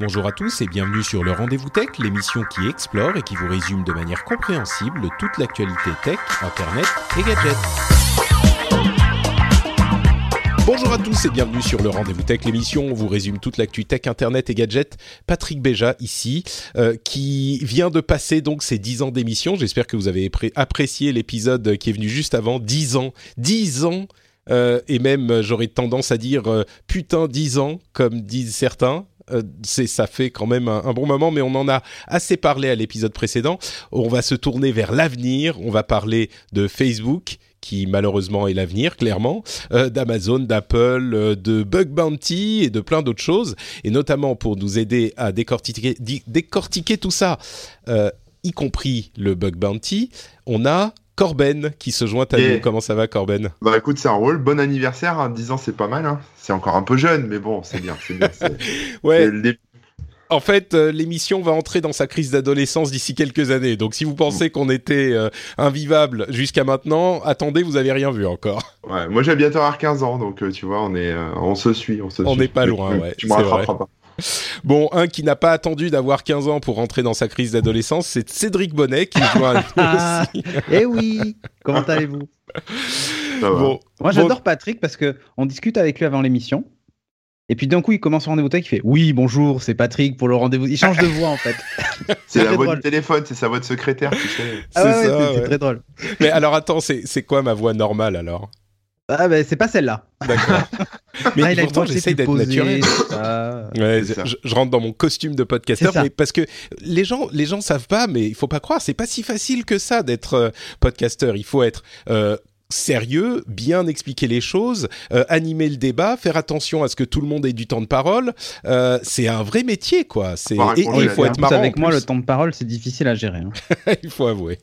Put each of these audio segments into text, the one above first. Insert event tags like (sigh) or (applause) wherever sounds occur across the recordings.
Bonjour à tous et bienvenue sur le Rendez-vous Tech, l'émission qui explore et qui vous résume de manière compréhensible toute l'actualité tech, internet et gadgets. Bonjour à tous et bienvenue sur le Rendez-vous Tech, l'émission où on vous résume toute l'actu tech, internet et gadgets. Patrick Béja ici, euh, qui vient de passer donc ses 10 ans d'émission. J'espère que vous avez pré- apprécié l'épisode qui est venu juste avant. 10 ans, 10 ans euh, et même j'aurais tendance à dire euh, putain 10 ans, comme disent certains. Euh, c'est ça fait quand même un, bon moment, mais on en a assez parlé à l'épisode précédent. On va se tourner vers l'avenir. On va parler de Facebook qui malheureusement est l'avenir, clairement, euh, d'Amazon, d'Apple, euh, de Bug Bounty et de plein d'autres choses. Et notamment pour nous aider à décortiquer, tout ça, y compris le Bug Bounty, on a Corben qui se joint à Et- nous. Comment ça va, Corben? Bah écoute, c'est un rôle. Bon anniversaire, hein, 10 ans c'est pas mal. Hein. C'est encore un peu jeune, mais bon, c'est bien. C'est bien. (laughs) Ouais. En fait, euh, l'émission va entrer dans sa crise d'adolescence d'ici quelques années. Donc, si vous pensez qu'on était euh, invivable jusqu'à maintenant, attendez, vous avez rien vu encore. (laughs) Ouais, moi j'ai bientôt avoir 15 ans, donc euh, tu vois, on est, on se suit, on se On suit. n'est pas (laughs) loin, tu- ouais, Tu me rattraperas pas. Bon, un qui n'a pas attendu d'avoir 15 ans pour rentrer dans sa crise d'adolescence, c'est Cédric Bonnet qui joue à nous (laughs) Ah, aussi. eh oui Comment allez-vous? Bon, Moi, bon, j'adore Patrick parce que on discute avec lui avant l'émission. Et puis d'un coup, il commence le rendez-vous tech, il fait Oui, bonjour, c'est Patrick pour le rendez-vous. Il change de voix en fait. (laughs) c'est la voix drôle. du téléphone, c'est sa voix de secrétaire, tu sais. Ah c'est ouais, ouais. très drôle. Mais alors, attends, c'est c'est quoi ma voix normale alors? Ah bah c'est pas celle-là. D'accord. (laughs) Mais Ah, il a une pourtant, j'essaye d'être naturel. ça. Ouais, je, je rentre dans mon costume de podcasteur, mais parce que les gens, les gens savent pas, mais il faut pas croire, c'est pas si facile que ça d'être euh, podcasteur. Il faut être euh, sérieux, bien expliquer les choses, euh, animer le débat, faire attention à ce que tout le monde ait du temps de parole. Euh, c'est un vrai métier, quoi. C'est et, il faut être marrant. avec moi, le temps de parole, c'est difficile à gérer. hein. (laughs) il faut avouer.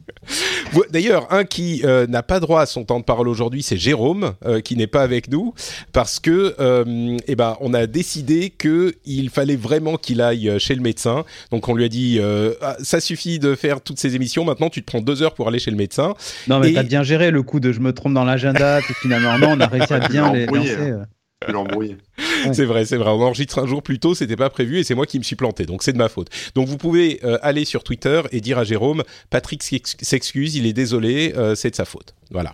Vo- D'ailleurs, un qui euh, n'a pas droit à son temps de parole aujourd'hui, c'est Jérôme, euh, qui n'est pas avec nous, parce que, euh, eh ben, on a décidé que il fallait vraiment qu'il aille chez le médecin. Donc, on lui a dit, euh, Ah, ça suffit de faire toutes ces émissions. Maintenant, tu te prends deux heures pour aller chez le médecin. Non, mais Et- t'as bien géré le coup de je me trompe dans l'agenda, puis finalement, non, on a réussi à bien les lancer. euh. L'embrouilles. Ouais. C'est vrai, c'est vrai. On enregistre un jour plus tôt, c'était pas prévu et c'est moi qui me suis planté. Donc, c'est de ma faute. Donc, vous pouvez euh, aller sur Twitter et dire à Jérôme, Patrick s'ex- s'excuse, il est désolé, euh, c'est de sa faute. Voilà.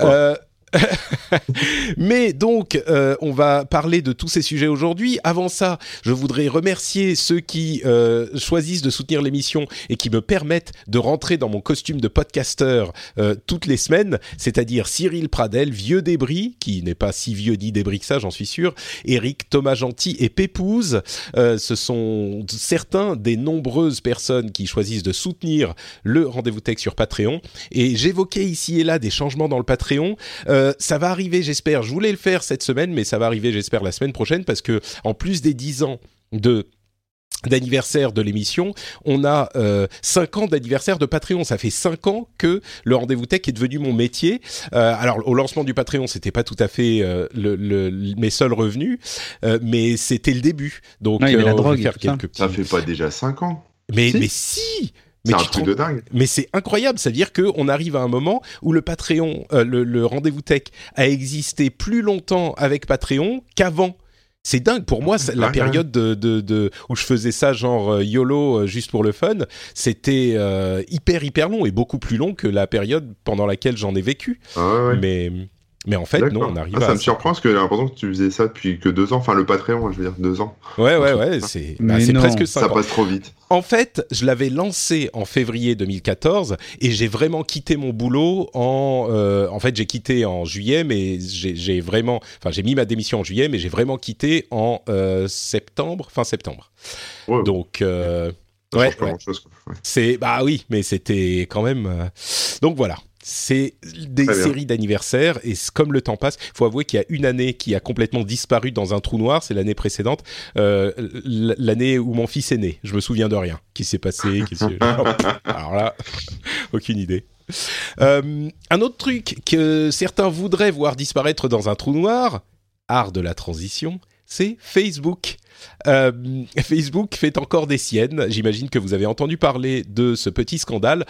Euh. Euh, (laughs) Mais donc, euh, on va parler de tous ces sujets aujourd'hui. Avant ça, je voudrais remercier ceux qui euh, choisissent de soutenir l'émission et qui me permettent de rentrer dans mon costume de podcasteur euh, toutes les semaines, c'est-à-dire Cyril Pradel, Vieux Débris, qui n'est pas si vieux ni débris que ça, j'en suis sûr, Eric, Thomas Gentil et Pépouze. Ce sont certains des nombreuses personnes qui choisissent de soutenir le Rendez-vous Tech sur Patreon. Et j'évoquais ici et là des changements dans le Patreon. Ça va arriver, j'espère. Je voulais le faire cette semaine, mais ça va arriver, j'espère, la semaine prochaine, parce que en plus des 10 ans de d'anniversaire de l'émission, on a euh, 5 ans d'anniversaire de Patreon. Ça fait 5 ans que le rendez-vous tech est devenu mon métier. Euh, alors au lancement du Patreon, c'était pas tout à fait euh, le, le- mes seuls revenus, euh, mais c'était le début. Donc Ouais, il y avait la on va faire quelques petits. Ça fait pas déjà 5 ans. Mais Si. mais si. Mais C'est un truc de dingue. mais c'est incroyable, c'est-à-dire qu'on arrive à un moment où le Patreon, euh, le, le rendez-vous tech a existé plus longtemps avec Patreon qu'avant. C'est dingue pour moi, la Ouais, période de, de, de- où je faisais ça genre euh, YOLO euh, juste pour le fun, c'était euh, hyper hyper long et beaucoup plus long que la période pendant laquelle j'en ai vécu. Ah ouais, ouais. Mais mais en fait non, on arrive Ah, à ça me surprend parce que j'ai l'impression que tu faisais ça depuis que 2 ans. Enfin, le Patreon, je veux dire, 2 ans. Ouais ouais ouais, c'est bah, Mais c'est non. presque 5 Ça ans. passe trop vite. En fait, je l'avais lancé en février 2014 et j'ai vraiment quitté mon boulot en. euh, en fait, j'ai quitté en juillet, mais j'ai vraiment. Enfin, j'ai mis ma démission en juillet, mais j'ai vraiment quitté en euh, septembre, fin septembre. Ouais, Donc. euh, ça ouais, change pas ouais. grand chose. c'est bah oui, mais c'était quand même. euh, Donc voilà. C'est des séries d'anniversaires et comme le temps passe, il faut avouer qu'il y a une année qui a complètement disparu dans un trou noir, c'est l'année précédente, euh, l'année où mon fils est né. Je me souviens de rien. Qui s'est passé qui (laughs) Alors là, aucune idée. Euh, un autre truc que certains voudraient voir disparaître dans un trou noir, art de la transition, c'est Facebook. Euh, Facebook fait encore des siennes. J'imagine que vous avez entendu parler de ce petit scandale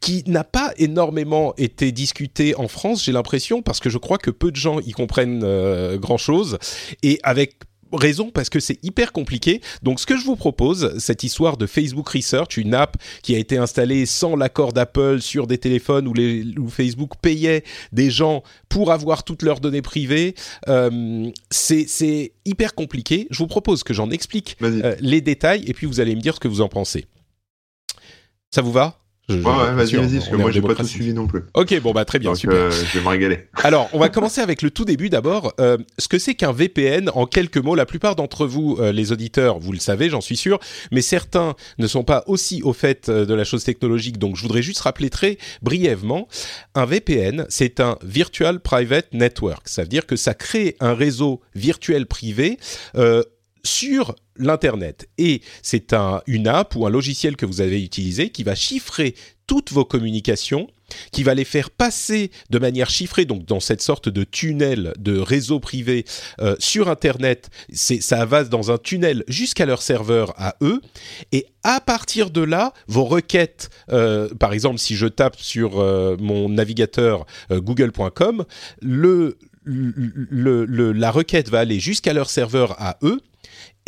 qui n'a pas énormément été discuté en France, j'ai l'impression, parce que je crois que peu de gens y comprennent euh, grand-chose. Et avec raison parce que c'est hyper compliqué. Donc ce que je vous propose, cette histoire de Facebook Research, une app qui a été installée sans l'accord d'Apple sur des téléphones où, les, où Facebook payait des gens pour avoir toutes leurs données privées, euh, c'est hyper compliqué. Je vous propose que j'en explique euh, les détails et puis vous allez me dire ce que vous en pensez. Ça vous va? Je- ouais, vas-y, vas-y, parce que moi j'ai pas tout suivi non plus. Ok, bon bah très bien, Donc super. euh, je vais me régaler. (laughs) Alors, on va commencer avec le tout début d'abord. Euh, ce que c'est qu'un VPN, en quelques mots, la plupart d'entre vous, euh, les auditeurs, vous le savez, j'en suis sûr, mais certains ne sont pas aussi au fait euh, de la chose technologique, donc je voudrais juste rappeler très brièvement. Un VPN, c'est un Virtual Private Network. Ça veut dire que ça crée un réseau virtuel privé euh, sur l'Internet. Et c'est un, une app ou un logiciel que vous avez utilisé qui va chiffrer toutes vos communications qui va les faire passer de manière chiffrée, donc dans cette sorte de tunnel de réseau privé euh, sur Internet. Ça va dans un tunnel jusqu'à leur serveur à eux. Et à partir de là, vos requêtes, euh, par exemple, si je tape sur euh, mon navigateur google.com, le, le, le- la requête va aller jusqu'à leur serveur à eux.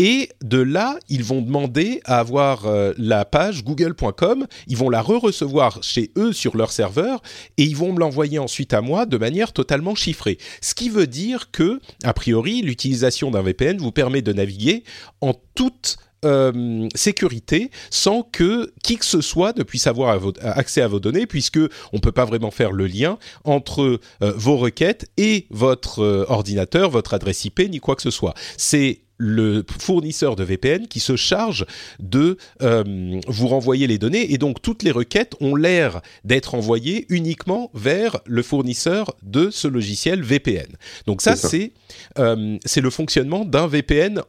Et de là, ils vont demander à avoir euh, la page google.com, ils vont la re-recevoir chez eux sur leur serveur et ils vont me l'envoyer ensuite à moi de manière totalement chiffrée. Ce qui veut dire que, a priori, l'utilisation d'un VPN vous permet de naviguer en toute euh, sécurité sans que qui que ce soit ne puisse avoir accès à vos données puisque on peut pas vraiment faire le lien entre euh, vos requêtes et votre ordinateur, votre adresse IP ni quoi que ce soit. C'est le fournisseur de VPN qui se charge de euh, vous renvoyer les données et donc toutes les requêtes ont l'air d'être envoyées uniquement vers le fournisseur de ce logiciel VPN. Donc ça C'est euh, c'est le fonctionnement d'un VPN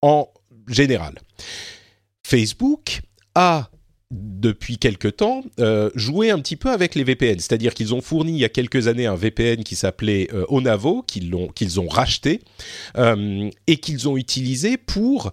en général. Facebook a depuis quelque temps euh, joué un petit peu avec les VPN, c'est-à-dire qu'ils ont fourni il y a quelques années un VPN qui s'appelait euh, Onavo, qu'ils ont racheté euh, et qu'ils ont utilisé pour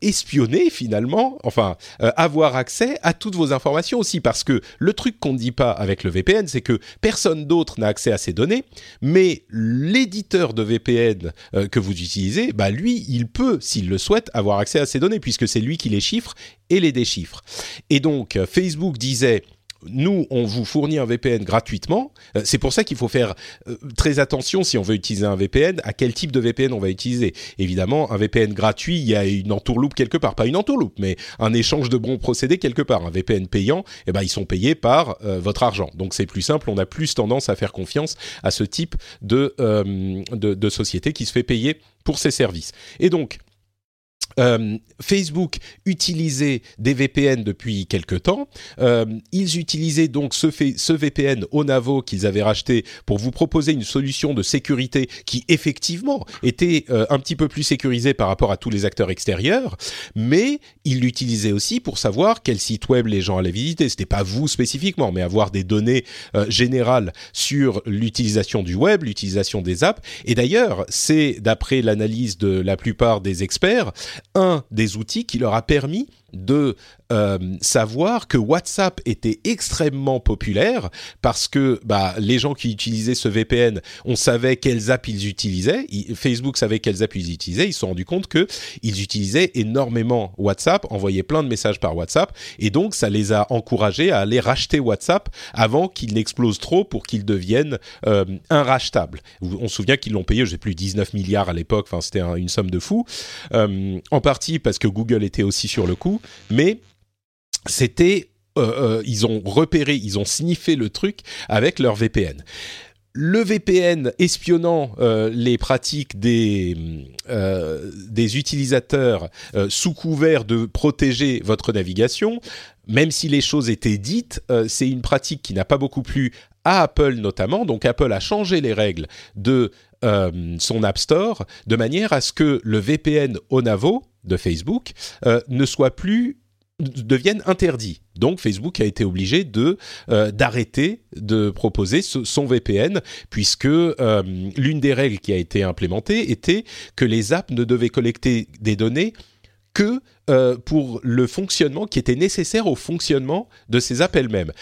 espionner finalement, enfin avoir accès à toutes vos informations aussi, parce que le truc qu'on ne dit pas avec le VPN, c'est que personne d'autre n'a accès à ces données, mais l'éditeur de VPN que vous utilisez, bah lui, il peut, s'il le souhaite, avoir accès à ces données, puisque c'est lui qui les chiffre et les déchiffre. Et donc, euh, Facebook disait nous, on vous fournit un VPN gratuitement. Euh, c'est pour ça qu'il faut faire euh, très attention si on veut utiliser un VPN, à quel type de VPN on va utiliser. Évidemment, un VPN gratuit, il y a une entourloupe quelque part, pas une entourloupe, mais un échange de bons procédés quelque part. Un VPN payant, eh ben ils sont payés par votre argent. Donc c'est plus simple, on a plus tendance à faire confiance à ce type de, de société qui se fait payer pour ses services. Et donc euh, Facebook utilisait des VPN depuis quelque temps. Euh, ils utilisaient donc ce, ce VPN Onavo qu'ils avaient racheté pour vous proposer une solution de sécurité qui effectivement était euh, un petit peu plus sécurisée par rapport à tous les acteurs extérieurs, mais ils l'utilisaient aussi pour savoir quel site web les gens allaient visiter. C'était pas vous spécifiquement, mais avoir des données générales sur l'utilisation du web, l'utilisation des apps. Et d'ailleurs, c'est d'après l'analyse de la plupart des experts, un des outils qui leur a permis de euh, savoir que WhatsApp était extrêmement populaire parce que bah, les gens qui utilisaient ce VPN, on savait quelles apps ils utilisaient. Il- Facebook savait quelles apps ils utilisaient. Ils se sont rendus compte que ils utilisaient énormément WhatsApp, envoyaient plein de messages par WhatsApp, et donc ça les a encouragés à aller racheter WhatsApp avant qu'il n'explose trop pour qu'il devienne euh, inrachetable. On se souvient qu'ils l'ont payé, je sais plus, 19 milliards à l'époque. Enfin, c'était un- une somme de fou. Euh, en partie parce que Google était aussi sur le coup, mais c'était euh, euh, ils ont repéré, ils ont sniffé le truc avec leur VPN. le VPN espionnant euh, les pratiques des, utilisateurs sous couvert de protéger votre navigation, même si les choses étaient dites, c'est une pratique qui n'a pas beaucoup plu à Apple notamment. Donc Apple a changé les règles de son App Store de manière à ce que le VPN Onavo de Facebook ne soit plus deviennent interdits. Donc Facebook a été obligé de euh, d'arrêter de proposer son VPN puisque euh, l'une des règles qui a été implémentée était que les apps ne devaient collecter des données que euh, pour le fonctionnement qui était nécessaire au fonctionnement de ces apps elles-mêmes.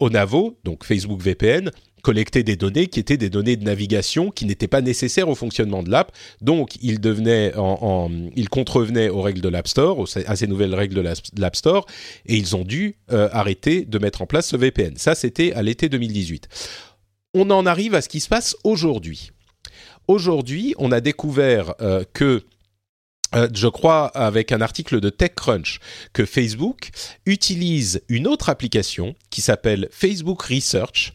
Onavo, donc Facebook VPN, collecter des données qui étaient des données de navigation qui n'étaient pas nécessaires au fonctionnement de l'app. Donc, il devenait en, contrevenait aux règles de l'App Store, à ces nouvelles règles de l'App Store, et ils ont dû euh, arrêter de mettre en place ce VPN. Ça, c'était à l'été 2018. On en arrive à ce qui se passe aujourd'hui. Aujourd'hui, on a découvert euh, que euh, je crois avec un article de TechCrunch que Facebook utilise une autre application qui s'appelle Facebook Research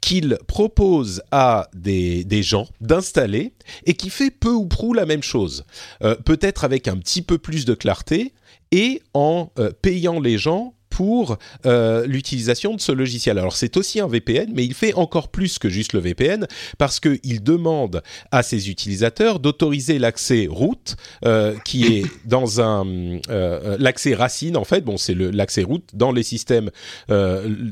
qu'il propose à des, gens d'installer et qui fait peu ou prou la même chose. Euh, peut-être avec un petit peu plus de clarté et en euh, payant les gens pour euh, l'utilisation de ce logiciel. Alors c'est aussi un VPN, mais il fait encore plus que juste le VPN parce qu'il demande à ses utilisateurs d'autoriser l'accès route, euh, qui est dans un euh, l'accès racine en fait. Bon, c'est l'accès route dans les systèmes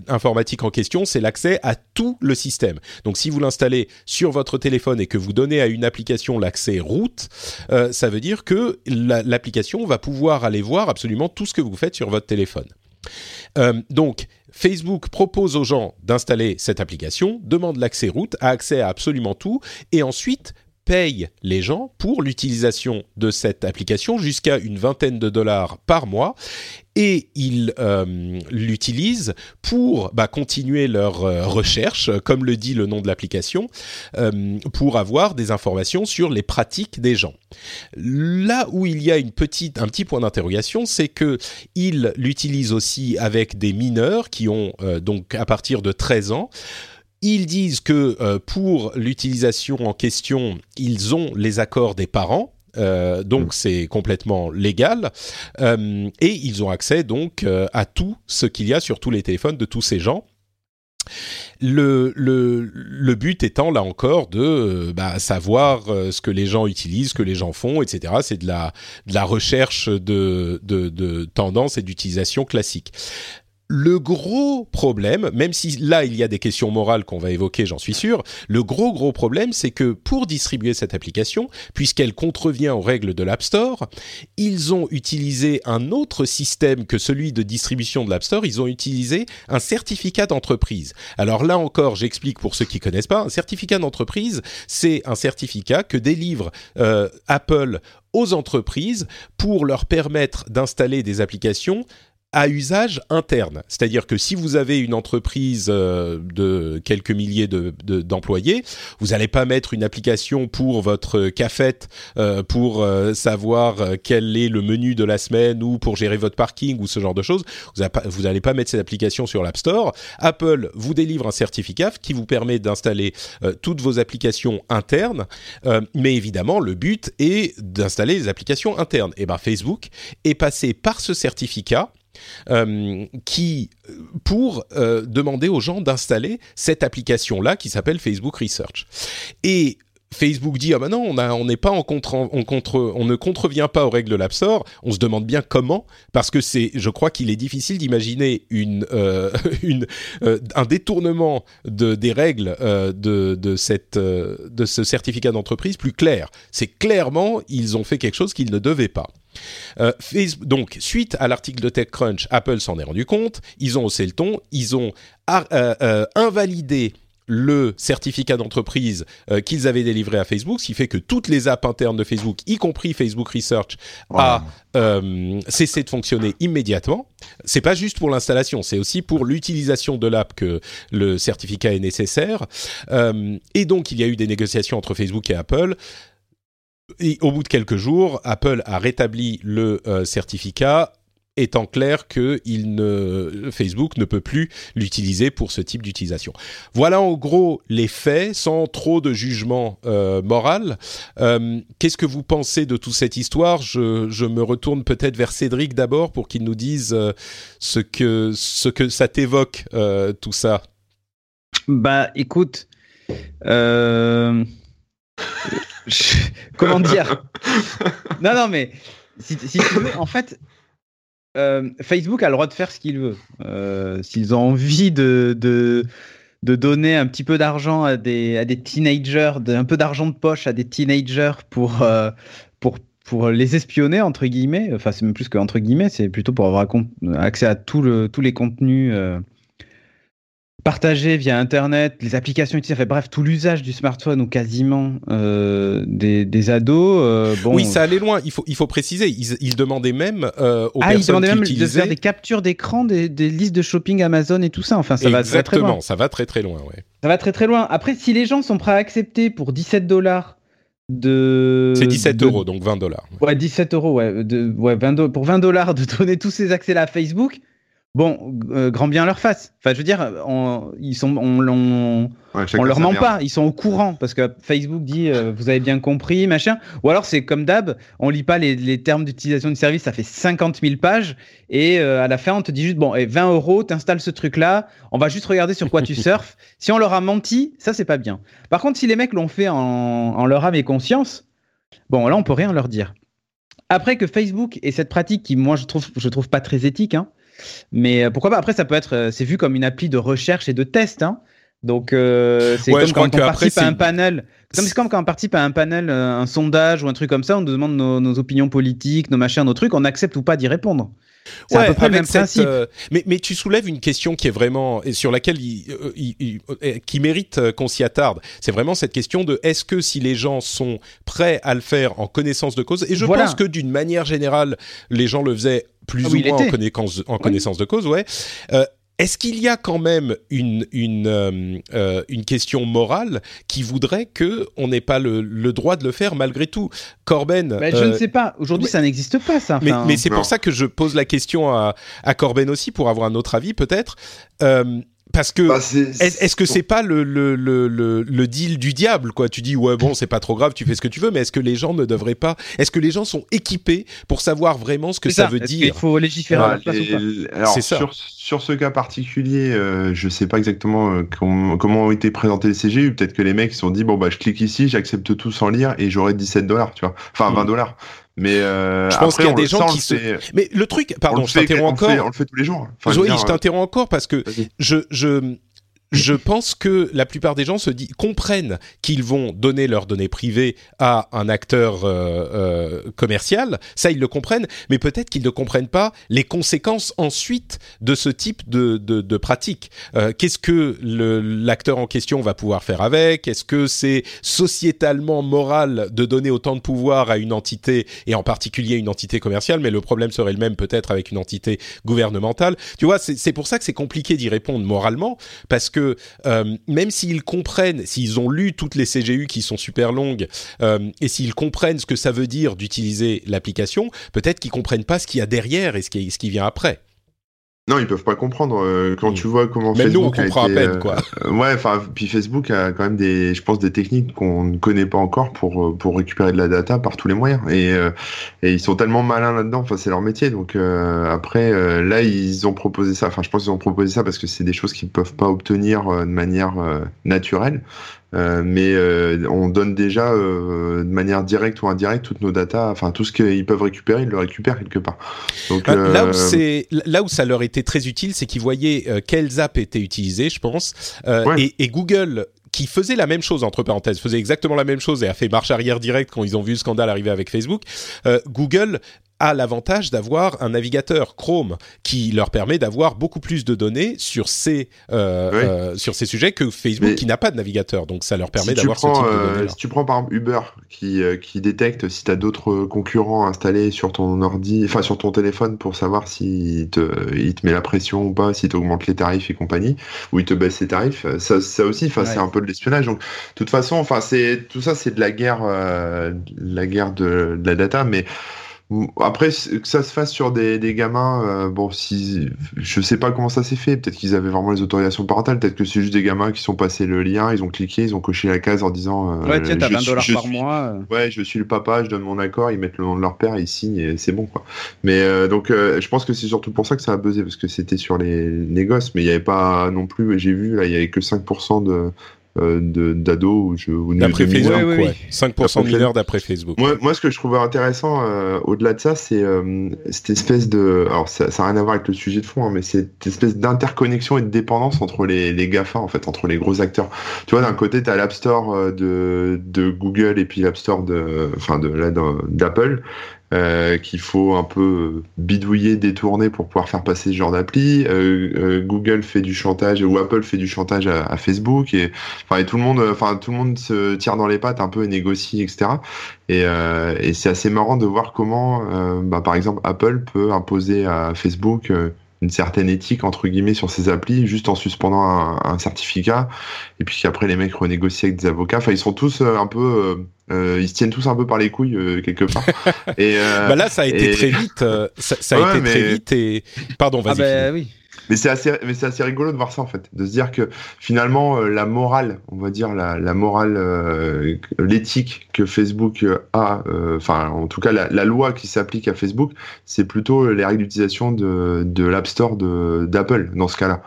informatiques en question, c'est l'accès à tout le système. Donc si vous l'installez sur votre téléphone et que vous donnez à une application l'accès route, ça veut dire que l'application va pouvoir aller voir absolument tout ce que vous faites sur votre téléphone. Euh, donc, Facebook propose aux gens d'installer cette application, demande l'accès route, a accès à absolument tout, et ensuite paye les gens pour l'utilisation de cette application jusqu'à une vingtaine de dollars par mois et ils euh, l'utilisent pour bah, continuer leur euh, recherche, comme le dit le nom de l'application, euh, pour avoir des informations sur les pratiques des gens. Là où il y a une un petit point d'interrogation, c'est que ils l'utilisent aussi avec des mineurs qui ont donc à partir de 13 ans ils disent que euh, pour l'utilisation en question, ils ont les accords des parents. Euh, donc mm. c'est complètement légal euh, et ils ont accès donc à tout ce qu'il y a sur tous les téléphones de tous ces gens. Le, le, le but étant là encore de bah, savoir ce que les gens utilisent, ce que les gens font, etc. C'est de la, de la recherche de, de, de tendance et d'utilisation classique. Le gros problème, même si là il y a des questions morales qu'on va évoquer, j'en suis sûr, le gros gros problème c'est que pour distribuer cette application, puisqu'elle contrevient aux règles de l'App Store, ils ont utilisé un autre système que celui de distribution de l'App Store, ils ont utilisé un certificat d'entreprise. Alors là encore, j'explique pour ceux qui connaissent pas, un certificat d'entreprise, c'est un certificat que délivre euh, Apple aux entreprises pour leur permettre d'installer des applications à usage interne. C'est-à-dire que si vous avez une entreprise euh, de quelques milliers d'employés, de, vous n'allez pas mettre une application pour votre cafette euh, pour euh, savoir quel est le menu de la semaine ou pour gérer votre parking ou ce genre de choses. Vous n'allez pas mettre cette application sur l'App Store. Apple vous délivre un certificat qui vous permet d'installer toutes vos applications internes. mais évidemment, le but est d'installer les applications internes. Et ben Facebook est passé par ce certificat euh, qui pour euh, demander aux gens d'installer cette application-là qui s'appelle Facebook Research. Et Facebook dit ah ben non on n'est pas en contre on contre on ne contrevient pas aux règles de l'App Store. On se demande bien comment parce que c'est je crois qu'il est difficile d'imaginer une euh, (laughs) une un détournement de des règles de de cette de ce certificat d'entreprise plus clair. C'est clairement ils ont fait quelque chose qu'ils ne devaient pas euh, donc, suite à l'article de TechCrunch, Apple s'en est rendu compte, ils ont haussé le ton, ils ont euh, euh, invalidé le certificat d'entreprise qu'ils avaient délivré à Facebook, ce qui fait que toutes les apps internes de Facebook, y compris Facebook Research, a cessé de fonctionner immédiatement. C'est pas juste pour l'installation, c'est aussi pour l'utilisation de l'app que le certificat est nécessaire. et donc, il y a eu des négociations entre Facebook et Apple et au bout de quelques jours, Apple a rétabli le euh, certificat étant clair que Facebook ne peut plus l'utiliser pour ce type d'utilisation. Voilà en gros les faits, sans trop de jugement euh, moral. Euh, Qu'est-ce que vous pensez de toute cette histoire? Je, me retourne peut-être vers Cédric d'abord pour qu'il nous dise ce que ce que ça t'évoque tout ça. Bah, écoute. (laughs) Comment dire (laughs) Non, non, mais si, si, tu veux, en fait, euh, Facebook a le droit de faire ce qu'il veut. Euh, S'ils ont envie de, de, de, donner un petit peu d'argent à des, à des teenagers, de, un peu d'argent de poche à des teenagers pour, euh, pour, pour les espionner, entre guillemets, enfin, c'est même plus qu'entre guillemets, c'est plutôt pour avoir accès à tout le, tous les contenus partagé via Internet, les applications utilisées, bref, tout l'usage du smartphone ou quasiment euh, des, des, ados. Euh, bon... Oui, ça allait loin. Il faut, il faut préciser. Ils, ils demandaient même euh, aux ah, personnes ils demandaient qui même utilisaient... de faire des captures d'écran des, des, listes de shopping Amazon et tout ça. Enfin, ça Exactement, va très très loin. ça va très très loin. Ouais. Ça va très très loin. Après, si les gens sont prêts à accepter pour 17 dollars de. C'est 17 de... euros, donc 20 dollars. Ouais, 17 euros, ouais. De, ouais 20 do... Pour 20 dollars de donner tous ces accès-là à Facebook. Bon, euh, grand bien leur face. Enfin, je veux dire, on, ils sont, on, on, Ouais, on leur ment pas, ils sont au courant parce que Facebook dit euh, vous avez bien compris, machin. Ou alors c'est comme d'hab, on lit pas les, les termes d'utilisation du service, ça fait 50 000 pages et euh, à la fin on te dit juste bon, et 20 euros, t'installes ce truc là, on va juste regarder sur quoi tu (laughs) surfes. Si on leur a menti, ça c'est pas bien. Par contre, si les mecs l'ont fait en, en leur âme et conscience, bon là on peut rien leur dire. Après que Facebook ait cette pratique qui moi je trouve je trouve pas très éthique, hein, mais euh, pourquoi pas? Après, ça peut être, c'est vu comme une appli de recherche et de test. Hein. Donc, euh, c'est Ouais, comme quand on après, participe à un panel. Comme c'est comme quand on participe à un panel, euh, un sondage ou un truc comme ça, on nous demande nos, nos opinions politiques, nos machins, nos trucs, on accepte ou pas d'y répondre. C'est à peu près le même cette, principe. euh, mais, mais tu soulèves une question qui est vraiment et sur laquelle il, euh, il- il- euh, qui mérite euh, qu'on s'y attarde. C'est vraiment cette question de est-ce que si les gens sont prêts à le faire en connaissance de cause, et je Voilà. pense que d'une manière générale, les gens le faisaient plus Ah ou oui, moins en connaissance, en connaissance de cause, ouais. Euh, est-ce qu'il y a quand même une, une, euh, euh, une question morale qui voudrait que on n'ait pas le, le droit de le faire malgré tout? Corben, Bah, je euh, ne sais pas. Aujourd'hui, ça n'existe pas, ça. mais, Enfin, mais c'est pour ça que je pose la question à, à Corben aussi pour avoir un autre avis peut-être. Parce que Bah, est- est-ce que c'est pas le, le, le, le, le deal du diable quoi? Tu dis ouais bon c'est pas trop grave, tu fais ce que tu veux, mais est-ce que les gens ne devraient pas Est-ce que les gens sont équipés pour savoir vraiment ce que ça, veut dire? qu'il faut légiférer Ah, les- alors, C'est ça. Sur, sur ce cas particulier, euh, je sais pas exactement euh, com- comment ont été présentés les CGU. Peut-être que les mecs se sont dit bon bah je clique ici, j'accepte tout sans lire et j'aurai 17 dollars, tu vois. Enfin Mm. 20 dollars. Mais euh, Je pense qu'il y a des gens qui se- Mais le truc, on pardon, je t'interromps on le fait- encore. On le fait tous les jours. Enfin, je Zoé, je dire, t'interromps encore parce que je, je, je pense que la plupart des gens se disent, comprennent qu'ils vont donner leurs données privées à un acteur euh, euh, commercial. Ça, ils le comprennent, mais peut-être qu'ils ne comprennent pas les conséquences ensuite de ce type de, de, de pratique. Euh, Qu'est-ce que l'acteur en question va pouvoir faire avec? Est-ce que c'est sociétalement moral de donner autant de pouvoir à une entité et en particulier une entité commerciale? Mais le problème serait le même peut-être avec une entité gouvernementale. Tu vois, c'est pour ça que c'est compliqué d'y répondre moralement, parce que euh, même s'ils comprennent, s'ils ont lu toutes les CGU qui sont super longues, euh, et s'ils comprennent ce que ça veut dire d'utiliser l'application, peut-être qu'ils comprennent pas ce qu'il y a derrière et ce qui, ce qui vient après. Non, ils peuvent pas comprendre euh, quand Mm. tu vois comment Même nous, on Facebook a comprend à peine, euh, quoi. euh, (laughs) ouais, enfin, puis Facebook a quand même des, je pense, des techniques qu'on ne connaît pas encore pour euh, pour récupérer de la data par tous les moyens. Et euh, et ils sont tellement malins là-dedans. Enfin, c'est leur métier. Donc euh, après, euh, là, ils ont proposé ça. Enfin, je pense qu'ils ont proposé ça parce que c'est des choses qu'ils peuvent pas obtenir de manière euh, naturelle. Euh, mais euh, on donne déjà euh, de manière directe ou indirecte toutes nos datas, enfin tout ce qu'ils peuvent récupérer, ils le récupèrent quelque part. Donc Euh, Là où euh, c'est, là où ça leur était très utile, c'est qu'ils voyaient euh, quelles apps étaient utilisées, je pense, Ouais. et, et Google qui faisait la même chose entre parenthèses, faisait exactement la même chose et a fait marche arrière directe quand ils ont vu le scandale arriver avec Facebook. euh, Google a l'avantage d'avoir un navigateur Chrome qui leur permet d'avoir beaucoup plus de données sur ces euh, Oui. euh, sur ces sujets que Facebook Mais- qui n'a pas de navigateur. Donc ça leur permet si d'avoir ce type de euh, données. si tu prends par exemple Uber qui, euh, qui détecte si tu as d'autres concurrents installés sur ton ordi, enfin sur ton téléphone pour savoir s'il te, il te met la pression ou pas, s'il t'augmente les tarifs et compagnie, ou il te baisse les tarifs, ça, ça aussi, enfin Ouais. c'est un peu de l'espionnage. Donc de toute façon, enfin c'est tout ça, c'est de la guerre, euh, de la guerre de, de la data, mais Après, que ça se fasse sur des, des gamins, euh, bon, si je sais pas comment ça s'est fait. Peut-être qu'ils avaient vraiment les autorisations parentales. Peut-être que c'est juste des gamins qui sont passés le lien, ils ont cliqué, ils ont coché la case en disant. Euh, ouais, tiens, t'as 20 dollars par mois. Ouais, je suis le papa, je donne mon accord, ils mettent le nom de leur père, ils signent et c'est bon quoi. Mais euh, donc, je pense que c'est surtout pour ça que ça a buzzé parce que c'était sur les négoces, mais il n'y avait pas non plus. J'ai vu là, il y avait que 5% de euh, d'ados d'après Facebook, oui, 5% de mineurs d'après Facebook. Moi, moi, ce que je trouvais intéressant euh, au-delà de ça, c'est euh, cette espèce de, alors ça n'a rien à voir avec le sujet de fond, hein, mais cette espèce d'interconnexion et de dépendance entre les, les GAFA, en fait, entre les gros acteurs. Tu vois, d'un côté, tu as l'App Store de, de Google et puis l'App Store de, enfin, de, d'Apple. Euh, qu'il faut un peu bidouiller, détourner pour pouvoir faire passer ce genre d'appli. Euh, euh, Google fait du chantage ou Apple fait du chantage à, Facebook et enfin tout le monde, enfin tout le monde se tire dans les pattes un peu et négocie, etc. Et, et c'est assez marrant de voir comment, bah, par exemple, Apple peut imposer à Facebook une certaine éthique entre guillemets sur ces applis juste en suspendant un, certificat et puis qu'après les mecs renégocient avec des avocats enfin ils sont tous un peu euh, ils se tiennent tous un peu par les couilles euh, quelque part. (laughs) et euh, bah là, ça a été très vite. ça, a été très vite et pardon, vas-y. Ah bah, oui. Mais c'est assez, mais c'est assez rigolo de voir ça en fait, de se dire que finalement la morale, on va dire la, morale, l'éthique que Facebook a, enfin en tout cas la, la loi qui s'applique à Facebook, c'est plutôt les règles d'utilisation de, de l'App Store de, d'Apple dans ce cas-là.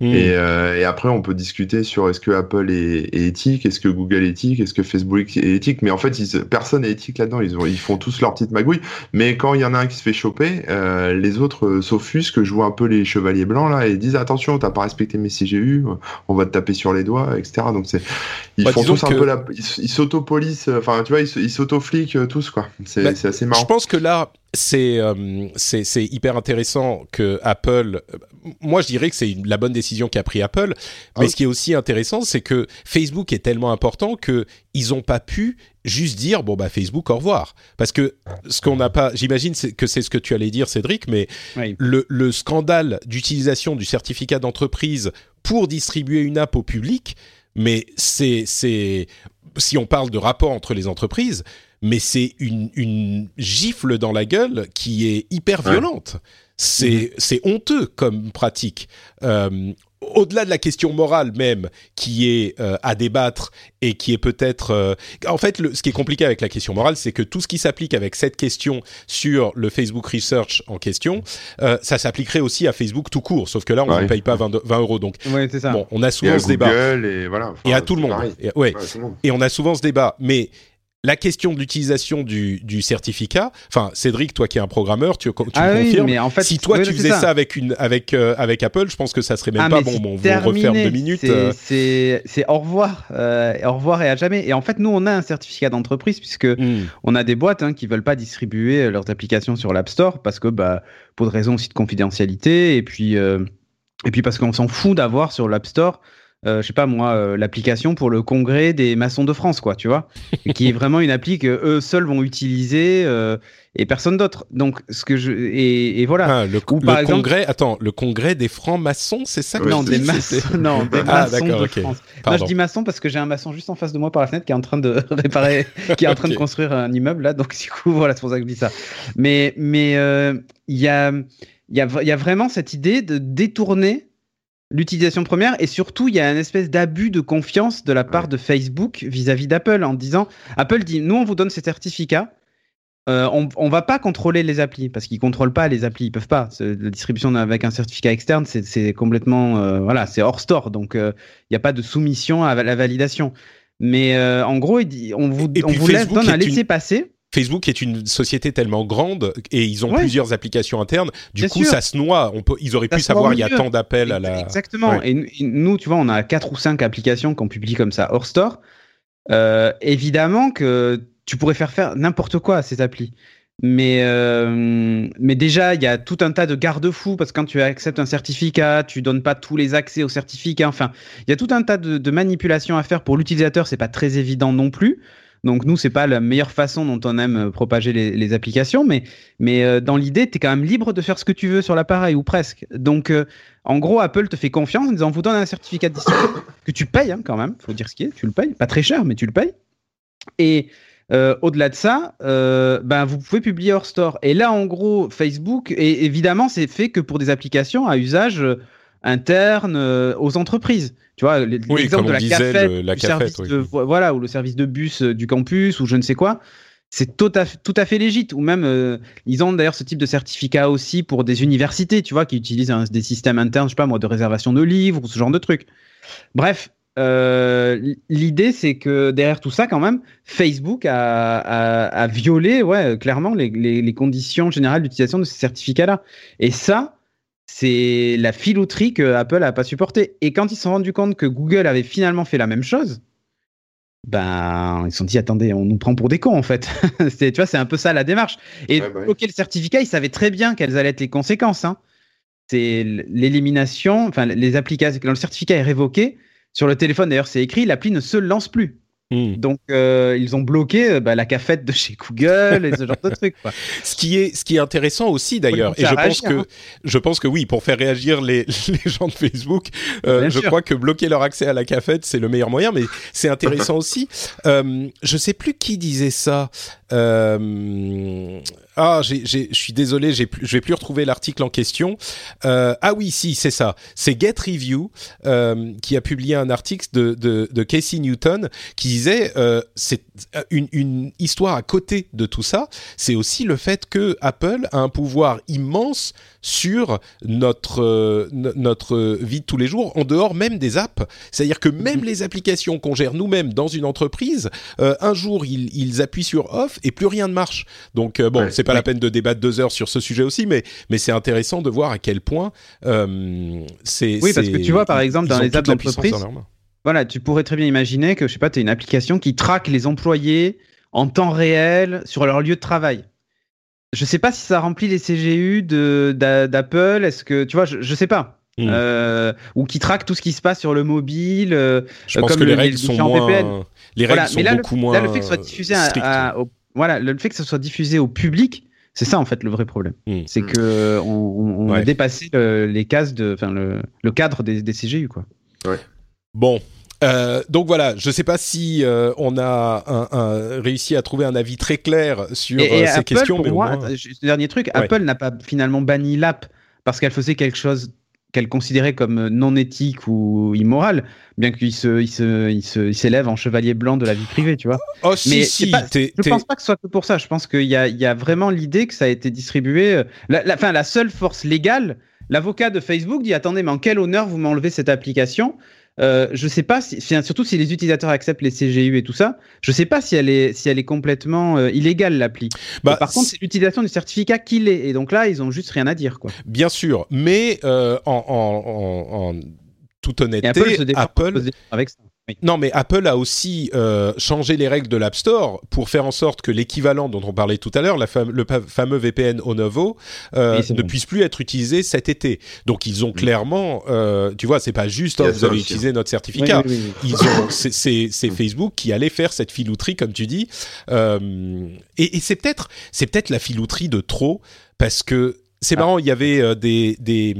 Mm. Et, euh, et, après, on peut discuter sur est-ce que Apple est, est éthique, est-ce que Google est éthique, est-ce que Facebook est éthique. Mais en fait, ils, personne n'est éthique là-dedans. Ils, ont, ils font tous leur petite magouille. Mais quand il y en a un qui se fait choper, euh, les autres s'offusquent. Vois un peu les chevaliers blancs là et disent attention, t'as pas respecté mes CGU, on va te taper sur les doigts, etc. Donc c'est, ils bah, font tous un peu la, ils s'auto-police. Enfin, tu vois, ils s'auto-fliquent tous quoi. C'est bah, assez marrant. Je pense que là, euh, c'est c'est hyper intéressant que Apple. Moi, je dirais que c'est la bonne décision qu'a pris Apple. Mais ah ce qui est aussi intéressant, c'est que Facebook est tellement important que ils n'ont pas pu juste dire bon bah Facebook au revoir. Parce que ce qu'on n'a pas, j'imagine que c'est ce que tu allais dire, Cédric, mais le, le scandale d'utilisation du certificat d'entreprise pour distribuer une app au public, mais c'est c'est si on parle de rapport entre les entreprises mais c'est une, une, gifle dans la gueule qui est hyper violente. C'est C'est honteux comme pratique. Euh, au-delà de la question morale même, qui est euh, à débattre et qui est peut-être... Euh, en fait, le, ce qui est compliqué avec la question morale, c'est que tout ce qui s'applique avec cette question sur le Facebook Research en question, euh, ça s'appliquerait aussi à Facebook tout court, sauf que là, on ne paye pas 20, 20, euros. Donc, ça. bon, on a souvent ce débat. Et, voilà, et à tout le monde. Et, ouais. et on a souvent ce débat. Mais la question de l'utilisation du, du, certificat, enfin Cédric, toi qui es un programmeur, tu, tu ah confirmes. mais en fait, si toi tu faisais ça. avec une avec euh, avec Apple, je pense que ça serait même ah, pas bon. Bon, vous refaire deux minutes. Euh. C'est c'est au revoir, euh, au revoir et à jamais. Et en fait, nous on a un certificat d'entreprise puisque hmm. on a des boîtes hein, qui veulent pas distribuer leurs applications sur l'App Store parce que bah pour des raisons aussi de confidentialité et puis et puis parce qu'on s'en fout d'avoir sur l'App Store euh, je sais pas moi, euh, l'application pour le congrès des maçons de France, quoi, tu vois, qui est vraiment une appli que eux seuls vont utiliser euh, et personne d'autre. Donc, ce que je et, et voilà. Ah, le, congrès, attends, le congrès des francs-maçons, c'est ça Non, des maçons, (laughs) non, des ah, maçons de France. Moi, je dis maçon parce que j'ai un maçon juste en face de moi par la fenêtre qui est en train de (laughs) réparer, qui est en train de construire un immeuble là. Donc, du coup, voilà, c'est pour ça que je dis ça. Mais, mais il y a, il y a, il y a vraiment cette idée de détourner l'utilisation première. Et surtout il y a une espèce d'abus de confiance de la part de Facebook vis-à-vis d'Apple en disant Apple dit nous on vous donne ces certificats. Euh, on, on va pas contrôler les applis parce qu'ils contrôlent pas les applis. Ils peuvent pas. La distribution avec un certificat externe c'est complètement euh, voilà c'est hors store. Donc euh, il n'y a pas de soumission à la validation. Mais en gros on vous, on vous laisse donne un laisser passer Facebook est une société tellement grande et ils ont plusieurs applications internes. Du coup, ça se noie. On peut, ils auraient pu savoir il y a tant d'appels à la. Exactement. Et, nous, tu vois, on a quatre ou cinq applications qu'on publie comme ça hors store. Euh, évidemment que tu pourrais faire faire n'importe quoi à ces applis. Mais, euh, mais déjà, il y a tout un tas de garde-fous parce que quand tu acceptes un certificat, tu donnes pas tous les accès au certificat. Enfin, il y a tout un tas de, de manipulations à faire pour l'utilisateur. C'est pas très évident non plus. Donc nous, c'est pas la meilleure façon dont on aime euh, propager les, applications, mais, euh, dans l'idée, tu es quand même libre de faire ce que tu veux sur l'appareil, ou presque. Donc euh, en gros, Apple te fait confiance en disant, vous donne un certificat de (coughs) que tu payes hein, quand même, faut dire ce qui est, tu le payes, pas très cher, mais tu le payes. Et au-delà de ça, ben vous pouvez publier hors store. Et là, en gros, Facebook, et évidemment, c'est fait que pour des applications à usage euh, interne aux entreprises. Tu vois, l'exemple de la cafette, voilà, ou le service de bus du campus, ou je ne sais quoi. C'est tout à, tout à fait légitime. Ou même, ils ont d'ailleurs ce type de certificat aussi pour des universités, tu vois, qui utilisent des systèmes internes, je sais pas moi, de réservation de livres ou ce genre de trucs. Bref, euh, l'idée, c'est que derrière tout ça, quand même, Facebook a, violé, ouais, clairement, les, conditions générales d'utilisation de ces certificats-là. Et ça, c'est la filouterie que Apple n'a pas supporté. Et quand ils se sont rendus compte que Google avait finalement fait la même chose, ben, ils se sont dit, attendez, on nous prend pour des cons, en fait. (laughs) tu vois, c'est un peu ça la démarche. Et ouais, bah le certificat, ils savaient très bien quelles allaient être les conséquences. Hein. C'est l'élimination, enfin, les applications, quand le certificat est révoqué, sur le téléphone, d'ailleurs, c'est écrit, l'appli ne se lance plus. Hmm. Donc euh, ils ont bloqué euh, bah, la cafette de chez Google et ce genre de (laughs) trucs. Ce qui est ce qui est intéressant aussi d'ailleurs, et je pense que hein. je pense que oui, pour faire réagir les, (laughs) les gens de Facebook, euh, je crois que bloquer leur accès à la cafette c'est le meilleur moyen, mais c'est intéressant (laughs) aussi. Euh, je sais plus qui disait ça. Euh, ah, je suis désolé, je vais plus retrouver l'article en question. Euh, ah oui, si, c'est ça. C'est Get Review euh, qui a publié un article de, Casey Newton qui disait euh, c'est une, une, histoire à côté de tout ça. C'est aussi le fait que Apple a un pouvoir immense sur notre euh, notre vie de tous les jours, en dehors même des apps. C'est-à-dire que même mhm. les applications qu'on gère nous-mêmes dans une entreprise, euh, un jour ils, ils, appuient sur off et plus rien ne marche. Donc bon, c'est pas la peine de débattre deux heures sur ce sujet aussi, mais mais c'est intéressant de voir à quel point euh, c'est. Oui, parce que tu vois, par exemple, dans les apps d'entreprise, voilà, tu pourrais très bien imaginer que je sais pas, tu as une application qui traque les employés en temps réel sur leur lieu de travail. Je sais pas si ça remplit les CGU d'Apple. Est-ce que tu vois, je, je sais pas. Hmm. Euh, ou qui traque tout ce qui se passe sur le mobile. Euh, je pense que les règles sont moins. Les règles sont beaucoup moins. Là, le fait que ce soit diffusé à, voilà, le fait que ce soit diffusé au public, c'est ça en fait le vrai problème. Hmm. C'est que on, on a dépassé les cases de, enfin le, le, cadre des, des CGU quoi. Ouais. Bon, euh, donc voilà, je ne sais pas si euh, on a un, un, réussi à trouver un avis très clair sur et, euh, ces Apple, questions. Pour mais moi, moins... dernier truc, ouais. Apple n'a pas finalement banni l'app parce qu'elle faisait quelque chose qu'elle considérait comme non éthique ou immoral, bien qu'il se, il se, il se, il s'élève en chevalier blanc de la vie privée, tu vois. Oh si, Mais si. Pas, je pense pas que ce soit que pour ça. Je pense qu'il y a, il y a vraiment l'idée que ça a été distribué. La, la, la seule force légale, l'avocat de Facebook dit attendez, mais en quel honneur vous m'enlevez cette application? Euh, je sais pas, si, surtout si les utilisateurs acceptent les CGU et tout ça, je sais pas si elle est, si elle est complètement euh, illégale l'appli. Bah, par contre, c'est l'utilisation du certificat qui l'est. Et donc là, ils ont juste rien à dire, quoi. Bien sûr, mais euh, en, en, en, en, toute honnêteté, Apple, se Apple avec ça. Non, mais Apple a aussi euh, changé les règles de l'App Store pour faire en sorte que l'équivalent dont on parlait tout à l'heure, le fameux VPN Onovo, euh, ne bon. puisse plus être utilisé cet été. Donc ils ont clairement, euh, tu vois, c'est pas juste, oh, vous avez utilisé notre certificat. Oui, oui, ils ont, (coughs) c'est Facebook qui allait faire cette filouterie, comme tu dis. Euh, et, et c'est peut-être, c'est peut-être la filouterie de trop parce que c'est marrant, il y avait euh, des, des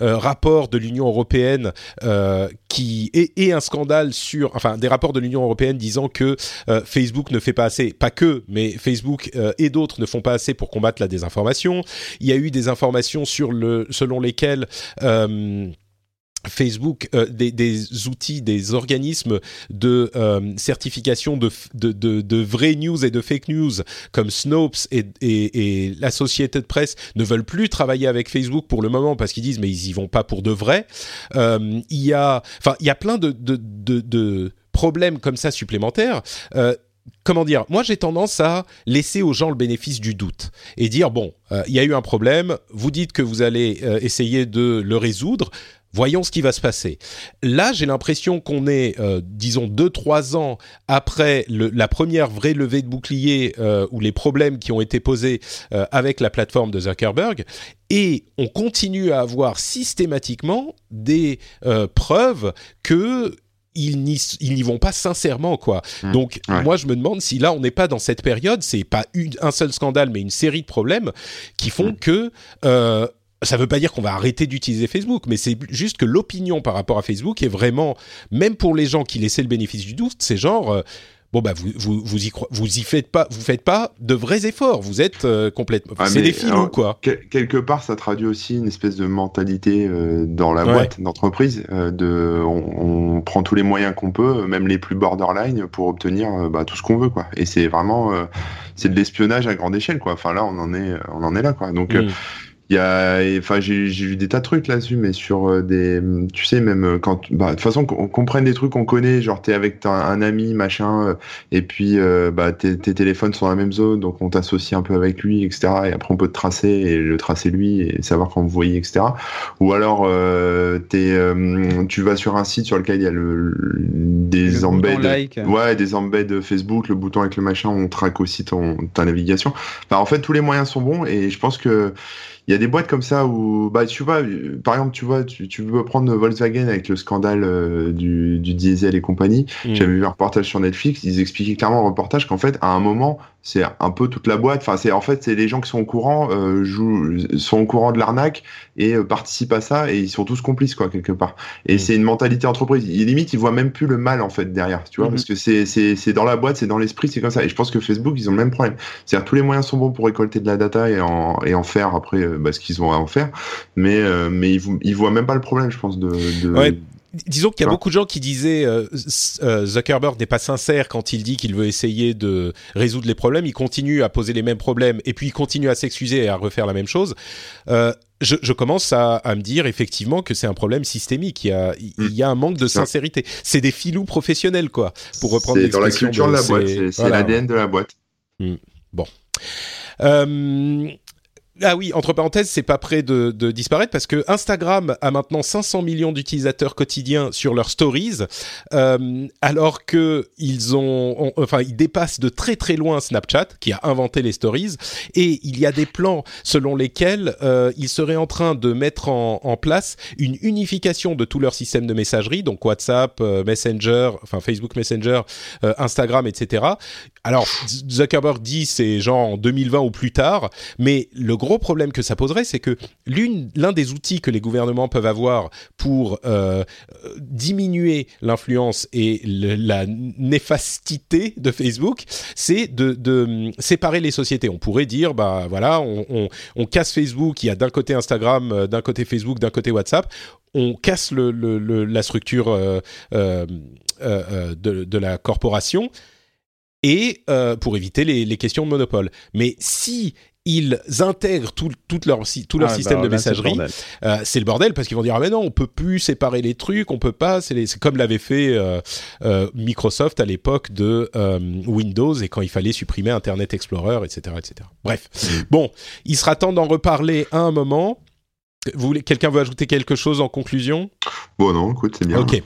euh, rapports de l'Union européenne euh, qui et, et, un scandale sur, enfin, des rapports de l'Union européenne disant que euh, Facebook ne fait pas assez, pas que, mais Facebook euh, et d'autres ne font pas assez pour combattre la désinformation. Il y a eu des informations sur le, selon lesquelles euh, Facebook, euh, des, outils, des organismes de euh, certification de, de, de, de vraies news et de fake news comme Snopes et, et, et l'Associated Press ne veulent plus travailler avec Facebook pour le moment parce qu'ils disent mais ils y vont pas pour de vrai. Euh, il y a, enfin, il y a plein de, de, de, de problèmes comme ça supplémentaires. Comment dire? Moi, j'ai tendance à laisser aux gens le bénéfice du doute et dire bon, il y a eu un problème. Vous dites que vous allez essayer de le résoudre. Voyons ce qui va se passer. Là, j'ai l'impression qu'on est, euh, disons, deux, trois ans après le, la première vraie levée de bouclier euh, ou les problèmes qui ont été posés euh, avec la plateforme de Zuckerberg, et on continue à avoir systématiquement des preuves que ils n'y vont pas sincèrement quoi. Mmh, Donc ouais. moi je me demande si là on n'est pas dans cette période, c'est pas une, un seul scandale mais une série de problèmes qui font mmh. que euh, ça ne veut pas dire qu'on va arrêter d'utiliser Facebook, mais c'est juste que l'opinion par rapport à Facebook est vraiment, même pour les gens qui laissaient le bénéfice du doute, c'est genre, euh, bon bah vous vous vous y vous y faites pas vous faites pas de vrais efforts vous êtes euh, complètement Ah, c'est des filous quoi Quel- quelque part, ça traduit aussi une espèce de mentalité euh, dans la Ouais. boîte d'entreprise. euh, de, on, on prend tous les moyens qu'on peut, même les plus borderline, pour obtenir euh, bah, tout ce qu'on veut, quoi. Et c'est vraiment, euh, c'est de l'espionnage à grande échelle, quoi. Enfin là, on en est, on en est là, quoi. Donc euh, Mm. Il y a, enfin, j'ai vu des tas de trucs là-dessus, mais sur euh, des, tu sais, même euh, quand, bah, de toute façon, qu'on qu'on prenne des trucs qu'on connaît, genre t'es avec un, un ami, machin, euh, et puis euh, bah, tes, tes téléphones sont dans la même zone, donc on t'associe un peu avec lui, etc. Et après on peut te tracer et le tracer lui et savoir quand vous voyez, etc. Ou alors euh, t'es, euh, tu vas sur un site sur lequel il y a le, le- des Le embeds, like. ouais, des embeds Facebook, le bouton avec le machin, on traque aussi ton ta navigation. Enfin, en fait, tous les moyens sont bons et je pense que il y a des boîtes comme ça où, bah, tu vois, par exemple, tu vois, tu, tu veux prendre Volkswagen avec le scandale euh, du, du diesel et compagnie. Mm. J'avais vu un reportage sur Netflix, ils expliquaient clairement au reportage qu'en fait, à un moment, c'est un peu toute la boîte. Enfin, c'est en fait, c'est les gens qui sont au courant, euh, jouent, sont au courant de l'arnaque et euh, participent à ça et ils sont tous complices, quoi, quelque part. Et Mm. c'est une mentalité entreprise. Ils, limite, ils voient même plus le mal, en fait, derrière, tu vois, Mhm. parce que c'est, c'est, c'est dans la boîte, c'est dans l'esprit, c'est comme ça. Et je pense que Facebook, ils ont le même problème. C'est-à-dire, tous les moyens sont bons pour récolter de la data et en, et en faire après euh, bah, ce qu'ils ont à en faire. Mais, euh, mais ils, ils voient même pas le problème, je pense, de, de, Ouais. Disons qu'il y a beaucoup de gens qui disaient euh, euh, Zuckerberg n'est pas sincère quand il dit qu'il veut essayer de résoudre les problèmes. Il continue à poser les mêmes problèmes et puis il continue à s'excuser et à refaire la même chose. Euh, je, je commence à, à me dire effectivement que c'est un problème systémique. Il y a, il il y a un manque de sincérité. C'est des filous professionnels, quoi. Pour reprendre c'est dans la culture de, de la boîte, ces- c'est, voilà. l'ADN de la boîte. Euh, ah oui, entre parenthèses, c'est pas prêt de, de disparaître parce que Instagram a maintenant 500 millions d'utilisateurs quotidiens sur leurs stories, euh, alors que ils ont, ont- enfin, ils dépassent de très très loin Snapchat qui a inventé les stories, et il y a des plans selon lesquels euh, ils seraient en train de mettre en, en place une unification de tout leur système de messagerie, donc WhatsApp, euh, Messenger, enfin Facebook Messenger, euh, Instagram, etc. Alors Zuckerberg dit c'est genre en 2020 ou plus tard, mais le gros problème que ça poserait, c'est que l'un des outils que les gouvernements peuvent avoir pour euh, diminuer l'influence et la néfastité de Facebook, c'est de, de hum, séparer les sociétés. On pourrait dire, bah voilà, on, on, casse Facebook, il y a d'un côté Instagram, euh, d'un côté Facebook, d'un côté WhatsApp. On casse le, le- la structure euh, de, de la corporation et euh, pour éviter les, les questions de monopole. Mais si ils intègrent tout, tout leur, si- tout leur Ah, système bah, de là, c'est le messagerie, euh, c'est le bordel parce qu'ils vont dire ah mais non on peut plus séparer les trucs on peut pas. C'est comme l'avait fait euh, euh, Microsoft à l'époque de euh, Windows et quand il fallait supprimer Internet Explorer etc etc bref. Bon il sera temps d'en reparler à un moment vous voulez quelqu'un veut ajouter quelque chose en conclusion? Bon, non, écoute, c'est bien. ok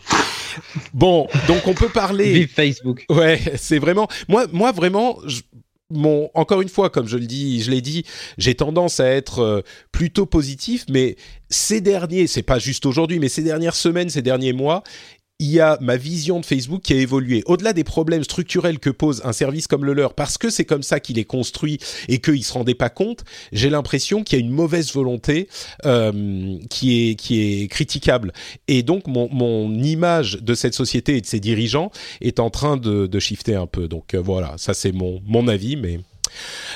bon donc on peut parler Vive Facebook. Ouais, c'est vraiment moi moi vraiment je- mon encore une fois comme je le dis, je l'ai dit, j'ai tendance à être euh, plutôt positif mais ces derniers, c'est pas juste aujourd'hui mais ces dernières semaines, ces derniers mois, il y a ma vision de Facebook qui a évolué. Au-delà des problèmes structurels que pose un service comme le leur, parce que c'est comme ça qu'il est construit et qu'ils ne se rendaient pas compte, j'ai l'impression qu'il y a une mauvaise volonté euh, qui, est, qui est critiquable. Et donc, mon, mon image de cette société et de ses dirigeants est en train de, de shifter un peu. Donc euh, voilà, ça c'est mon, mon avis, mais...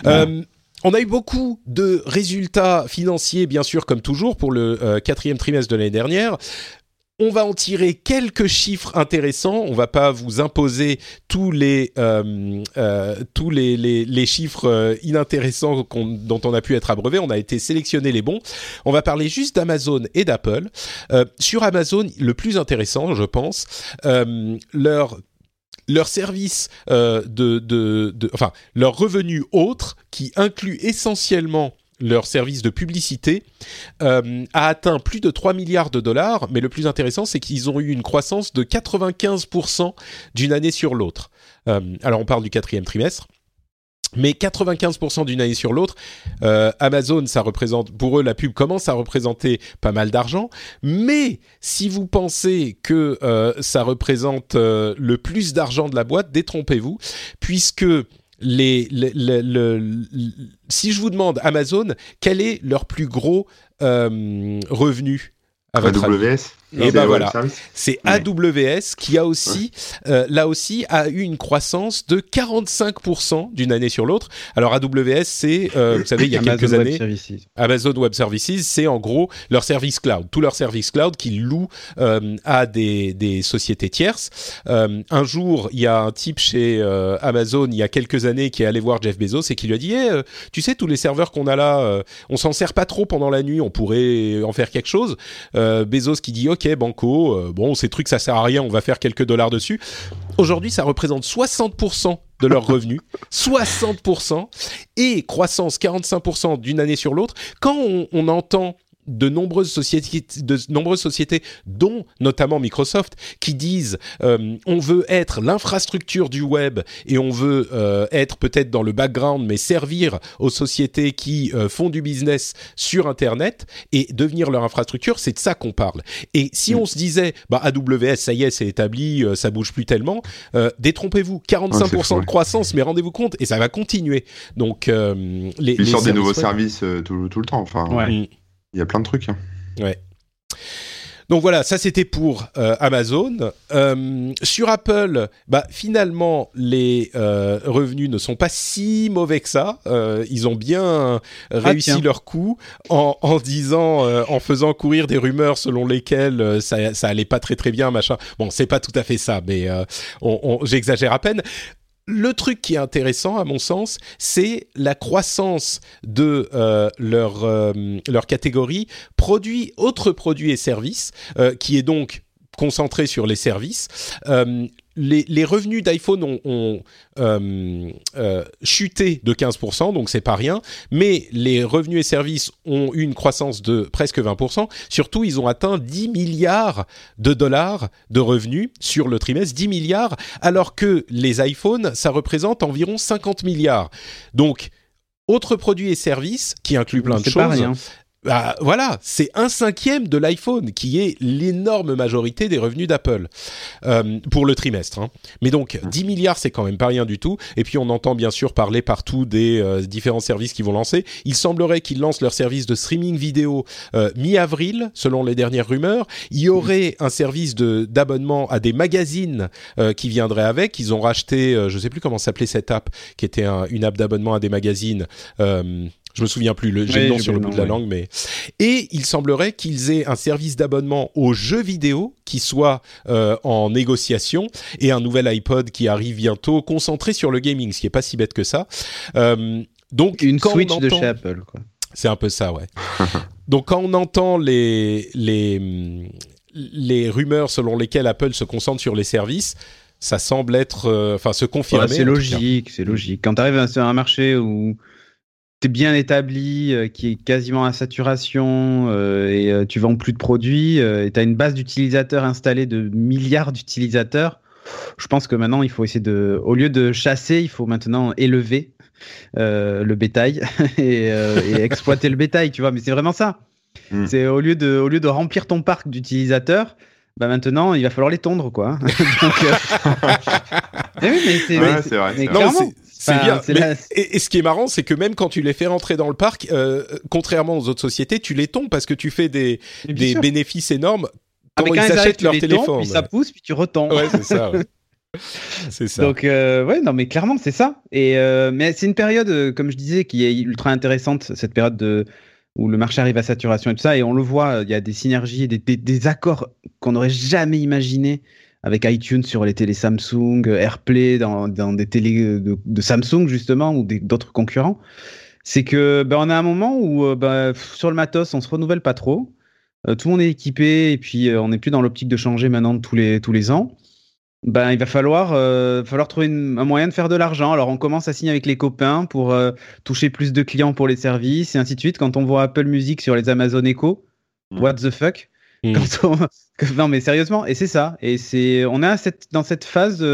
Euh, on a eu beaucoup de résultats financiers, bien sûr, comme toujours, pour le euh, quatrième trimestre de l'année dernière. On va en tirer quelques chiffres intéressants. On va pas vous imposer tous les euh, euh, tous les, les, chiffres euh, inintéressants dont on a pu être abreuvé. On a été sélectionner les bons. On va parler juste d'Amazon et d'Apple. Sur Amazon, le plus intéressant, je pense, leur leur service de, de, de, enfin leur revenu autre qui inclut essentiellement leur service de publicité euh, a atteint plus de 3 milliards de dollars, mais le plus intéressant, c'est qu'ils ont eu une croissance de 95% d'une année sur l'autre. Euh, alors on parle du quatrième trimestre. Mais 95% d'une année sur l'autre, euh, Amazon, ça représente, pour eux, la pub commence à représenter pas mal d'argent. Mais si vous pensez que ça représente le plus d'argent de la boîte, détrompez-vous, puisque si je vous demande Amazon, quel est leur plus gros euh, revenu AWS Et ben voilà, c'est AWS qui a aussi, euh, là aussi, a eu une croissance de 45% d'une année sur l'autre. Alors AWS, c'est, euh, vous savez, il y a quelques années, Amazon Web Services, c'est en gros leur service cloud, tout leur service cloud qu'ils louent euh, à des, des, sociétés tierces. un jour, il y a un type chez Amazon, il y a quelques années, qui est allé voir Jeff Bezos et qui lui a dit, hey, tu sais, tous les serveurs qu'on a là, on s'en sert pas trop pendant la nuit, on pourrait en faire quelque chose. Bezos qui dit, ok, banco, euh, bon, ces trucs, ça sert à rien, on va faire quelques dollars dessus. Aujourd'hui, ça représente 60% de leurs (laughs) revenus, 60%, et croissance 45% d'une année sur l'autre. Quand on entend de nombreuses sociétés, de nombreuses sociétés, dont notamment Microsoft, qui disent euh, on veut être l'infrastructure du web et on veut euh, être peut-être dans le background, mais servir aux sociétés qui euh, font du business sur Internet et devenir leur infrastructure. C'est de ça qu'on parle. Et si mm. on se disait bah AWS, ça y est, c'est établi, ça bouge plus tellement, détrompez-vous, 45% de croissance, mais rendez-vous compte, et ça va continuer. Donc les, ils sortent des nouveaux services tout, le temps. Enfin, mm. Il y a plein de trucs. Hein. Ouais. Donc voilà, ça c'était pour euh, Amazon. Euh, sur Apple, bah, finalement, les euh, revenus ne sont pas si mauvais que ça. ils ont bien ah, réussi leur coup en, en disant, en faisant courir des rumeurs selon lesquelles ça, ça allait pas très très bien, machin. Bon, c'est pas tout à fait ça, mais j'exagère à peine le truc qui est intéressant, à mon sens, c'est la croissance de euh, leur, euh, leur catégorie produits, autres produits et services, euh, qui est donc concentré sur les services les, revenus d'iPhone ont, euh, euh, chuté de 15%, donc c'est pas rien, mais les revenus et services ont eu une croissance de presque 20%. Surtout, ils ont atteint 10 milliards de dollars de revenus sur le trimestre, 10 milliards, alors que les iPhones, ça représente environ 50 milliards. Donc, autres produits et services, qui incluent plein de choses, bah, voilà, c'est un cinquième de l'iPhone qui est l'énorme majorité des revenus d'Apple euh, pour le trimestre. Hein. Mais donc 10 milliards, c'est quand même pas rien du tout. Et puis on entend bien sûr parler partout des euh, différents services qu'ils vont lancer. Il semblerait qu'ils lancent leur service de streaming vidéo euh, mi-avril, selon les dernières rumeurs. Il y aurait un service de d'abonnement à des magazines qui viendrait avec. Ils ont racheté, je sais plus comment s'appelait cette app, qui était une app d'abonnement à des magazines. Je me souviens plus, le, j'ai le nom sur le bout de la langue, mais et il semblerait qu'ils aient un service d'abonnement aux jeux vidéo qui soit euh, en négociation et un nouvel iPod qui arrive bientôt, concentré sur le gaming, ce qui est pas si bête que ça. Euh, donc une Switch de chez Apple, quoi. C'est un peu ça, ouais. (laughs) donc quand on entend les les les rumeurs selon lesquelles Apple se concentre sur les services, ça semble être, euh, enfin, se confirmer. c'est logique, c'est logique. Quand tu arrives sur un marché où t'es bien établi, euh, qui est quasiment à saturation euh, et euh, tu vends plus de produits et tu as une base d'utilisateurs installée de milliards d'utilisateurs, je pense que maintenant il faut essayer de, au lieu de chasser, il faut maintenant élever le bétail (laughs) et, exploiter le bétail, tu vois. Mais c'est vraiment ça. Hmm. C'est au lieu de, au lieu de remplir ton parc d'utilisateurs, bah maintenant il va falloir les tondre quoi. (laughs) (laughs) oui, mais c'est vrai. Mais c'est bien. et, ce qui est marrant, c'est que même quand tu les fais rentrer dans le parc, euh, contrairement aux autres sociétés, tu les tombes parce que tu fais des, des bénéfices énormes quand, ils achètent leur téléphone. puis ça pousse, puis tu retombes. Ouais, c'est ça. (laughs) c'est ça. Donc euh, ouais, non, mais clairement c'est ça. Et euh, mais c'est une période, comme je disais, qui est ultra intéressante, cette période de où le marché arrive à saturation et tout ça, et on le voit, il y a des synergies, des, des, des accords qu'on n'aurait jamais imaginé avec iTunes sur les télés Samsung, AirPlay dans, dans des télés de, Samsung justement ou d'autres concurrents, c'est que ben, on a un moment où euh, ben, sur le matos on se renouvelle pas trop, euh, tout le monde est équipé et puis euh, on n'est plus dans l'optique de changer maintenant tous les tous les ans. Ben, il va falloir, falloir trouver un moyen de faire de l'argent. Alors, on commence à signer avec les copains pour toucher plus de clients pour les services et ainsi de suite. Quand on voit Apple Music sur les Amazon Echo, mm. what the fuck? Mm. (laughs) Non, mais sérieusement, et c'est ça. Et c'est, on est cette, dans cette phase.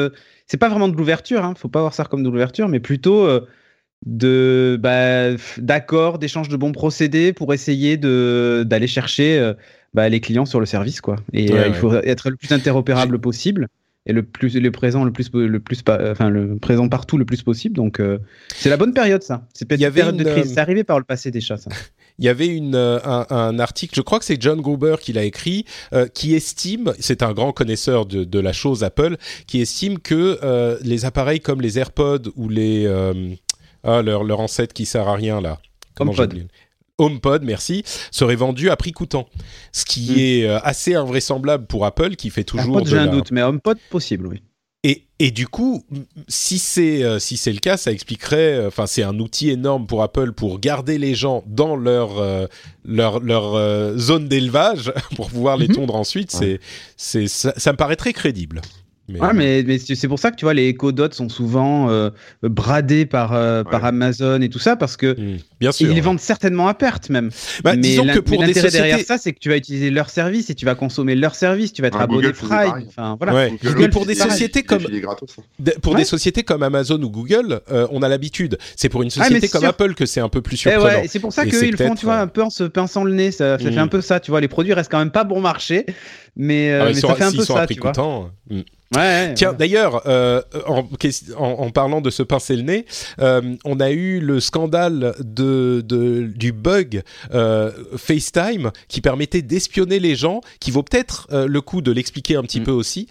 c'est pas vraiment de l'ouverture. Hein, faut pas voir ça comme de l'ouverture, mais plutôt euh, de bah, d'accord, d'échange de bons procédés pour essayer de d'aller chercher euh, bah, les clients sur le service, quoi. Et euh, il faut être le plus interopérable possible et le plus le présent le plus le plus enfin le présent partout le plus possible donc c'est la bonne période ça c'est peut-être une période de crise c'est arrivé par le passé déjà ça (laughs) il y avait une, un, un, article, je crois que c'est John Gruber qui l'a écrit, qui estime, c'est un grand connaisseur de, de, la chose Apple, qui estime que les appareils comme les AirPods ou les ah, leur, leur ancêtre qui sert à rien là. HomePod. HomePod, merci, serait vendu à prix coûtant. Ce qui hmm. est euh, assez invraisemblable pour Apple qui fait toujours. HomePod, j'ai un doute, mais HomePod, possible, oui. Et, et du coup, si c'est euh, si c'est le cas, ça expliquerait. Euh, enfin, c'est un outil énorme pour Apple pour garder les gens dans leur leur, leur zone d'élevage (laughs) pour pouvoir les mhm. tondre ensuite. C'est c'est ça, ça, me paraît très crédible. Mais, ouais, mais, mais c'est pour ça que tu vois, les Echo Dots sont souvent euh, bradés par, euh, par Amazon et tout ça, parce que mmh, bien sûr, ils les vendent certainement à perte même. Bah, mais que pour des sociétés... derrière ça, c'est que tu vas utiliser leur service et tu vas consommer leur service, tu vas être abonné Prime. Enfin, voilà. Ouais. mais pour des sociétés comme hein. pour des sociétés comme Amazon ou Google, euh, on a l'habitude. C'est pour une société comme Apple que c'est un peu plus eh surprenant. c'est pour ça qu'ils le font, tu vois, un peu en se pinçant le nez. Ça, fait mmh. un peu ça, tu vois. Les produits restent quand même pas bon marché, mais, ah ça fait un peu ça, tu vois. Tiens, d'ailleurs, euh, en, en, parlant de se pincer le nez, euh, on a eu le scandale de, de du bug euh, FaceTime qui permettait d'espionner les gens, qui vaut peut-être le coup de l'expliquer un petit mm. peu aussi.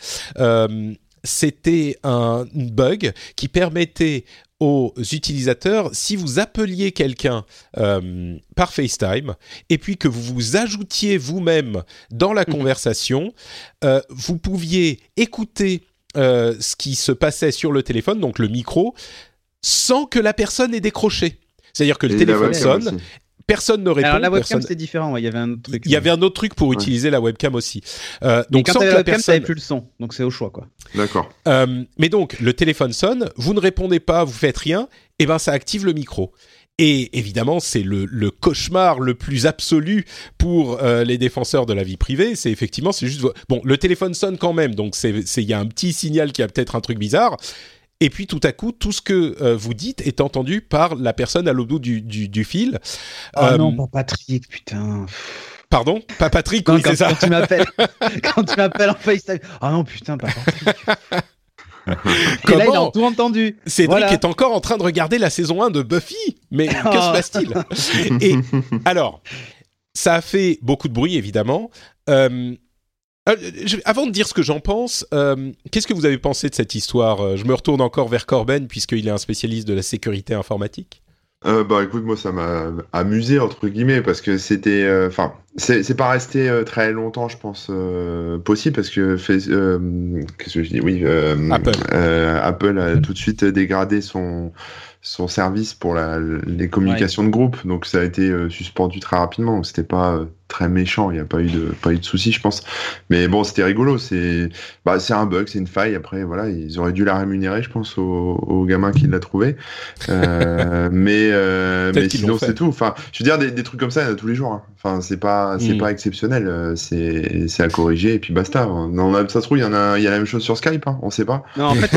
C'était un bug qui permettait aux utilisateurs, si vous appeliez quelqu'un euh, par FaceTime et puis que vous vous ajoutiez vous-même dans la mhm. conversation, euh, vous pouviez écouter euh, ce qui se passait sur le téléphone, donc le micro, sans que la personne ait décroché. C'est-à-dire que le téléphone sonne, personne ne répond. Alors la webcam c'est différent, il y avait un autre truc. Il y avait un autre truc pour utiliser la webcam aussi. Euh, donc quand sans que la, webcam, personne... plus le son, donc c'est au choix quoi. D'accord. Euh, mais donc le téléphone sonne, vous ne répondez pas, vous faites rien, et ben ça active le micro. Et évidemment, c'est le, le, cauchemar le plus absolu pour euh, les défenseurs de la vie privée. C'est effectivement, c'est juste bon, le téléphone sonne quand même, donc c'est il y a un petit signal qui a peut-être un truc bizarre. Et puis tout à coup, tout ce que euh, vous dites est entendu par la personne à l'autre bout du, du, fil. Oh non, pas Patrick, putain. Pardon? Pas Patrick, oui, c'est ça. Quand tu m'appelles, (laughs) quand tu m'appelles en FaceTime. Oh non, putain, pas Patrick. (laughs) Et là, il a tout entendu. Cédric est encore en train de regarder la saison 1 de Buffy. Mais (laughs) que se passe-t-il? Et alors, ça a fait beaucoup de bruit, évidemment. Euh, euh, avant de dire ce que j'en pense, euh, qu'est-ce que vous avez pensé de cette histoire euh, Je me retourne encore vers Corben puisqu'il est un spécialiste de la sécurité informatique. bah écoute, moi ça m'a amusé entre guillemets parce que c'était, enfin, c'est pas resté très longtemps, je pense, possible parce que qu'est-ce que je dis? Oui, Apple. Apple a tout de suite dégradé son son service pour la, les communications de groupe, donc ça a été suspendu très rapidement. C'était pas très méchant. Il n'y a pas eu de pas eu de soucis, je pense. Mais bon, c'était rigolo. C'est bah, c'est un bug, c'est une faille. Après, voilà, ils auraient dû la rémunérer, je pense, au, au gamin qui l'a trouvé. Euh, (laughs) mais euh, mais sinon, c'est tout. Enfin, je veux dire, des, des, trucs comme ça, il y en a tous les jours. Hein. Enfin, c'est pas c'est mm. pas exceptionnel. Euh, c'est c'est à corriger et puis basta. Non, ça se trouve, il y en a il y a la même chose sur Skype. Hein. On sait pas. Non, en fait,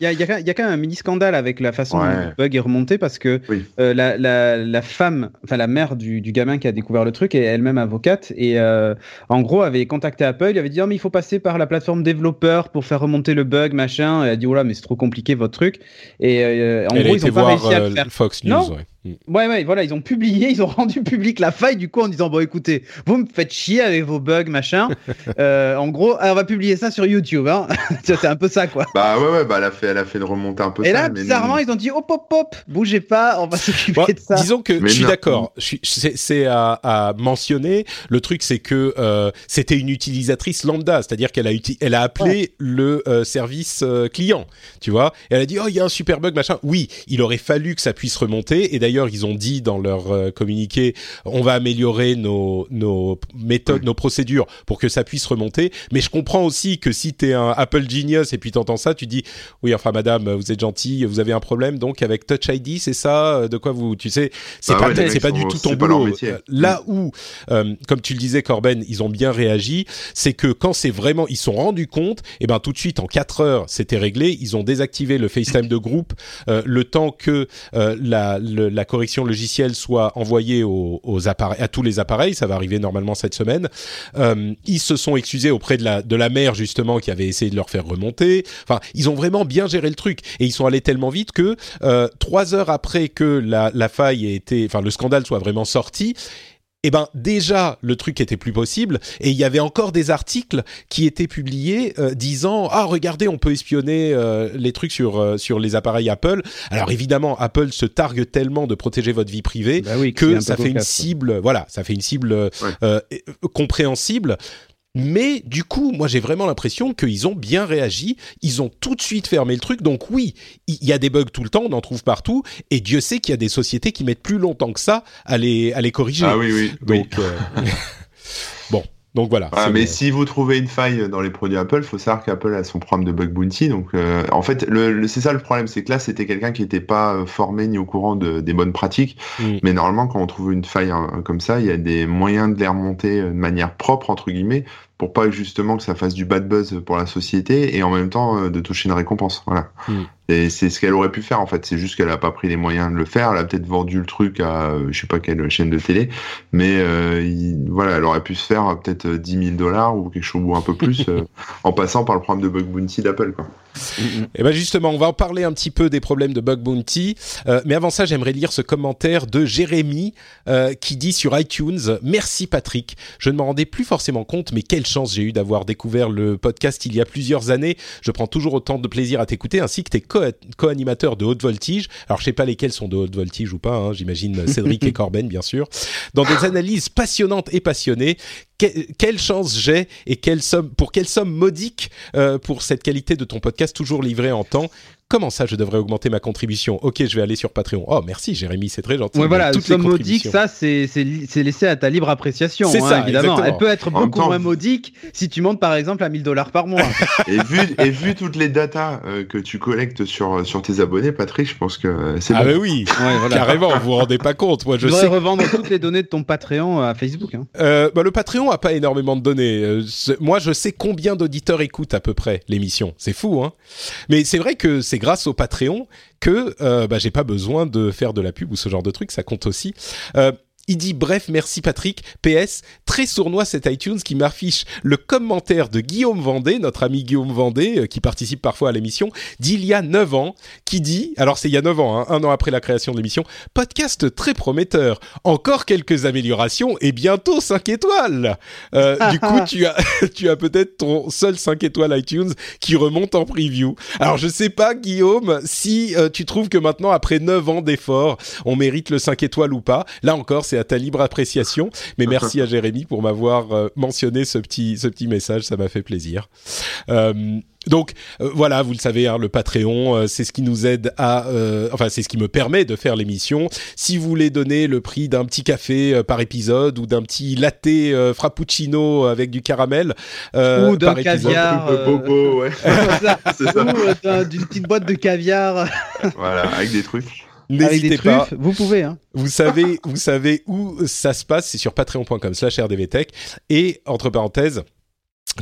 il y, a, y, a, y a quand même un mini scandale avec la façon dont le bug est remonté parce que euh, la, la, la femme, enfin la mère du, du gamin qui a découvert le truc est elle-même avocate et euh, en gros avait contacté Apple, il avait dit oh, mais il faut passer par la plateforme développeur pour faire remonter le bug machin. Et elle a dit oh là mais c'est trop compliqué votre truc. Et euh, en gros ils ont pas réussi à le euh, faire. Fox News, non Ouais, ouais, voilà, ils ont publié, (laughs) ils ont rendu public la faille du coup en disant bon écoutez, vous me faites chier avec vos bugs machin. (laughs) euh, en gros, on va publier ça sur YouTube. Hein. (laughs) c'est un peu ça quoi. Bah ouais, ouais, bah elle a fait, elle a fait le remonter un peu. Et là, bizarrement, ils ont dit hop, hop, hop, bougez pas, on va s'occuper de ça. Disons que je suis d'accord. C'est à, à, mentionner. Le truc, c'est que euh, c'était une utilisatrice lambda, c'est-à-dire qu'elle a, elle a appelé le euh, service euh, client, tu vois. Et elle a dit oh il y a un super bug machin. Oui, il aurait fallu que ça puisse remonter. Et d'ailleurs ils ont dit dans leur euh, communiqué, on va améliorer nos, nos méthodes, nos procédures pour que ça puisse remonter. Mais je comprends aussi que si tu es un Apple Genius et puis t'entends ça, tu dis, oui, enfin, madame, vous êtes gentille, vous avez un problème, donc avec Touch ID, c'est ça, euh, de quoi vous, tu sais, c'est bah pas, c'est pas du tout ton boulot. Euh, là où, comme tu le disais, Corben, ils ont bien réagi, c'est que quand c'est vraiment, ils sont rendus compte, et eh ben tout de suite en 4 heures, c'était réglé. Ils ont désactivé le FaceTime de groupe le temps que la, la correction logicielle soit envoyée aux, appareils, à tous les appareils. Ça va arriver normalement cette semaine. Euh, ils se sont excusés auprès de la de la mère justement qui avait essayé de leur faire remonter. Enfin, ils ont vraiment bien géré le truc et ils sont allés tellement vite que euh, trois heures après que la, la faille ait été, enfin le scandale soit vraiment sorti, eh ben déjà le truc était plus possible et il y avait encore des articles qui étaient publiés euh, disant ah regardez on peut espionner euh, les trucs sur euh, sur les appareils Apple. Alors évidemment Apple se targue tellement de protéger votre vie privée bah oui, que ça fait une cible voilà ça fait une cible compréhensible. Mais du coup, moi j'ai vraiment l'impression qu'ils ont bien réagi, ils ont tout de suite fermé le truc. Donc oui, il y a des bugs tout le temps, on en trouve partout, et Dieu sait qu'il y a des sociétés qui mettent plus longtemps que ça à les, à les corriger. Ah oui, oui. Donc, euh, (laughs) bon, donc voilà. Ah, mais si vous trouvez une faille dans les produits Apple, faut savoir qu'Apple a son programme de bug bounty. Donc euh, en fait, le, c'est ça le problème, c'est que là c'était quelqu'un qui n'était pas euh, formé ni au courant de, des bonnes pratiques. Mm. Mais normalement, quand on trouve une faille hein, comme ça, il y a des moyens de les remonter de manière propre entre guillemets pour pas justement que ça fasse du bad buzz pour la société et en même temps euh, de toucher une récompense. Voilà. Mm. Et c'est ce qu'elle aurait pu faire en fait. C'est juste qu'elle a pas pris les moyens de le faire. Elle a peut-être vendu le truc à euh, je sais pas quelle chaîne de télé, mais euh, voilà, elle aurait pu se faire peut-être 10 000 dollars ou quelque chose ou un peu plus (laughs) en passant par le programme de bug bounty d'Apple quoi. Et ben justement, on va en parler un petit peu des problèmes de bug bounty, mais avant ça, j'aimerais lire ce commentaire de Jérémy qui dit sur iTunes "Merci Patrick. Je ne m'en rendais plus forcément compte, mais quel chance j'ai eu d'avoir découvert le podcast il y a plusieurs années. Je prends toujours autant de plaisir à t'écouter, ainsi que tes co-animateurs de haute voltige. Alors, je sais pas lesquels sont de haute voltige ou pas, hein, j'imagine Cédric et (laughs) Corben, bien sûr. Dans des analyses passionnantes et passionnées quelle chance j'ai et pour quelle somme modique euh, pour cette qualité de ton podcast toujours livré en temps. Comment ça, je devrais augmenter ma contribution Ok, je vais aller sur Patreon. Oh, merci Jérémy, c'est très gentil. Ouais, voilà, toutes somme modique, ça, c'est laissé à ta libre appréciation. C'est hein, ça, évidemment. Elle peut être beaucoup moins modique si tu montes par exemple à 1000 dollars par mois. (laughs) et, vu, et vu toutes les datas euh, que tu collectes sur, sur tes abonnés, Patrick, je pense que c'est Ah, bah oui, (laughs) carrément, vous vous rendez pas compte. Moi, je tu sais. revendre toutes les données de ton Patreon à Facebook. Hein. Euh, bah, le Patreon a pas énormément de données. Euh, moi, je sais combien d'auditeurs écoutent à peu près l'émission. C'est fou, hein. Mais c'est vrai que c'est grâce au Patreon que euh, bah, j'ai pas besoin de faire de la pub ou ce genre de truc, ça compte aussi. Euh, il dit bref, merci Patrick. PS, très sournois cet iTunes qui m'affiche le commentaire de Guillaume Vendée, notre ami Guillaume Vendée, euh, qui participe parfois à l'émission, d'il y a 9 ans, qui dit, alors c'est il y a 9 ans, hein, un an après la création de l'émission, podcast très prometteur, encore quelques améliorations et bientôt 5 étoiles. Euh, (laughs) du coup, tu as, (laughs) tu as peut-être ton seul 5 étoiles iTunes qui remonte en preview. Alors je sais pas Guillaume, si euh, tu trouves que maintenant, après 9 ans d'efforts, on mérite le 5 étoiles ou pas. Là encore, c'est à ta libre appréciation. Mais merci à Jérémy pour m'avoir euh, mentionné ce petit, ce petit message, ça m'a fait plaisir. Euh, donc euh, voilà, vous le savez, hein, le Patreon, c'est ce qui nous aide à, enfin c'est ce qui me permet de faire l'émission. Si vous voulez donner le prix d'un petit café par épisode ou d'un petit latte frappuccino avec du caramel ou d'un caviar, de bobo, ouais. (laughs) (laughs) ou d'une petite boîte de caviar, voilà, avec des trucs. N'hésitez pas. Vous pouvez. Hein. Vous savez, vous savez où ça se passe. C'est sur patreon.com/rdvtech et entre parenthèses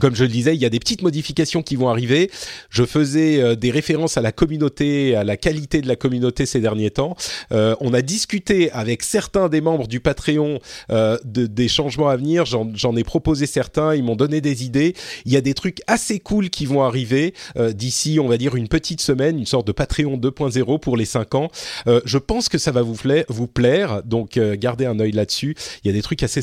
comme je le disais, il y a des petites modifications qui vont arriver. Je faisais euh, des références à la communauté, à la qualité de la communauté ces derniers temps. Euh, on a discuté avec certains des membres du Patreon euh, de, des changements à venir. J'en ai proposé certains, ils m'ont donné des idées. Il y a des trucs assez cool qui vont arriver d'ici, on va dire, une petite semaine, une sorte de Patreon 2.0 pour les 5 ans. je pense que ça va vous, vous plaire, donc gardez un œil là-dessus. Il y a des trucs assez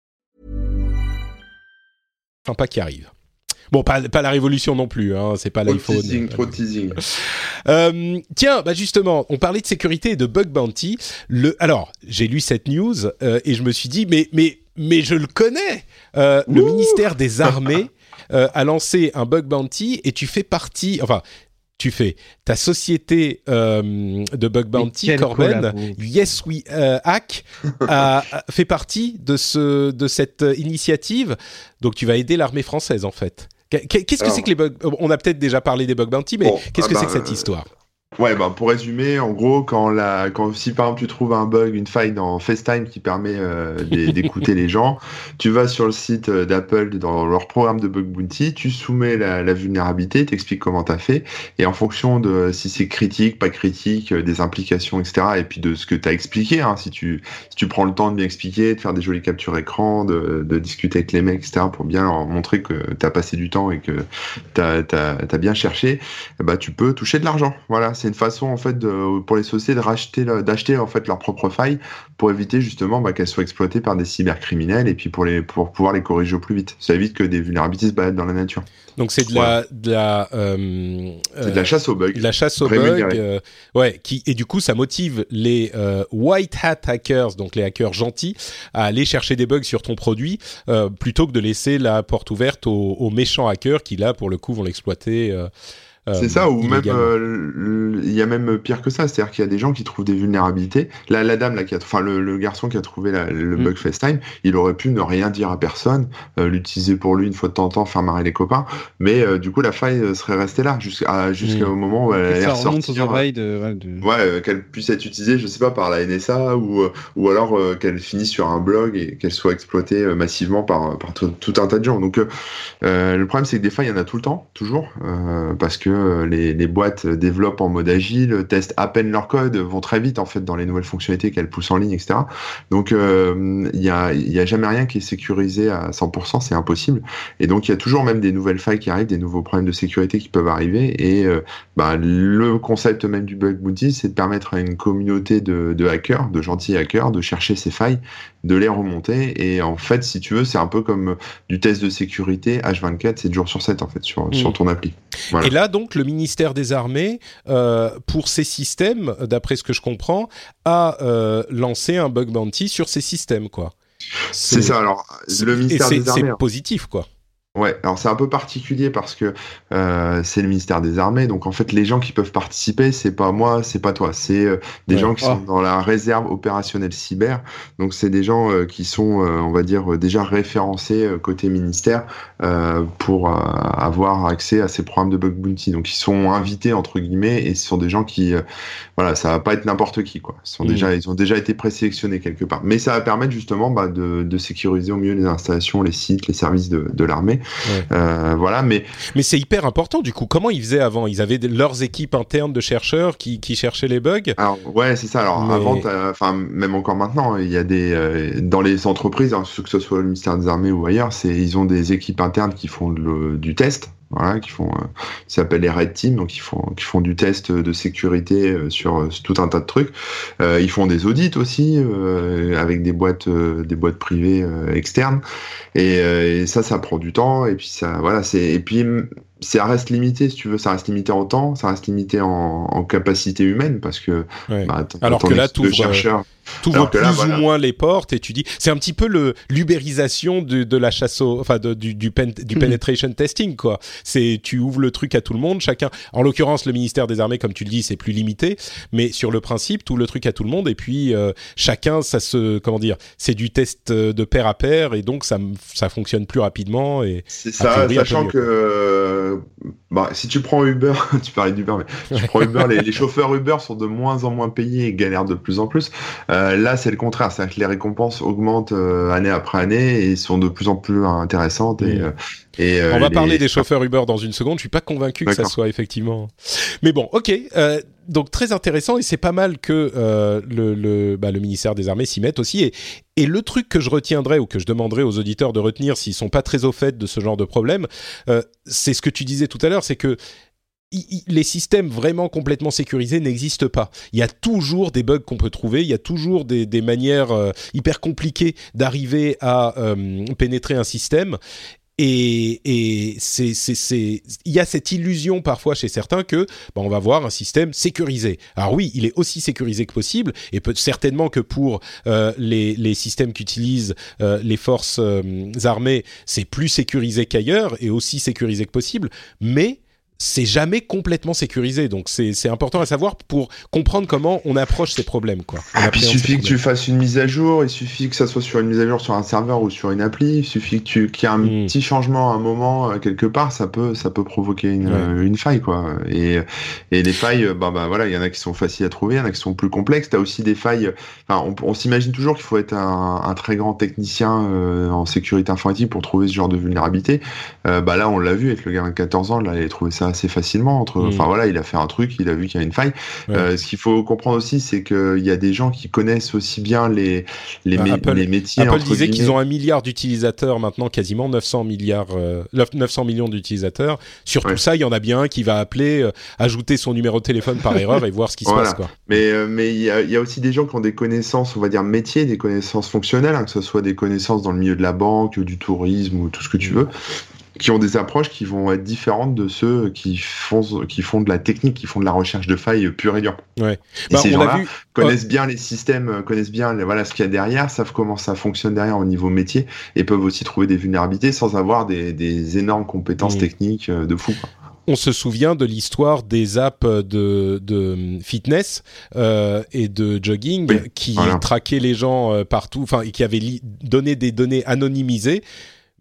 Sympa qui arrive. Bon, pas, pas la révolution non plus, hein, c'est pas l'iPhone. teasing, trop teasing. Euh, tiens, bah justement, on parlait de sécurité et de bug bounty. Le, alors, j'ai lu cette news euh, et je me suis dit, mais mais mais je le connais. Euh, le ministère des Armées a lancé un bug bounty et tu fais partie, enfin. Tu fais ta société euh, de bug bounty, Corben. Yes We euh, Hack, a, fait partie de ce de cette initiative. Donc tu vas aider l'armée française en fait. Qu'est- Qu'est-ce que c'est que les bugs On a peut-être déjà parlé des bug bounty, mais Bon, qu'est-ce ah que bah, c'est que cette euh, histoire? Ouais, bah, pour résumer, en gros, quand la, quand si par exemple tu trouves un bug, une faille dans FaceTime qui permet euh, d'é- (laughs) d'écouter les gens, tu vas sur le site euh, d'Apple dans leur programme de bug bounty, tu soumets la, la vulnérabilité, t'expliques comment t'as fait, et en fonction de si c'est critique, pas critique, euh, des implications, etc., et puis de ce que t'as expliqué, hein, si tu, si tu prends le temps de bien expliquer, de faire des jolies captures écran, de, de discuter avec les mecs, etc., pour bien leur montrer que t'as passé du temps et que t'as, t'as, t'as bien cherché, bah, tu peux toucher de l'argent. Voilà, c'est une façon en fait de, pour les sociétés de racheter, d'acheter en fait leurs propres failles pour éviter justement bah, qu'elles soient exploitées par des cybercriminels et puis pour les pour pouvoir les corriger au plus vite. Ça évite que des vulnérabilités se baladent dans la nature. Donc c'est de la, de la, euh, C'est de euh, la chasse aux bugs. de la chasse aux bugs, euh, ouais, qui et du coup ça motive les euh, white hat hackers, donc les hackers gentils, à aller chercher des bugs sur ton produit euh, plutôt que de laisser la porte ouverte aux, aux méchants hackers qui là pour le coup vont l'exploiter. Euh, C'est ça, ou même euh, il y a même pire que ça, c'est-à-dire qu'il y a des gens qui trouvent des vulnérabilités. Là, la dame là, qui a, enfin le, le garçon qui a trouvé la- le Mm. bug FaceTime, il aurait pu ne rien dire à personne, euh, l'utiliser pour lui une fois de temps en temps, faire marrer les copains, mais du coup la faille serait restée là jusqu'à jusqu'au Mm. moment où elle ressortir. oreilles de. ouais, de- Ouais, qu'elle puisse être utilisée, je sais pas, par la NSA ou, ou alors qu'elle finisse sur un blog et qu'elle soit exploitée massivement par, par tout, tout un tas de gens. Donc euh, le problème c'est que des fois il y en a tout le temps, toujours, euh, parce que euh, les, boîtes développent en mode agile, testent à peine leur code, vont très vite en fait dans les nouvelles fonctionnalités qu'elles poussent en ligne, etc. Donc euh, il y, a, jamais rien qui est sécurisé à 100%, c'est impossible. Et donc il y a toujours même des nouvelles failles qui arrivent, des nouveaux problèmes de sécurité qui peuvent arriver. Et euh, bah, le concept même du bug bounty, c'est de permettre à une communauté de hackers, de gentils hackers, de chercher ces failles, de les remonter. Et en fait, si tu veux, c'est un peu comme du test de sécurité H24, 7 jours sur 7 en fait sur, sur ton appli. Voilà. Et là, donc, le ministère des Armées, euh, pour ces systèmes, d'après ce que je comprends, a euh, lancé un bug bounty sur ces systèmes, quoi. C'est ça. Alors, c'est- le ministère c'est des Armées. c'est hein. positif, quoi. Ouais, alors c'est un peu particulier parce que euh, c'est le ministère des Armées, donc en fait les gens qui peuvent participer, c'est pas moi, c'est pas toi, c'est euh, des Ouais. gens qui Ah. sont dans la réserve opérationnelle cyber, donc c'est des gens euh, qui sont, euh, on va dire, déjà référencés euh, côté ministère euh, pour euh, avoir accès à ces programmes de bug bounty, donc ils sont invités entre guillemets et ce sont des gens qui, euh, voilà, ça va pas être n'importe qui quoi, ils sont déjà, ils ont déjà été présélectionnés quelque part, mais ça va permettre justement bah, de, de sécuriser au mieux les installations, les sites, les services de, de l'armée. Ouais. Euh, voilà, mais Mais c'est hyper important, du coup. Comment ils faisaient avant? Ils avaient leurs équipes internes de chercheurs qui, qui cherchaient les bugs? Alors ouais, c'est ça. Alors Mais- avant, enfin même encore maintenant, il y a des euh, dans les entreprises, hein, que ce soit le ministère des Armées ou ailleurs, c'est ils ont des équipes internes qui font le- du test. Voilà, qui font, euh, s'appelle les red teams, donc ils font, qui font du test de sécurité euh, sur euh, tout un tas de trucs. Euh, ils font des audits aussi euh, avec des boîtes, euh, des boîtes privées externes. Et, et ça, ça prend du temps. Et puis ça, voilà, c'est et puis ça reste limité, si tu veux, ça reste limité en temps, ça reste limité en, en capacité humaine parce que Ouais. bah, t'as- Alors que là, équipe de t'ouvres, euh, plus là, ou moins les portes et tu dis, c'est un petit peu le l'ubérisation de, de la chasse au, enfin de- du du, pen- du Mhm. penetration testing quoi. C'est tu ouvres le truc à tout le monde, chacun. En l'occurrence, le ministère des Armées, comme tu le dis, c'est plus limité, mais sur le principe, tu ouvres le truc à tout le monde et puis euh, chacun, ça se, comment dire, c'est du test euh, de pair à pair et donc ça ça fonctionne plus rapidement et C'est ça, sachant que euh, bah, si tu prends Uber, (laughs) tu parlais d'Uber, mais tu prends Uber, les, les (laughs) chauffeurs Uber sont de moins en moins payés et galèrent de plus en plus. Euh, là, c'est le contraire, c'est-à-dire que les récompenses augmentent euh, année après année et sont de plus en plus intéressantes. Et. Euh, et, euh, On va les- parler des chauffeurs Uber dans une seconde. Je suis pas convaincu que ça soit effectivement. Mais bon, ok. Euh, donc très intéressant et c'est pas mal que euh, le, le, bah, le ministère des Armées s'y mette aussi. Et, et le truc que je retiendrai ou que je demanderai aux auditeurs de retenir s'ils sont pas très au fait de ce genre de problème, c'est ce que tu disais tout à l'heure, c'est que les systèmes vraiment complètement sécurisés n'existent pas. Il y a toujours des bugs qu'on peut trouver, il y a toujours des, des manières euh, hyper compliquées d'arriver à euh, pénétrer un système. Et, et c'est, il y a cette illusion parfois chez certains que bah, on va voir un système sécurisé. Alors oui, il est aussi sécurisé que possible, et peut certainement que pour euh, les, les systèmes qu'utilisent euh, les forces euh, armées, c'est plus sécurisé qu'ailleurs et aussi sécurisé que possible, mais c'est jamais complètement sécurisé. Donc c'est, important à savoir pour comprendre comment on approche ces problèmes. Quoi. Ah, puis il suffit que tu fasses une mise à jour, il suffit que ça soit sur une mise à jour sur un serveur ou sur une appli, il suffit tu qu'il y ait un Mm. petit changement à un moment euh, quelque part, ça peut ça peut provoquer une, Ouais. euh, une faille quoi. Et et les failles, euh, bah bah voilà, il y en a qui sont faciles à trouver, il y en a qui sont plus complexes. T'as aussi des failles. On, on s'imagine toujours qu'il faut être un, un très grand technicien euh, en sécurité informatique pour trouver ce genre de vulnérabilité. Euh, bah là, on l'a vu avec le gamin de 14 ans, là, il a trouvé ça assez facilement. Entre, Mm. enfin voilà, il a fait un truc, il a vu qu'il y a une faille. Ouais. Euh, ce qu'il faut comprendre aussi, c'est qu'il y a des gens qui connaissent aussi bien les, les, Bah, mé- Apple- les métiers. Apple disait qu'ils ont un milliard d'utilisateurs maintenant, quasiment 900 milliards, euh, 900 millions d'utilisateurs. Sur tout ça, il y en a bien un qui va appeler, euh, ajouter son numéro de téléphone par erreur et voir ce qui se Voilà. passe. Quoi. Mais euh, mais il y a, il y a aussi des gens qui ont des connaissances, on va dire métiers, des connaissances fonctionnelles, hein, que ce soit des connaissances dans le milieu de la banque, du tourisme ou tout ce que tu veux, qui ont des approches qui vont être différentes de ceux qui font qui font de la technique, qui font de la recherche de failles pure et dure. Ouais. Et Bah, ces gens-là vu. connaissent bien les systèmes, euh, connaissent bien les- voilà ce qu'il y a derrière, savent comment ça fonctionne derrière au niveau métier et peuvent aussi trouver des vulnérabilités sans avoir des, des énormes compétences Mm. techniques euh, de fou. quoi. on se souvient de l'histoire des apps de, de fitness euh, et de jogging Oui, qui voilà. traquaient les gens euh, partout, enfin, et qui avaient donné des données anonymisées.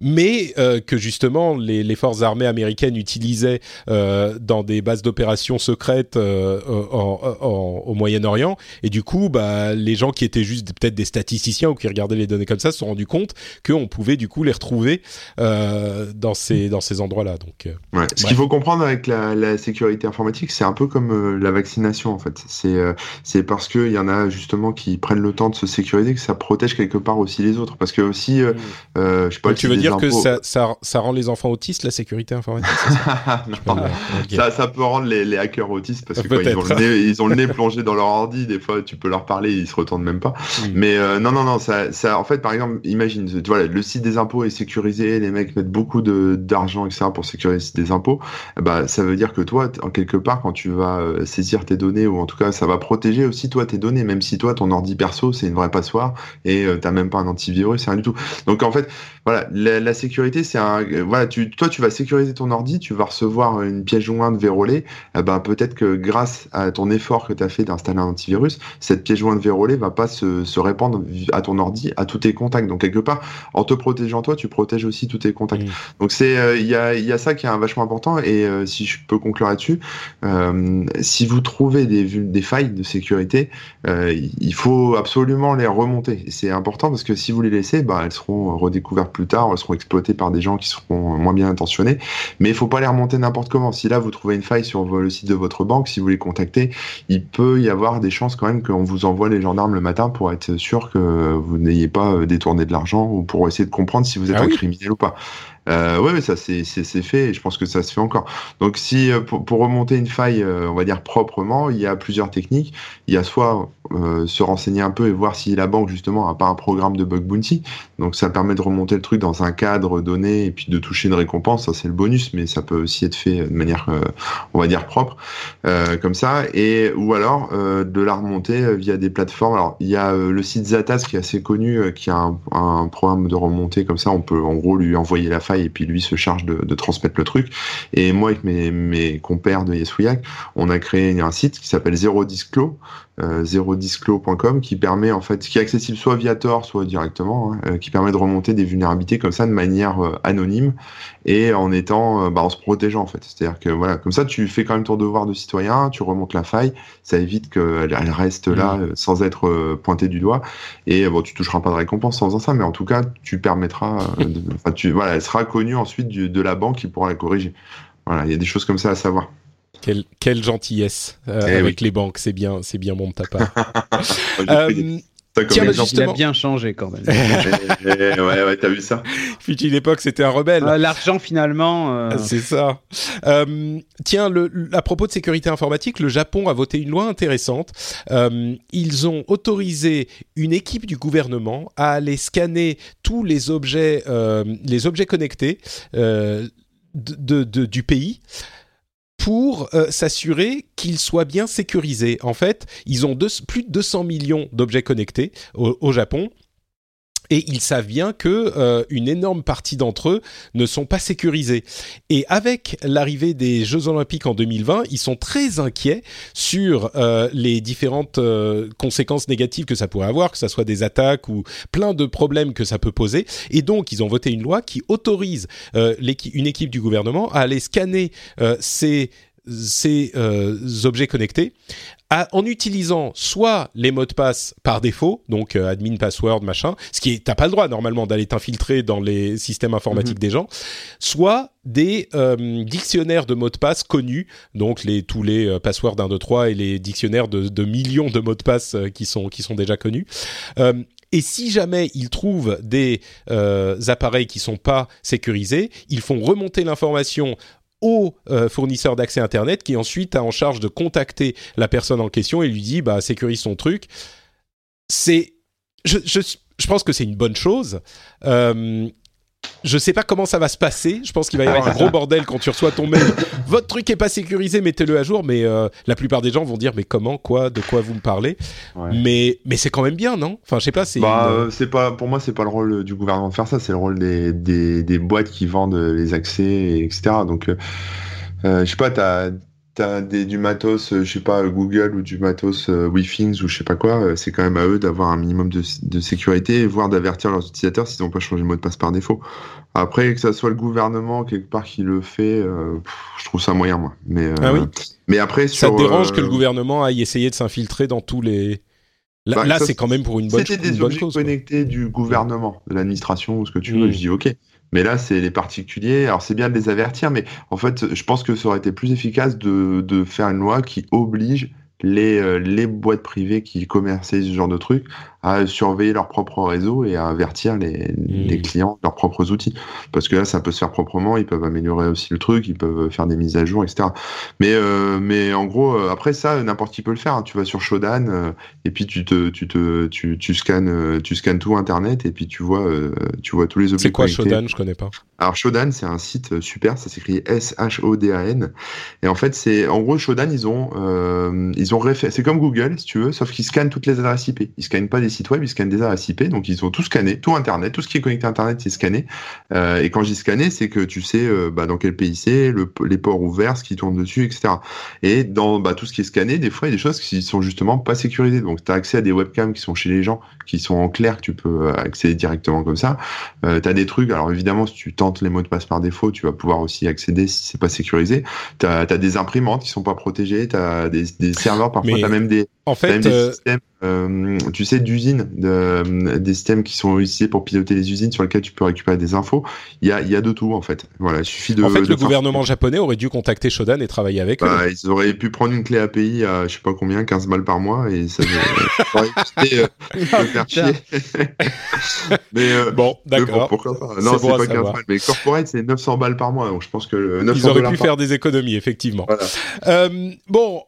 Mais euh, que justement les, les forces armées américaines utilisaient euh, dans des bases d'opérations secrètes euh, en- en- au Moyen-Orient et du coup bah, les gens qui étaient juste peut-être des statisticiens ou qui regardaient les données comme ça se sont rendus compte qu'on pouvait du coup les retrouver euh, dans ces dans ces endroits-là donc euh, Ouais. Ce qu'il faut comprendre avec la, la sécurité informatique, c'est un peu comme euh, la vaccination en fait. C'est euh, c'est parce que il y en a justement qui prennent le temps de se sécuriser que ça protège quelque part aussi les autres. Parce que aussi, euh, euh, je sais pas. Donc, tu veux des dire que ça, ça, ça rend les enfants autistes, la sécurité informatique (laughs) ça peut rendre les, les hackers autistes parce que quand ils ont, le nez, ils ont le nez plongé dans leur ordi, des fois tu peux leur parler, ils se retournent même pas. Mais euh, non, non, non, ça, ça, en fait, par exemple, imagine, tu vois, le site des impôts est sécurisé, les mecs mettent beaucoup d'argent, etc. pour sécuriser le site des impôts. Bah, ça veut dire que toi, en quelque part, quand tu vas euh, saisir tes données, ou en tout cas, ça va protéger aussi toi tes données, même si toi, ton ordi perso, c'est une vraie passoire et euh, t'as même pas un antivirus, c'est rien du tout. Donc en fait, voilà, la, la sécurité, c'est un, euh, voilà, tu, toi, tu vas sécuriser ton ordi, tu vas recevoir une pièce jointe vérolée. Eh ben, peut-être que grâce à ton effort que tu as fait d'installer un antivirus, cette pièce jointe vérolée va pas se, se répandre à ton ordi, à tous tes contacts. Donc quelque part, en te protégeant toi, tu protèges aussi tous tes contacts. Mm. Donc c'est, euh, il y a, il y a ça qui est un vachement important. Et euh, si je peux conclure là-dessus, si vous trouvez des, des failles de sécurité, il faut absolument les remonter. C'est important parce que si vous les laissez, bah, elles seront redécouvertes plus tard, elles seront exploitées par des gens qui seront moins bien intentionnés. Mais il faut pas les remonter n'importe comment. Si là vous trouvez une faille sur le site de votre banque, si vous les contactez, il peut y avoir des chances quand même qu'on vous envoie les gendarmes le matin pour être sûr que vous n'ayez pas euh, détourné de l'argent ou pour essayer de comprendre si vous êtes Ah un criminel ou pas. Euh, ouais, ça c'est fait et je pense que ça se fait encore. Donc si euh, pour, remonter une faille, euh, on va dire proprement, il y a plusieurs techniques. Il y a soit euh, se renseigner un peu et voir si la banque justement a pas un programme de bug bounty. Donc ça permet de remonter le truc dans un cadre donné et puis de toucher une récompense. Ça c'est le bonus, mais ça peut aussi être fait de manière, on va dire propre, comme ça. Et ou alors de la remonter via des plateformes. Alors il y a le site Zatas qui est assez connu, qui a un, un programme de remontée comme ça. On peut en gros lui envoyer la faille et puis lui se charge de, transmettre le truc. Et moi, avec mes, compères de Yesouillac, on a créé un site qui s'appelle Zero Disclo, euh, zerodisclo.com, qui permet en fait, qui est accessible soit via Tor, soit directement, hein, euh, qui permet de remonter des vulnérabilités comme ça de manière euh, anonyme et en étant, euh, bah, en se protégeant en fait. C'est-à-dire que voilà, comme ça, tu fais quand même ton devoir de citoyen, tu remontes la faille, ça évite qu'elle elle reste là mmh. sans être pointée du doigt. Et bon, tu toucheras pas de récompense en faisant ça, mais en tout cas, tu permettras, (laughs) de, tu, voilà, elle sera connue ensuite de la banque qui pourra la corriger. Voilà, il y a des choses comme ça à savoir. Quelle, quelle gentillesse euh, eh avec les banques, c'est bien, c'est bien bon de ta part. euh, Tiens, bah, Il a bien changé quand même. (laughs) Eh, ouais, ouais, t'as vu ça? Fut une époque, c'était un rebelle. Euh, L'argent, finalement. Euh... C'est ça. Euh, tiens, le, à propos de sécurité informatique, le Japon a voté une loi intéressante. Euh, ils ont autorisé une équipe du gouvernement à aller scanner tous les objets, euh, les objets connectés de, de, du pays pour euh, s'assurer qu'ils soient bien sécurisés. En fait, ils ont plus de 200 millions d'objets connectés au, Japon et ils savent bien que euh, une énorme partie d'entre eux ne sont pas sécurisés. Et avec l'arrivée des Jeux Olympiques en 2020, ils sont très inquiets sur euh, les différentes euh, conséquences négatives que ça pourrait avoir, que ça soit des attaques ou plein de problèmes que ça peut poser. Et donc, ils ont voté une loi qui autorise une équipe du gouvernement à aller scanner ces ces objets connectés en utilisant soit les mots de passe par défaut, donc euh, admin password machin, ce qui est t'as pas le droit normalement d'aller t'infiltrer dans les systèmes informatiques mhm. des gens, soit des euh, dictionnaires de mots de passe connus, donc les tous les euh, passwords 1 2 3 et les dictionnaires de, de millions de mots de passe qui sont qui sont déjà connus. Et si jamais ils trouvent des appareils qui sont pas sécurisés, ils font remonter l'information au euh, fournisseur d'accès Internet qui ensuite a en charge de contacter la personne en question et lui dit bah sécurise son truc. C'est, je, je, je pense que c'est une bonne chose. Euh, je sais pas comment ça va se passer. Je pense qu'il va y avoir un gros bordel quand tu reçois ton mail. (laughs) Votre truc est pas sécurisé, mettez-le à jour. Mais euh, la plupart des gens vont dire mais comment, quoi, de quoi vous me parlez? Mais mais c'est quand même bien, non? Enfin, je sais pas. C'est bah, euh, c'est pas pour moi, c'est pas le rôle du gouvernement de faire ça. C'est le rôle des, des, des boîtes qui vendent les accès, etc. Donc euh, je sais pas, t'as t'as des, du matos, euh, je sais pas, Google ou du matos euh, WeThings ou je sais pas quoi, euh, c'est quand même à eux d'avoir un minimum de, de sécurité, voire d'avertir leurs utilisateurs s'ils n'ont pas changé le mot de passe par défaut. Après, que ça soit le gouvernement quelque part qui le fait, je trouve ça moyen, moi. Mais, ah oui mais après, ça te dérange que le gouvernement aille essayer de s'infiltrer dans tous les. Là, bah, c'est quand même pour une bonne, C'était des objets connectés du gouvernement, de l'administration ou ce que tu veux. Hmm. Je dis OK. Mais là, c'est les particuliers. Alors, c'est bien de les avertir, mais en fait, je pense que ça aurait été plus efficace de, de faire une loi qui oblige les, euh, les boîtes privées qui commercialisent ce genre de trucs à surveiller leur propre réseau et à avertir les, les mmh. clients de leurs propres outils. Parce que là, ça peut se faire proprement, ils peuvent améliorer aussi le truc, ils peuvent faire des mises à jour, etc. Mais, euh, mais en gros, euh, après ça, n'importe qui peut le faire. Hein. Tu vas sur Shodan euh, et puis tu te, tu te, tu, tu scannes, tu scannes tout Internet et puis tu vois, tu vois tous les objets. C'est quoi Shodan? Je connais pas. Alors Shodan, c'est un site super, ça s'écrit S-H-O-D-A-N. Et en fait, c'est, en gros, Shodan, ils ont, ils ont réfé... c'est comme Google, si tu veux, sauf qu'ils scannent toutes les adresses IP. Ils scannent pas des sites web, ils scannent des adresses IP, donc ils ont tout scanné, tout Internet, tout ce qui est connecté à Internet, c'est scanné. Euh, et quand j'ai scanné, c'est que tu sais euh, bah, dans quel pays c'est, le, les ports ouverts, ce qui tourne dessus, etc. Et dans bah, tout ce qui est scanné, des fois, il y a des choses qui sont justement pas sécurisées. Donc, tu as accès à des webcams qui sont chez les gens, qui sont en clair, que tu peux euh, accéder directement comme ça. Euh, tu as des trucs, alors évidemment, si tu tentes les mots de passe par défaut, tu vas pouvoir aussi accéder si c'est pas sécurisé. Tu as, des imprimantes qui sont pas protégées, tu as des, des serveurs, parfois tu as même des en fait, Même des euh, systèmes, euh, tu sais, d'usines, de, euh, des systèmes qui sont utilisés pour piloter les usines sur lesquels tu peux récupérer des infos. Il y a, il y a de tout en fait. Voilà, il suffit de. en fait, de le faire- gouvernement japonais aurait dû contacter Shodan et travailler avec eux. Bah, ils auraient pu prendre une clé API à je sais pas combien, 15 balles par mois et ça aurait évité, (laughs) de faire chier. (laughs) mais, euh, Bon, d'accord. pourquoi pas. C'est Non, c'est pas 15 savoir. balles. Mais corporate, c'est 900 balles par mois. Donc je pense que le 900 Ils auraient pu par- faire des économies, effectivement. Voilà. Euh, bon,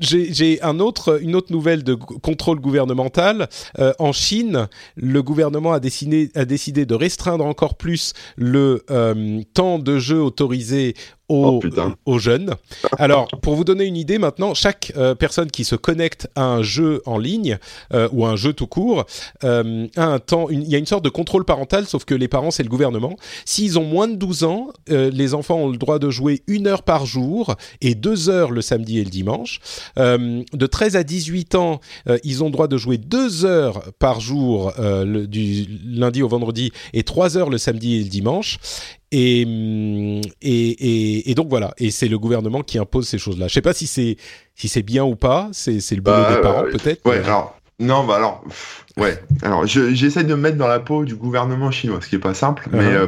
j'ai un autre, une autre nouvelle de contrôle gouvernemental. Euh, en Chine, le gouvernement a décidé, a décidé de restreindre encore plus le euh, temps de jeu autorisé aux, Oh, putain. aux jeunes. Alors, pour vous donner une idée maintenant, chaque euh, personne qui se connecte à un jeu en ligne euh, ou à un jeu tout court euh, a un temps, il y a une sorte de contrôle parental, sauf que les parents, c'est le gouvernement. S'ils ont moins de 12 ans, euh, les enfants ont le droit de jouer une heure par jour et deux heures le samedi et le dimanche. Euh, de 13 à 18 ans, euh, ils ont le droit de jouer deux heures par jour euh, le- du lundi au vendredi et trois heures le samedi et le dimanche. Et, hum, et, et, et donc voilà, et c'est le gouvernement qui impose ces choses-là. Je sais pas si c'est si c'est bien ou pas, c'est c'est le boulot Bah, des parents euh, peut-être. Ouais, mais- alors. Non, bah alors, pff, ouais. (laughs) Alors, je- j'essaie de me mettre dans la peau du gouvernement chinois, ce qui est pas simple, mais Uh-huh. euh,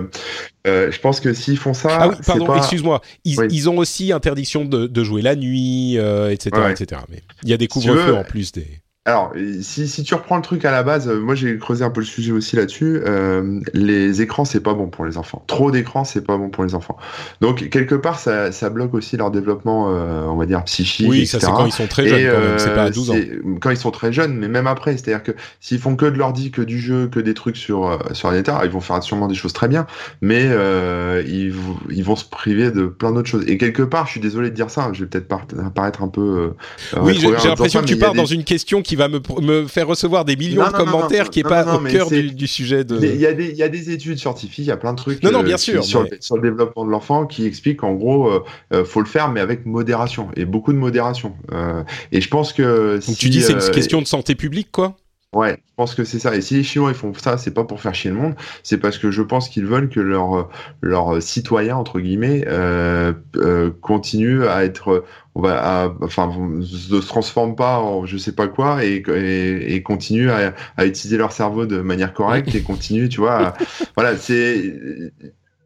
euh, je pense que s'ils font ça, Ah oui, pardon, pas- excuse-moi. Ils, Oui. ils ont aussi interdiction de, de jouer la nuit, etc., Ouais. etc. Mais il y a des couvre-feux en plus des. Alors, si, si tu reprends le truc à la base, euh, moi j'ai creusé un peu le sujet aussi là-dessus. euh, les écrans, c'est pas bon pour les enfants. Trop d'écrans, c'est pas bon pour les enfants. Donc quelque part, ça, ça bloque aussi leur développement, euh, on va dire psychique, Oui, etc. ça c'est quand ils sont très jeunes même. C'est pas à euh, 12 ans. c'est- Quand ils sont très jeunes, mais même après, c'est-à-dire que s'ils font que de l'ordi, que du jeu, que des trucs sur euh, sur ordinateur, ils vont faire sûrement des choses très bien, mais euh, ils, vont- ils vont se priver de plein d'autres choses. Et quelque part, je suis désolé de dire ça, je vais peut-être par- paraître un peu. euh, Oui, j'ai l'impression que tu pars des- dans une question qui va me, me faire recevoir des millions Non, de non, commentaires non, qui est pas au cœur du, du sujet de. Il y, a des, il y a des études scientifiques, il y a plein de trucs Non, non, bien qui- sûr, sur, mais- le, sur le développement de l'enfant qui expliquent qu'en gros, euh, euh, faut le faire, mais avec modération, et beaucoup de modération. Euh, et je pense que Donc si, tu dis c'est une euh, question de santé publique, quoi? Ouais, je pense que c'est ça. Et si les Chinois ils font ça, c'est pas pour faire chier le monde, c'est parce que je pense qu'ils veulent que leurs leurs citoyens entre guillemets euh, euh, continuent à être, on va, à- enfin, ne se transforment pas en je sais pas quoi et et, et continuent à, à utiliser leur cerveau de manière correcte et continuent, tu vois. à- (laughs) voilà, c'est.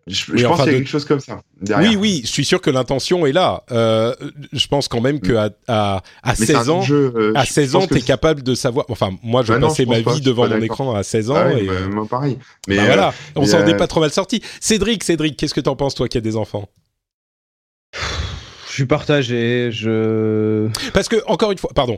Je, Oui, je pense enfin, qu'il y a de- quelque chose comme ça derrière. Oui, oui, je suis sûr que l'intention est là. Euh, je pense quand même qu'à à, à Mais c'est 16 un ans, jeu, euh, à je 16 pense ans, que t'es c'est- capable de savoir. Enfin, moi, je Bah non, passais ma vie devant mon d'accord. écran à 16 ans. Ah et, bah, euh, moi pareil. Mais bah euh, voilà, on mais, s'en est pas trop mal sorti. Cédric, Cédric, qu'est-ce que t'en penses, toi qui as des enfants? Je suis partagé. Je. Parce que, encore une fois, pardon,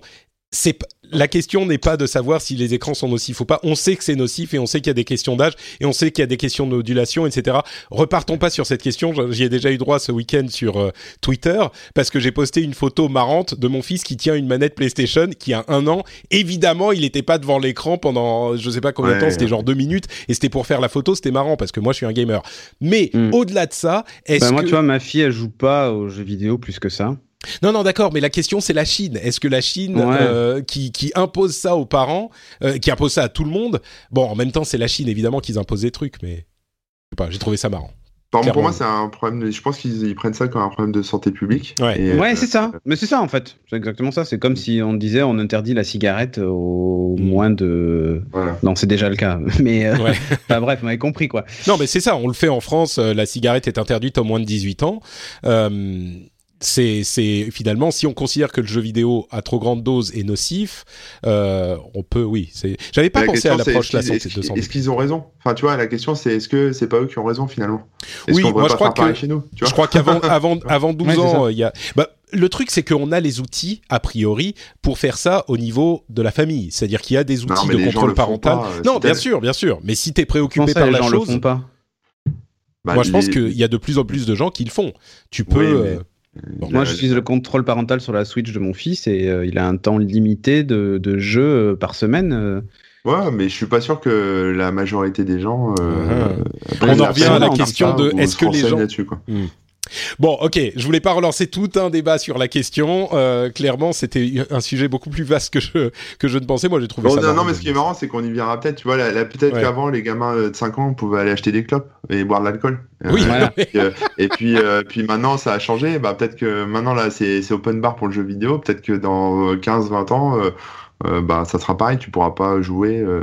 c'est la question n'est pas de savoir si les écrans sont nocifs ou pas. On sait que c'est nocif et on sait qu'il y a des questions d'âge et on sait qu'il y a des questions de modulation, etc. Repartons pas sur cette question. J'y ai déjà eu droit ce week-end sur euh, Twitter parce que j'ai posté une photo marrante de mon fils qui tient une manette PlayStation qui a un an. Évidemment, il n'était pas devant l'écran pendant je sais pas combien de Ouais. temps. C'était genre deux minutes et c'était pour faire la photo. C'était marrant parce que moi je suis un gamer. Mais Hmm. au-delà de ça, est-ce Bah, moi, que tu vois, ma fille, elle joue pas aux jeux vidéo plus que ça. Non, non, d'accord, mais la question c'est la Chine. Est-ce que la Chine Ouais. euh, qui, qui impose ça aux parents, euh, qui impose ça à tout le monde Bon, en même temps, c'est la Chine évidemment qu'ils imposent des trucs, mais je sais pas, j'ai trouvé ça marrant. Pour moi, c'est un problème. de- Je pense qu'ils ils prennent ça comme un problème de santé publique. Ouais. Et, Ouais, euh, c'est ça. Mais c'est ça en fait. C'est exactement ça. C'est comme si on disait on interdit la cigarette au Mm. moins de. Voilà. Non, c'est déjà le cas. (laughs) Mais euh, Ouais. (laughs) enfin, bref, vous m'avez compris quoi. non, mais c'est ça, on le fait en France. la cigarette est interdite aux moins de 18 ans. Euh, c'est, c'est finalement, si on considère que le jeu vidéo à trop grande dose est nocif, euh, on peut, oui. C'est... J'avais pas La pensé à l'approche de la est-ce santé. qu'ils- de Est-ce est-ce qu'ils ont raison? Enfin, tu vois, la question, c'est est-ce que c'est pas eux qui ont raison finalement? Est-ce Oui, qu'on moi, je crois que- chez nous tu Je vois crois qu'avant (laughs) avant, avant 12 Ouais, c'est ans, il y a. Bah, le truc, c'est qu'on a les outils, a priori, pour faire ça au niveau de la famille. C'est-à-dire qu'il y a des outils Non, de contrôle parental. pas, euh, non, si bien sûr, bien sûr. Mais si t'es préoccupé ça, par les la gens le chose, font pas? Bah, moi je pense qu'il y a de plus en plus de gens qui le font. Tu peux. Oui, mais- euh, Bon. Moi, j'utilise le contrôle parental sur la Switch de mon fils et euh, il a un temps limité de, de jeu euh, par semaine. euh. Ouais, mais je suis pas sûr que la majorité des gens. après, On en revient à la question de est-ce que les gens- là-dessus, quoi. Bon, ok, je voulais pas relancer tout un débat sur la question. Euh, clairement, c'était un sujet beaucoup plus vaste que je que je ne pensais. Moi, j'ai trouvé Bon, ça. non, marrant non, mais ce qui est marrant, c'est qu'on y viendra peut-être. Tu vois, là, là, peut-être Ouais. qu'avant, les gamins de 5 ans pouvaient aller acheter des clopes et boire de l'alcool. Oui, Euh, voilà. et, euh, et puis, euh, puis maintenant, ça a changé. Bah, peut-être que maintenant, là, c'est c'est open bar pour le jeu vidéo. Peut-être que dans 15-20 ans, euh, bah, ça sera pareil. Tu pourras pas jouer euh,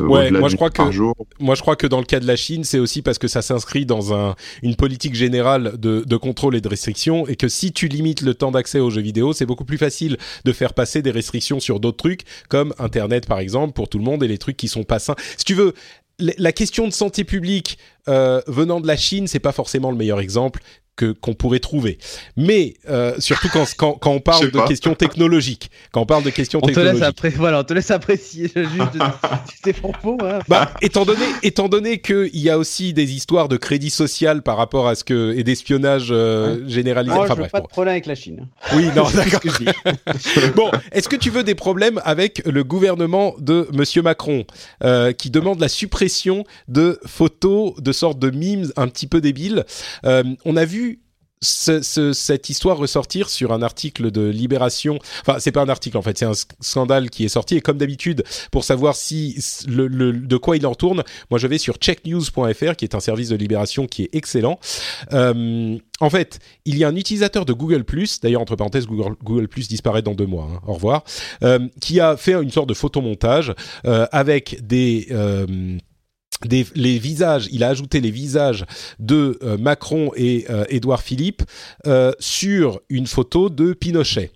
Ouais, moi, je crois par que- jour. Moi, je crois que dans le cas de la Chine, c'est aussi parce que ça s'inscrit dans un, une politique générale de, de contrôle et de restriction, et que si tu limites le temps d'accès aux jeux vidéo, c'est beaucoup plus facile de faire passer des restrictions sur d'autres trucs, comme Internet par exemple, pour tout le monde, et les trucs qui sont pas sains. Si tu veux, la la question de santé publique euh, venant de la Chine, c'est pas forcément le meilleur exemple que qu'on pourrait trouver. Mais euh, surtout quand, quand, quand on parle de pas. questions technologiques, quand on parle de questions On te technologiques. laisse après, voilà, on te laisse apprécier juste (laughs) tes propos. hein. Bah, étant donné, étant donné qu'il y a aussi des histoires de crédit social par rapport à ce que et d'espionnage euh, généralisé. Moi, enfin je veux bref. pas bon. de problème avec la Chine. Oui, non, (laughs) d'accord. Bon, est-ce que tu veux des problèmes avec le gouvernement de Monsieur Macron euh, qui demande la suppression de photos de sortes de memes un petit peu débiles? Euh, On a vu. Ce- ce- cette histoire ressortir sur un article de Libération. Enfin, c'est pas un article en fait, c'est un sc- scandale qui est sorti. Et comme d'habitude, pour savoir si le, le- de quoi il en retourne, moi je vais sur checknews.fr, qui est un service de Libération qui est excellent. Euh, en fait, il y a un utilisateur de Google D'ailleurs, entre parenthèses, Google, Google disparaît dans deux mois. hein, au revoir. euh, qui a fait une sorte de photomontage euh, avec des euh, des, les visages, il a ajouté les visages de euh, Macron et euh, Édouard Philippe euh, sur une photo de Pinochet.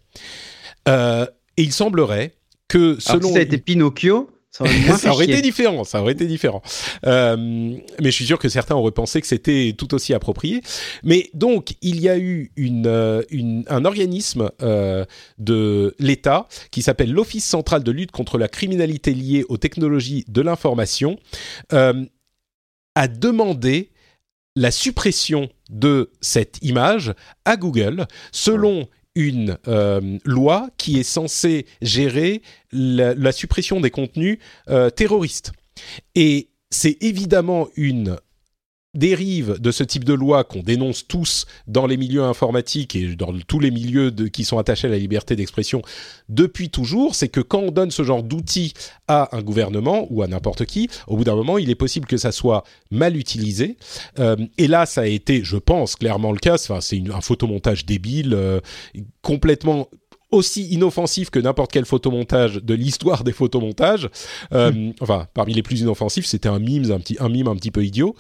Euh, et il semblerait que Alors selon si ça a été Pinocchio, ça aurait moins (laughs) ça fait aurait été différent, ça aurait été différent. Euh, mais je suis sûr que certains auraient pensé que c'était tout aussi approprié. Mais donc, il y a eu une, euh, une- un organisme euh, de l'État qui s'appelle l'Office central de lutte contre la criminalité liée aux technologies de l'information, euh, a demandé la suppression de cette image à Google selon une euh, loi qui est censée gérer la, suppression des contenus euh, terroristes. Et c'est évidemment une dérive de ce type de loi qu'on dénonce tous dans les milieux informatiques et dans tous les milieux qui sont attachés à la liberté d'expression depuis toujours, c'est que quand on donne ce genre d'outils à un gouvernement ou à n'importe qui, au bout d'un moment, il est possible que ça soit mal utilisé. Euh, et là, ça a été, je pense, clairement le cas. C'est un photomontage débile, euh, complètement aussi inoffensif que n'importe quel photomontage de l'histoire des photomontages. Euh, Enfin, parmi les plus inoffensifs, c'était un mime, un petit, un mime un petit peu idiot.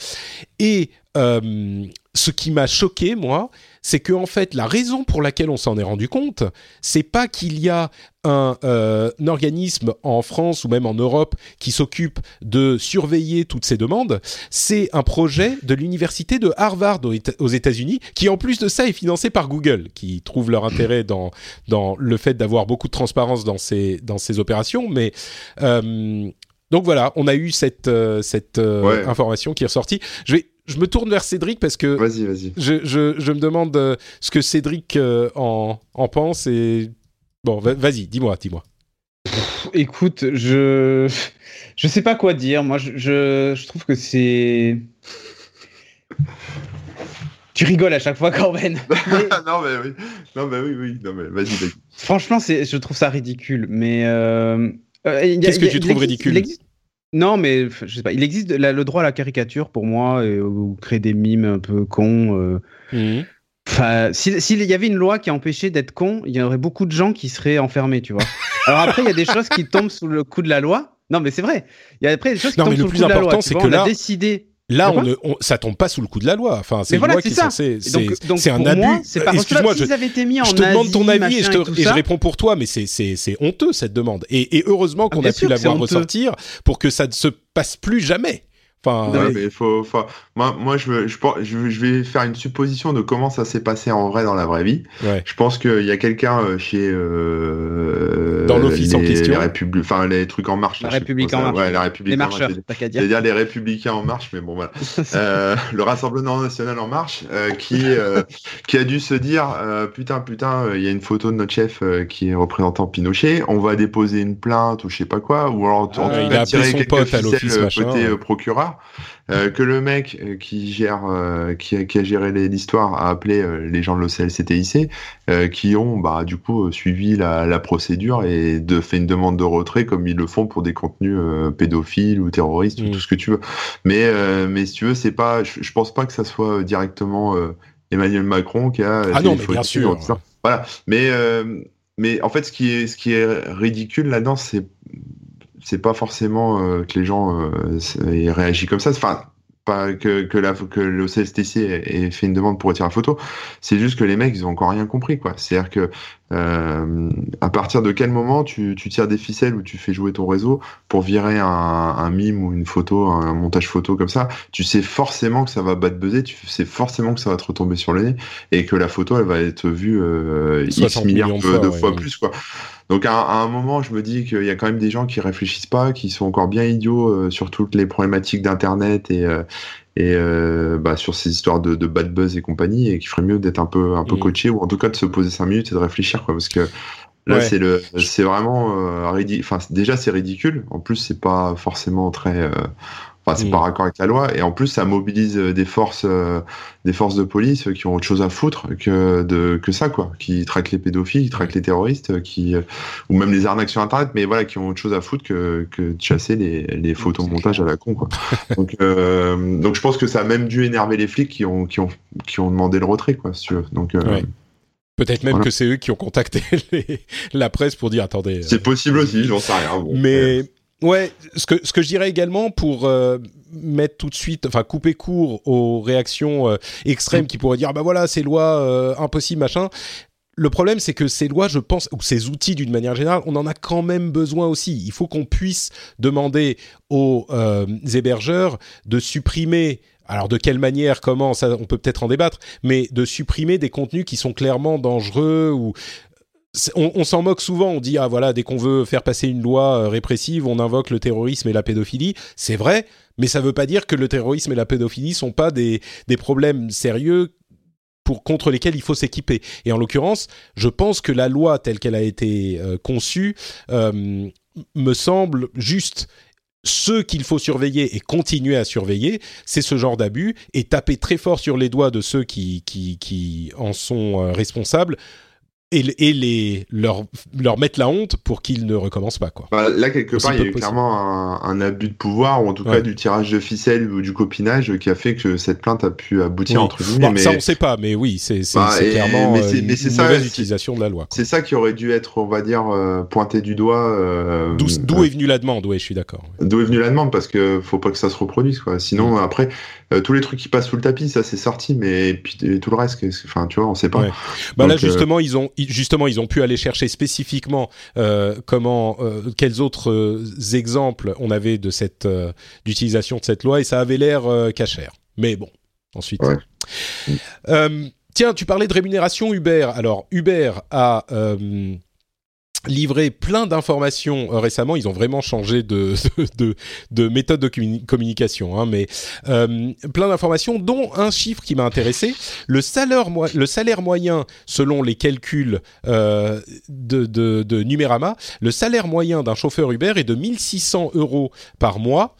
Et euh, ce qui m'a choqué, moi, c'est que en fait, la raison pour laquelle on s'en est rendu compte, c'est pas qu'il y a un, euh, un organisme en France ou même en Europe qui s'occupe de surveiller toutes ces demandes, c'est un projet de l'université de Harvard aux Éta- aux États-Unis, qui en plus de ça est financé par Google, qui trouve leur intérêt dans dans le fait d'avoir beaucoup de transparence dans ces dans ces opérations, mais euh, donc voilà, on a eu cette euh, cette Ouais. information qui est ressortie. Je vais je me tourne vers Cédric parce que Vas-y, vas-y. je, je, je me demande euh, ce que Cédric euh, en, en pense et bon va- vas-y dis-moi dis-moi Écoute, je je sais pas quoi dire. Moi, je, je, je trouve que c'est. Tu rigoles à chaque fois, Corben. Mais (laughs) non, mais oui. Non, mais oui, oui. Non, mais vas-y, vas-y. franchement, c'est, je trouve ça ridicule. Mais euh, euh, il y a- Qu'est-ce que il y a- tu trouves ridicule il existe- Non, mais je sais pas. Il existe la- le droit à la caricature pour moi, et, ou créer des mimes un peu cons. euh, Mhm. Enfin, si- s'il y avait une loi qui empêchait d'être con, il y aurait beaucoup de gens qui seraient enfermés, tu vois. Alors après, il y a des choses qui tombent sous le coup de la loi. Non, mais c'est vrai. Il y a après des choses qui Non, tombent le sous le coup de la loi. important, tu vois. que on là- a décidé. Là, on ne, on- ça tombe pas sous le coup de la loi. Enfin, c'est voilà, qui ça. C'est un abus. Excuse-moi, je, été mis en je te demande ton avis et je, te- et réponds pour toi, mais c'est honteux cette demande. Et, et heureusement qu'on bien a pu la voir ressortir pour que ça ne se passe plus jamais. Enfin, Ouais, euh, mais faut, faut- Moi, moi je, veux- je, pense- je, veux- je vais faire une supposition de comment ça s'est passé en vrai dans la vraie vie. ouais. Je pense qu'il y a quelqu'un euh, chez euh, Dans l'office en les- question. les enfin les trucs en marche. La là, République en ça. marche. Ouais, la République les en marche. marcheurs, t'as qu'à dire. C'est-à-dire les Républicains en marche, mais bon voilà. (laughs) Euh, le Rassemblement national en marche, euh, qui euh, qui a dû se dire euh, putain putain, euh, il y a une photo de notre chef euh, qui est représentant Pinochet, on va déposer une plainte ou je sais pas quoi, ou alors en tout Ah, cas il a appelé tirer son pote à l'office, machin, côté ouais. procureur. Euh, que le mec euh, qui gère, euh, qui, a, qui a géré l'histoire a appelé euh, les gens de l'OCLCTIC, qui ont bah du coup suivi la, la procédure et de fait une demande de retrait comme ils le font pour des contenus pédophiles ou terroristes ou Mm. tout ce que tu veux. Mais mais si tu veux, c'est pas, je, je pense pas que ça soit directement Emmanuel Macron qui a. Ah non, mais bien sûr. Voilà. Mais mais en fait, ce qui est ce qui est ridicule là-dedans, c'est c'est pas forcément euh, que les gens euh, s- aient réagi comme ça. Enfin, pas que que la que le CSTC ait ait fait une demande pour retirer la photo. C'est juste que les mecs, ils ont encore rien compris, quoi. C'est-à-dire que euh, à partir de quel moment tu, tu tires des ficelles ou tu fais jouer ton réseau pour virer un, un mime ou une photo, un montage photo comme ça, tu sais forcément que ça va battre buzzer, tu sais forcément que ça va te retomber sur le nez et que la photo, elle va être vue euh, X 60 milliards de, de fois, de ouais, fois ouais. plus, quoi. Donc à, à un moment, je me dis qu'il y a quand même des gens qui réfléchissent pas, qui sont encore bien idiots euh, sur toutes les problématiques d'internet et euh, et euh, bah, sur ces histoires de, de bad buzz et compagnie, et qu'il ferait mieux d'être un peu un peu Mm. coaché ou en tout cas de se poser cinq minutes et de réfléchir, quoi, parce que là Ouais. c'est le c'est vraiment euh, enfin déjà c'est ridicule. En plus c'est pas forcément très euh, Enfin, c'est Mm. pas raccord avec la loi et en plus ça mobilise euh, des forces euh, des forces de police qui ont autre chose à foutre que de que ça quoi qui traquent les pédophiles qui traquent les terroristes euh, qui euh, ou même les arnaques sur internet mais voilà qui ont autre chose à foutre que que de chasser les les photomontages à la con quoi (laughs) donc euh, donc je pense que ça a même dû énerver les flics qui ont qui ont qui ont demandé le retrait quoi si tu veux donc euh, Ouais. Peut-être même Voilà. que c'est eux qui ont contacté (laughs) les- la presse pour dire attendez. euh, c'est possible aussi j'en sais rien bon. Mais ouais, ce que ce que je dirais également pour euh, mettre tout de suite, enfin couper court aux réactions euh, extrêmes qui pourraient dire bah voilà ces lois euh, impossibles machin. Le problème, c'est que ces lois, je pense, ou ces outils d'une manière générale, on en a quand même besoin aussi. Il faut qu'on puisse demander aux hébergeurs de supprimer. Alors de quelle manière, comment, ça, on peut peut-être en débattre, mais de supprimer des contenus qui sont clairement dangereux ou on, s'en moque souvent, on dit ah voilà dès qu'on veut faire passer une loi euh, répressive, on invoque le terrorisme et la pédophilie. C'est vrai, mais ça veut pas dire que le terrorisme et la pédophilie sont pas des des problèmes sérieux pour contre lesquels il faut s'équiper. Et en l'occurrence, je pense que la loi telle qu'elle a été euh, conçue euh, me semble juste. Ce qu'il faut surveiller et continuer à surveiller, c'est ce genre d'abus et taper très fort sur les doigts de ceux qui, qui, en sont responsables et, et les, leur, leur mettre la honte pour qu'ils ne recommencent pas. Quoi. Bah, là, quelque Aussi part, il y a eu clairement un, un abus de pouvoir, ou en tout Ouais. cas du tirage de ficelle ou du copinage qui a fait que cette plainte a pu aboutir, Oui. entre guillemets. Bon, mais Ça, on sait pas, mais oui, c'est Bah, clairement mais euh, mais une ça, mauvaise utilisation de la loi. c'est ça qui aurait dû être, on va dire, euh, pointé du doigt. euh, D'où d'où est venue la demande, oui, je suis d'accord. D'où est venue la demande parce que faut pas que ça se reproduise quoi. Sinon Mm. après euh, tous les trucs qui passent sous le tapis ça c'est sorti mais puis et tout le reste enfin tu vois on sait pas. Ouais. Bah là euh, justement ils ont justement ils ont pu aller chercher spécifiquement euh, comment quels autres exemples on avait de cette d'utilisation de cette loi et ça avait l'air cachère. Mais bon ensuite. Ouais. Tiens tu parlais de rémunération Uber. Alors Uber a livré plein d'informations euh, récemment. Ils ont vraiment changé de, de, (laughs) de, de méthode de communi- communication, hein, mais euh, plein d'informations, dont un chiffre qui m'a intéressé. Le salaire, le salaire moyen, selon les calculs euh, de, de, Numérama, le salaire moyen d'un chauffeur Uber est de 1600 euros par mois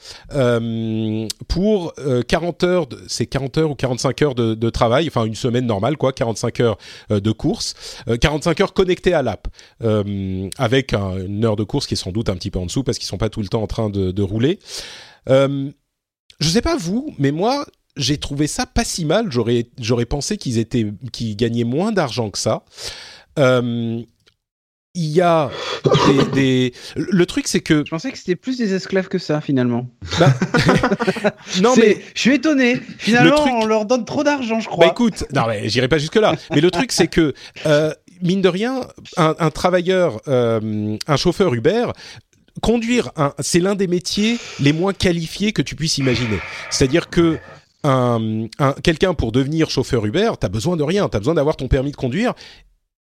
pour euh, 40 heures, c'est 40 heures ou 45 heures de, travail, enfin une semaine normale, quoi, 45 heures de course, euh, 45 heures connectées à l'app, avec un- une heure de course qui est sans doute un petit peu en dessous parce qu'ils sont pas tout le temps en train de, de rouler. Euh, je sais pas vous, mais moi, j'ai trouvé ça pas si mal. J'aurais, j'aurais pensé qu'ils étaient, qu'ils gagnaient moins d'argent que ça. Euh, il y a des, des- le truc c'est que Je pensais que c'était plus des esclaves que ça, finalement. (laughs) non C'est- mais Je suis étonné. Finalement, truc- on leur donne trop d'argent, je crois. Bah écoute, non mais j'irai pas jusque là. Mais le truc c'est que euh, mine de rien, un, un travailleur, euh, un chauffeur Uber. Conduire, c'est l'un des métiers les moins qualifiés que tu puisses imaginer. C'est-à-dire que un, un- quelqu'un pour devenir chauffeur Uber, t'as besoin de rien, t'as besoin d'avoir ton permis de conduire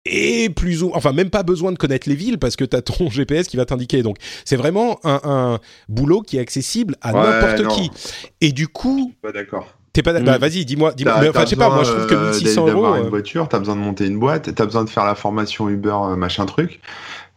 et plus ou enfin même pas besoin de connaître les villes parce que t'as ton (laughs) GPS qui va t'indiquer. Donc c'est vraiment un, un boulot qui est accessible à Ouais, n'importe qui. Et du coup, Pas d'accord. T'es pas, Mm. bah vas-y, dis-moi, dis-moi. T'as- Mais Enfin, t'as je sais pas, moi je besoin, trouve que euh, 1600 euros. d'avoir euh, une voiture, t'as besoin de monter une boîte, t'as besoin de faire la formation Uber euh, machin truc.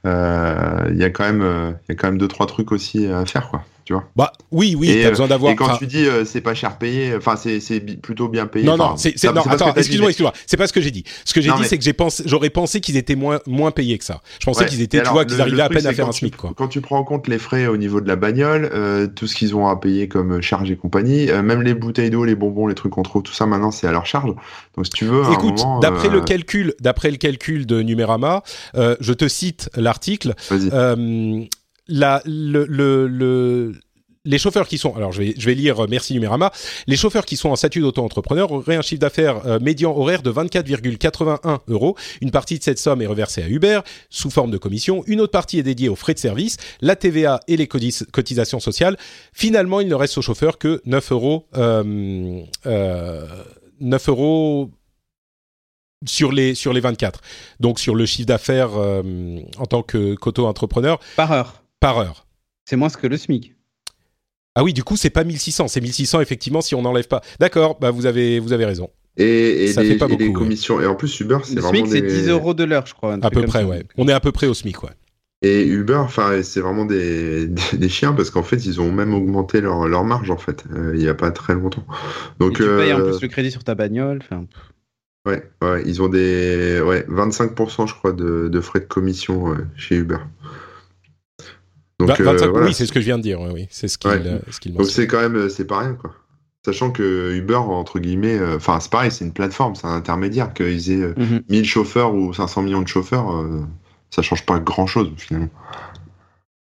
Euh, Il y a quand même, euh, y a quand même deux trois trucs aussi à faire quoi. Tu vois. Bah oui, oui, t'as euh, besoin d'avoir. Et quand tu dis euh, c'est pas cher payé, enfin c'est plutôt bien payé. Non, non, c'est, non, attends, excuse-moi, excuse-moi. C'est pas ce que j'ai dit. Ce que j'ai dit, c'est que j'ai pensé, j'aurais pensé qu'ils étaient moins, moins payés que ça. Je pensais qu'ils étaient, tu vois, qu'ils arrivaient à peine à faire un SMIC, quoi. Quand tu prends en compte les frais au niveau de la bagnole, euh, tout ce qu'ils ont à payer comme charge et compagnie, euh, même les bouteilles d'eau, les bonbons, les trucs qu'on trouve, tout ça maintenant c'est à leur charge. Donc si tu veux, Écoute, d'après euh, le calcul, d'après le calcul de Numérama, euh, je te cite l'article. La, le, le, le- les chauffeurs qui sont, alors je vais, je vais lire, euh, merci Numérama, les chauffeurs qui sont en statut d'auto-entrepreneur auraient un chiffre d'affaires euh, médian horaire de 24,81 euros. Une partie de cette somme est reversée à Uber sous forme de commission. Une autre partie est dédiée aux frais de service, la TVA et les cotisations sociales. Finalement, il ne reste aux chauffeurs que 9 euros, euh, euh, 9 euros sur les, sur les 24. Donc sur le chiffre d'affaires en tant que qu'auto-entrepreneur Par heure. Par heure. C'est moins que le SMIC. Ah oui, du coup, c'est pas 1600, c'est 1600 effectivement si on n'enlève pas. D'accord, bah vous avez vous avez raison. Et, et Ça les, fait pas et beaucoup, les ouais. commissions. Et en plus, Uber, c'est Le vraiment SMIC, c'est des... 10 euros de l'heure, je crois. À peu près, ça. ouais. On est à peu près au SMIC, ouais. Et Uber, enfin, c'est vraiment des, des, des chiens parce qu'en fait, ils ont même augmenté leur, leur marge en fait. euh, il y a pas très longtemps. Et Donc, tu payes en euh, plus le crédit sur ta bagnole. ouais, ouais, ils ont des, ouais, 25% je crois de, de frais de commission ouais, chez Uber. Donc, Va- 25 euh, voilà. Oui, c'est ce que je viens de dire, oui, oui. c'est ce qu'il Ouais. euh, ce Donc c'est quand même, euh, c'est pas rien quoi. Sachant que Uber, entre guillemets, euh, enfin c'est pareil, c'est une plateforme, c'est un intermédiaire. Qu'ils aient euh, Mhm. 1000 chauffeurs ou 500 millions de chauffeurs, euh, ça change pas grand chose finalement.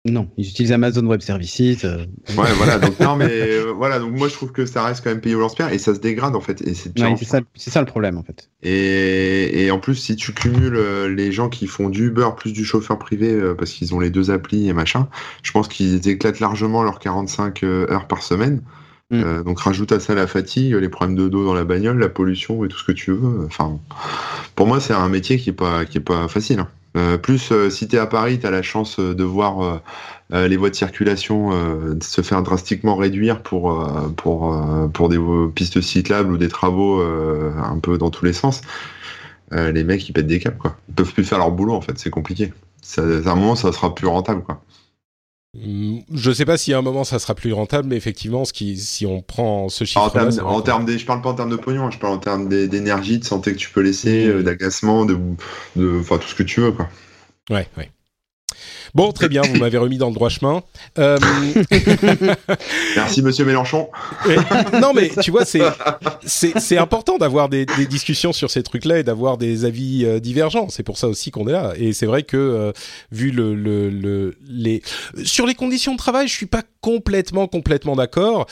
Non, ils utilisent Amazon Web Services. euh, Ouais, voilà. Donc (laughs) non, mais euh, voilà. Donc moi je trouve que ça reste quand même payé au lance-pierre et ça se dégrade en fait. Et c'est ouais, ça, ça le problème en fait. Et, et en plus, si tu cumules euh, les gens qui font du Uber plus du chauffeur privé euh, parce qu'ils ont les deux applis et machin, je pense qu'ils éclatent largement leurs 45 euh, heures par semaine. Mm. Euh, donc rajoute à ça la fatigue, les problèmes de dos dans la bagnole, la pollution et tout ce que tu veux. Enfin, pour moi, c'est un métier qui est pas qui est pas facile. hein. Euh, plus euh, si t'es à Paris, t'as la chance euh, de voir euh, les voies de circulation se faire drastiquement réduire pour pour pour des pistes cyclables ou des travaux un peu dans tous les sens. Les mecs ils pètent des câbles quoi. Ils peuvent plus faire leur boulot en fait, c'est compliqué. Ça, à un moment ça sera plus rentable quoi. Hmm, Je sais pas si à un moment ça sera plus rentable, mais effectivement, ce qui, si on prend ce En chiffre termes, en termes des, je parle pas en termes de pognon, hein, je parle en termes d'énergie, de santé que tu peux laisser, Mm. euh, d'agacement, de, de, enfin tout ce que tu veux quoi. Ouais, ouais. Bon, très bien, vous m'avez remis dans le droit chemin. Euh, (laughs) Merci Monsieur Mélenchon. Non, mais tu vois, (laughs) c'est important d'avoir des, des discussions sur ces trucs-là et d'avoir des avis euh, divergents. C'est pour ça aussi qu'on est là. Et c'est vrai que euh, vu le, le le les sur les conditions de travail, je suis pas complètement complètement d'accord.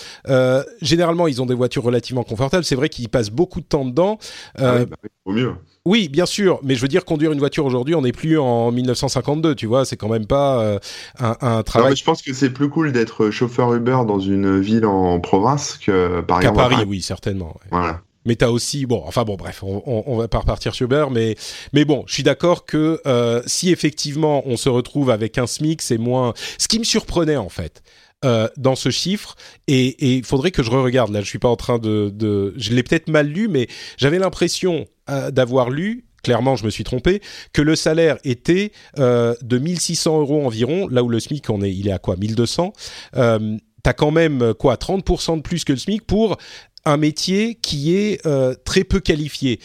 Généralement, ils ont des voitures relativement confortables. C'est vrai qu'ils passent beaucoup de temps dedans. Ah Euh, oui, bah oui, au mieux. Oui, bien sûr, mais je veux dire conduire une voiture aujourd'hui, on n'est plus en 1952, tu vois, c'est quand même pas euh, un, un travail je pense que c'est plus cool d'être chauffeur Uber dans une ville en province que par qu'à exemple. à Paris, oui, certainement. ouais. Voilà. Mais t'as aussi, bon, enfin bon, bref, on, on, on va pas repartir sur Uber, mais mais bon, je suis d'accord que euh, si effectivement on se retrouve avec un SMIC, c'est moins. Ce qui me surprenait en fait. Euh, dans ce chiffre et il faudrait que je re-regarde là je suis pas en train de, de... je l'ai peut-être mal lu mais j'avais l'impression euh, d'avoir lu clairement je me suis trompé que le salaire était euh, de 1600 euros environ là où le SMIC on est il est à quoi 1200 euh, t'as quand même quoi 30% de plus que le SMIC pour un métier qui est euh, très peu qualifié.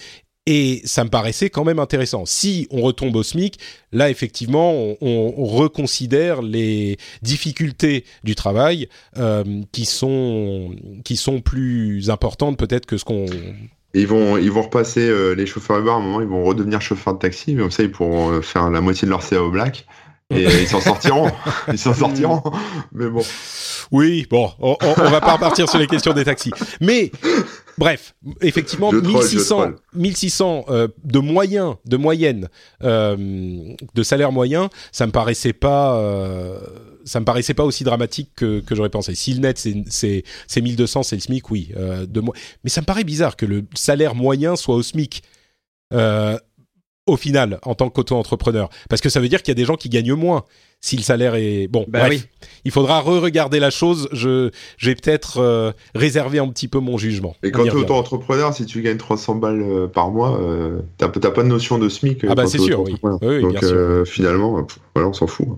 Et ça me paraissait quand même intéressant. Si on retombe au SMIC, là effectivement, on, on reconsidère les difficultés du travail euh, qui sont qui sont plus importantes peut-être que ce qu'on. Ils vont, ils vont repasser euh, les chauffeurs Uber à un moment, ils vont redevenir chauffeurs de taxi, mais comme ça ils pourront euh, faire la moitié de leur CA au black. Et euh, ils s'en sortiront. (laughs) ils s'en sortiront. Mais bon. Oui, bon, on, on, on va pas repartir sur les questions des taxis. Mais bref, effectivement, Je troll, je 1600, troll. 1600 euh, de moyens, de moyenne, euh, de salaire moyen, ça me paraissait pas, euh, ça me paraissait pas aussi dramatique que, que j'aurais pensé. Si le net c'est c'est c'est 1200, c'est le SMIC, oui. Euh, de Mais ça me paraît bizarre que le salaire moyen soit au SMIC. Au final, en tant qu'auto-entrepreneur, parce que ça veut dire qu'il y a des gens qui gagnent moins si le salaire est bon. Bah bref, oui. il faudra re-regarder la chose. Je, je vais peut-être euh, réserver un petit peu mon jugement. Et quand tu es auto-entrepreneur, si tu gagnes 300 balles euh, par mois, euh, t'as t'as pas de notion de SMIC. euh, Ah bah c'est sûr, oui. auto-entrepreneur. Oui, oui, Donc bien sûr. euh, finalement, pff, voilà, on s'en fout.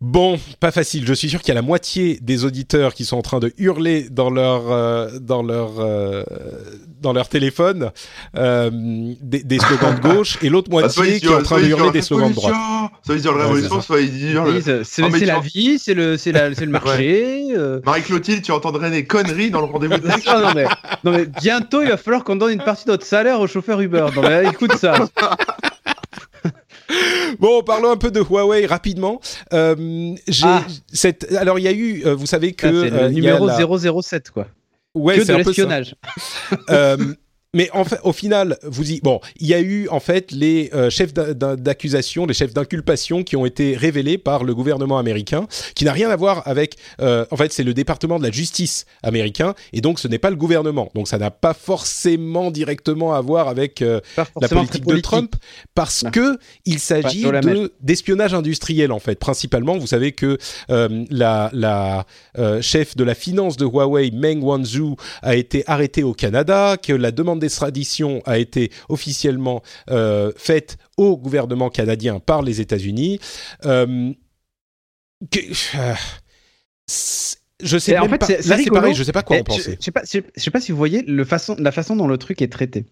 Bon, pas facile. Je suis sûr qu'il y a la moitié des auditeurs qui sont en train de hurler dans leur euh, dans leur euh, dans leur téléphone euh, des, des, slogans de gauche et l'autre (laughs) moitié Ah, qui est en train de hurler des slogans de droite. Soit ils Ouais, révolution, c'est soit ils disent. Oui, C'est la vie, c'est le, c'est la- c'est le (laughs) marché. euh. Marie-Clotilde, tu entendrais des conneries dans le rendez-vous de Ah, non, mais, non, mais bientôt, il va falloir qu'on donne une partie de notre salaire au chauffeur Uber. Non, mais écoute ça. (laughs) Bon, parlons un peu de Huawei rapidement. Euh, Ah. cette alors il y a eu euh, vous savez que c'est euh, le a numéro la- 007, quoi. Ouais, que c'est de l'espionnage. Euh, mais en fait, au final, vous y bon, il y a eu en fait les euh, chefs d'a- d'a- d'accusation, les chefs d'inculpation qui ont été révélés par le gouvernement américain, qui n'a rien à voir avec. euh, en fait, c'est le département de la justice américain, et donc ce n'est pas le gouvernement. Donc ça n'a pas forcément directement à voir avec euh, la politique, de Trump, parce Non. que il s'agit de d'espionnage industriel en fait. Principalement, vous savez que la, la chef de la finance de Huawei, Meng Wanzhou, a été arrêtée au Canada, que la demande d'extradition a été officiellement euh, faite au gouvernement canadien par les États-Unis. Euh, que- euh, je sais en même fait, pas. Là, c'est pareil, je sais pas quoi Eh, en penser. Je, je sais pas, je, je sais pas si vous voyez le façon, la façon dont le truc est traité.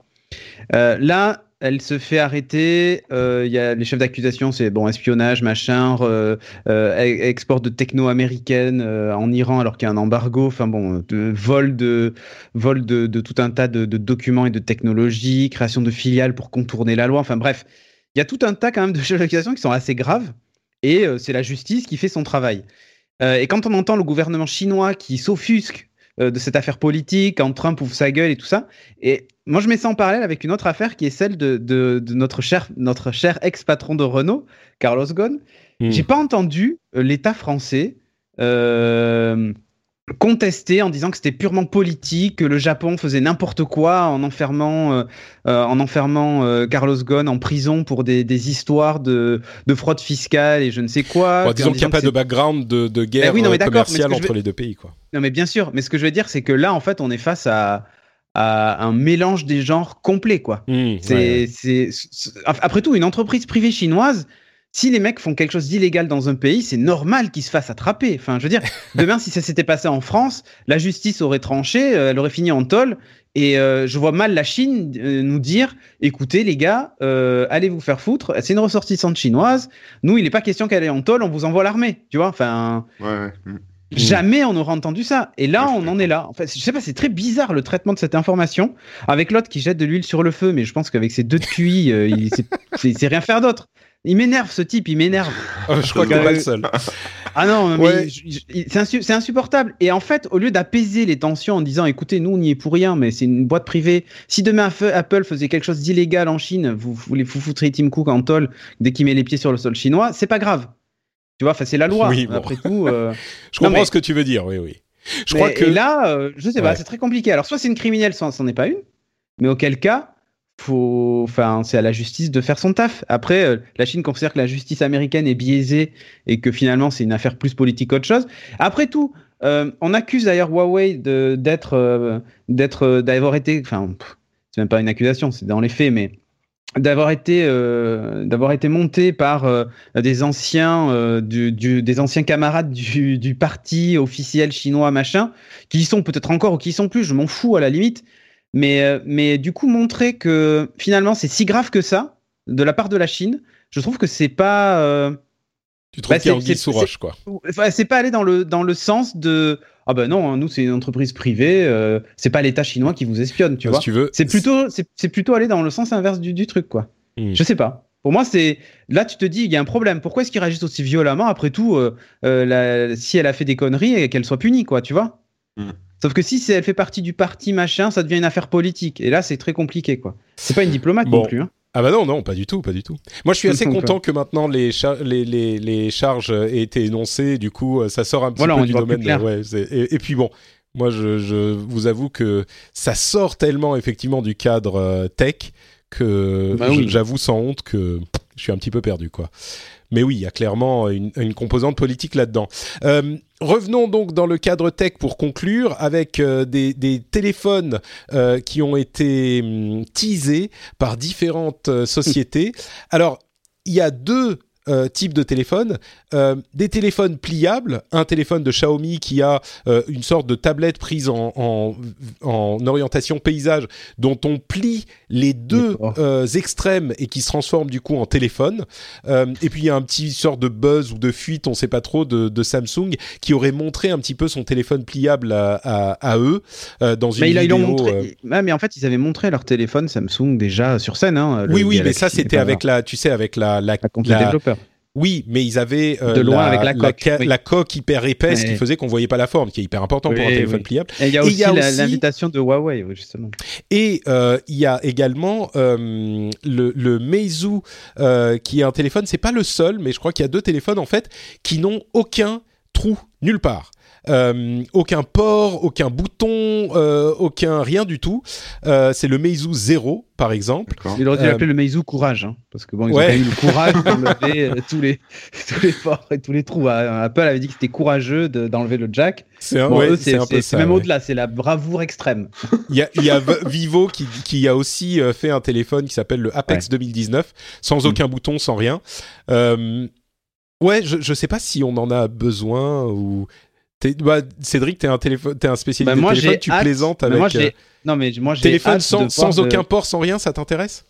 Euh, là, elle se fait arrêter. euh, Il y a les chefs d'accusation, c'est bon espionnage, machin, euh, e- export de techno américaine euh, en Iran alors qu'il y a un embargo. Enfin bon, de, vol de vol de, tout un tas de, documents et de technologies, création de filiales pour contourner la loi. Enfin bref, il y a tout un tas quand même de chefs d'accusation qui sont assez graves. Et c'est la justice qui fait son travail. Et quand on entend le gouvernement chinois qui s'offusque euh, de cette affaire politique, quand Trump ouvre sa gueule et tout ça, et moi je mets ça en parallèle avec une autre affaire qui est celle de, de, de notre cher, notre cher ex-patron de Renault, Carlos Ghosn. Hmm. J'ai pas entendu euh, l'État français euh, contester en disant que c'était purement politique, que le Japon faisait n'importe quoi en enfermant, euh, euh, en enfermant euh, Carlos Ghosn en prison pour des, des histoires de, de fraude fiscale et je ne sais quoi. Bon, disons qu'il n'y a pas de background de, de guerre oui, non, mais d'accord, mais ce commerciale entre veux- les deux pays, quoi. non, mais bien sûr. Mais ce que je veux dire, c'est que là, en fait, on est face à, à un mélange des genres complet, quoi. C'est, ouais, ouais. c'est, c'est- après tout, une entreprise privée chinoise, si les mecs font quelque chose d'illégal dans un pays, c'est normal qu'ils se fassent attraper. Enfin, je veux dire, (laughs) demain, si ça s'était passé en France, la justice aurait tranché, euh, elle aurait fini en tôle. Et euh, je vois mal la Chine euh, nous dire, écoutez les gars, euh, allez vous faire foutre. C'est une ressortissante chinoise. Nous, il n'est pas question qu'elle est en tôle, on vous envoie l'armée. Tu vois, enfin. Ouais, ouais. Mm. Jamais on aura entendu ça. Et là, on en est là. En fait, je sais pas, c'est très bizarre le traitement de cette information. Avec l'autre qui jette de l'huile sur le feu, mais je pense qu'avec ses deux de QI, il c'est c'est (laughs) rien faire d'autre. Il m'énerve ce type, il m'énerve. (laughs) Je crois que t'es pas le seul. Ah non, mais Ouais. c'est insu- c'est insupportable. Et en fait, au lieu d'apaiser les tensions en disant, écoutez, nous, on n'y est pour rien, mais c'est une boîte privée. Si demain Apple faisait quelque chose d'illégal en Chine, vous, vous, vous foutriez Tim Cook en tôle dès qu'il met les pieds sur le sol chinois, c'est pas grave. Tu vois, c'est la loi. Oui, bon. Après tout. euh, (laughs) Je Non, comprends mais- ce que tu veux dire, oui, oui. Je mais- crois que Et là, euh, je sais pas, Ouais. c'est très compliqué. Alors, soit c'est une criminelle, soit c'en est pas une. Mais auquel cas, faut, enfin, c'est à la justice de faire son taf. Après, euh, la Chine considère que la justice américaine est biaisée et que finalement c'est une affaire plus politique qu'autre chose. Après tout, euh, on accuse d'ailleurs Huawei d'être, euh, d'être, d'avoir été, enfin, c'est même pas une accusation, c'est dans les faits, mais d'avoir été, d'avoir été monté par des anciens, du- des anciens camarades du, du parti officiel chinois machin, qui y sont peut-être encore ou qui y sont plus, je m'en fous à la limite. Mais, euh, mais du coup, montrer que finalement c'est si grave que ça de la part de la Chine, je trouve que c'est pas, euh, tu trouves bah, qu'il y a c'est- anguille c'est- sous roche, quoi. c'est pas aller dans le dans le sens de ah ben non, hein, nous c'est une entreprise privée, euh, c'est pas l'État chinois qui vous espionne, tu Si vois. tu veux. C'est plutôt c'est c'est plutôt aller dans le sens inverse du, du truc quoi. Hmm. Je sais pas. Pour moi, c'est là tu te dis il y a un problème. Pourquoi est-ce qu'ils réagissent aussi violemment Après tout, euh, euh, la- si elle a fait des conneries et qu'elle soit punie, quoi, tu vois Hmm. Sauf que si elle fait partie du parti machin, ça devient une affaire politique. Et là, c'est très compliqué, quoi. C'est pas une diplomate Bon. non plus. Hein. Ah bah non, non, pas du tout, pas du tout. Moi, je suis assez (laughs) content que maintenant les, char- les, les, les charges aient été énoncées. Du coup, euh, ça sort un petit Voilà, peu du domaine. de- ouais, et, et puis bon, moi, je, je vous avoue que ça sort tellement effectivement du cadre euh, tech que Bah oui. j'avoue sans honte que je suis un petit peu perdu, quoi. Mais oui, il y a clairement une, une composante politique là-dedans. Euh, revenons donc dans le cadre tech pour conclure avec euh, des, téléphones euh, qui ont été hum, teasés par différentes euh, sociétés. Alors, il y a deux euh, types de téléphones, euh, des téléphones pliables, un téléphone de Xiaomi qui a euh, une sorte de tablette prise en, en, en, orientation paysage dont on plie les deux euh, extrêmes et qui se transforme du coup en téléphone. Et puis il y a un petit sort de buzz ou de fuite, on sait pas trop, de, de Samsung qui aurait montré un petit peu son téléphone pliable à, à, à eux dans une mais vidéo. ils l'ont montré. Mais en fait, ils avaient montré leur téléphone Samsung déjà sur scène. Hein, oui, oui, mais ça c'était avec la, tu sais, avec la la, la développeurs. Oui, mais ils avaient euh, De loin avec la coque, ca- oui. la coque hyper épaisse qui faisait qu'on voyait pas la forme, qui est hyper important pour un téléphone oui. pliable. Et il y a aussi l'invitation de Huawei, justement. Et euh, il y a également euh, le, le Meizu, qui est un téléphone. C'est pas le seul, mais je crois qu'il y a deux téléphones en fait qui n'ont aucun trou nulle part. Euh, aucun port, aucun bouton, euh, aucun rien du tout. Euh, c'est le Meizu Zero, par exemple. Il aurait dû Euh, l'appeler le Meizu Courage, hein, parce que bon, ils Ouais. ont quand même eu le courage d'enlever (laughs) tous les (laughs) tous les ports et tous les trous. Apple avait dit que c'était courageux de- d'enlever le jack. C'est un, Bon, ouais, eux, c'est c'est un peu c'est- ça. c'est même ouais. au-delà, c'est la bravoure extrême. (laughs) Il y a, y Vivo qui, qui a aussi fait un téléphone qui s'appelle le Apex 2019, sans Mm. aucun bouton, sans rien. Euh, ouais, je, je sais pas si on en a besoin ou. T'es- bah, Cédric, t'es un téléphone, t'es un spécialiste Bah, moi, des téléphones, j'ai tu hâte- plaisantes mais avec moi, j'ai- euh, Non, mais moi, j'ai téléphone sans, de- aucun port, sans rien, ça t'intéresse?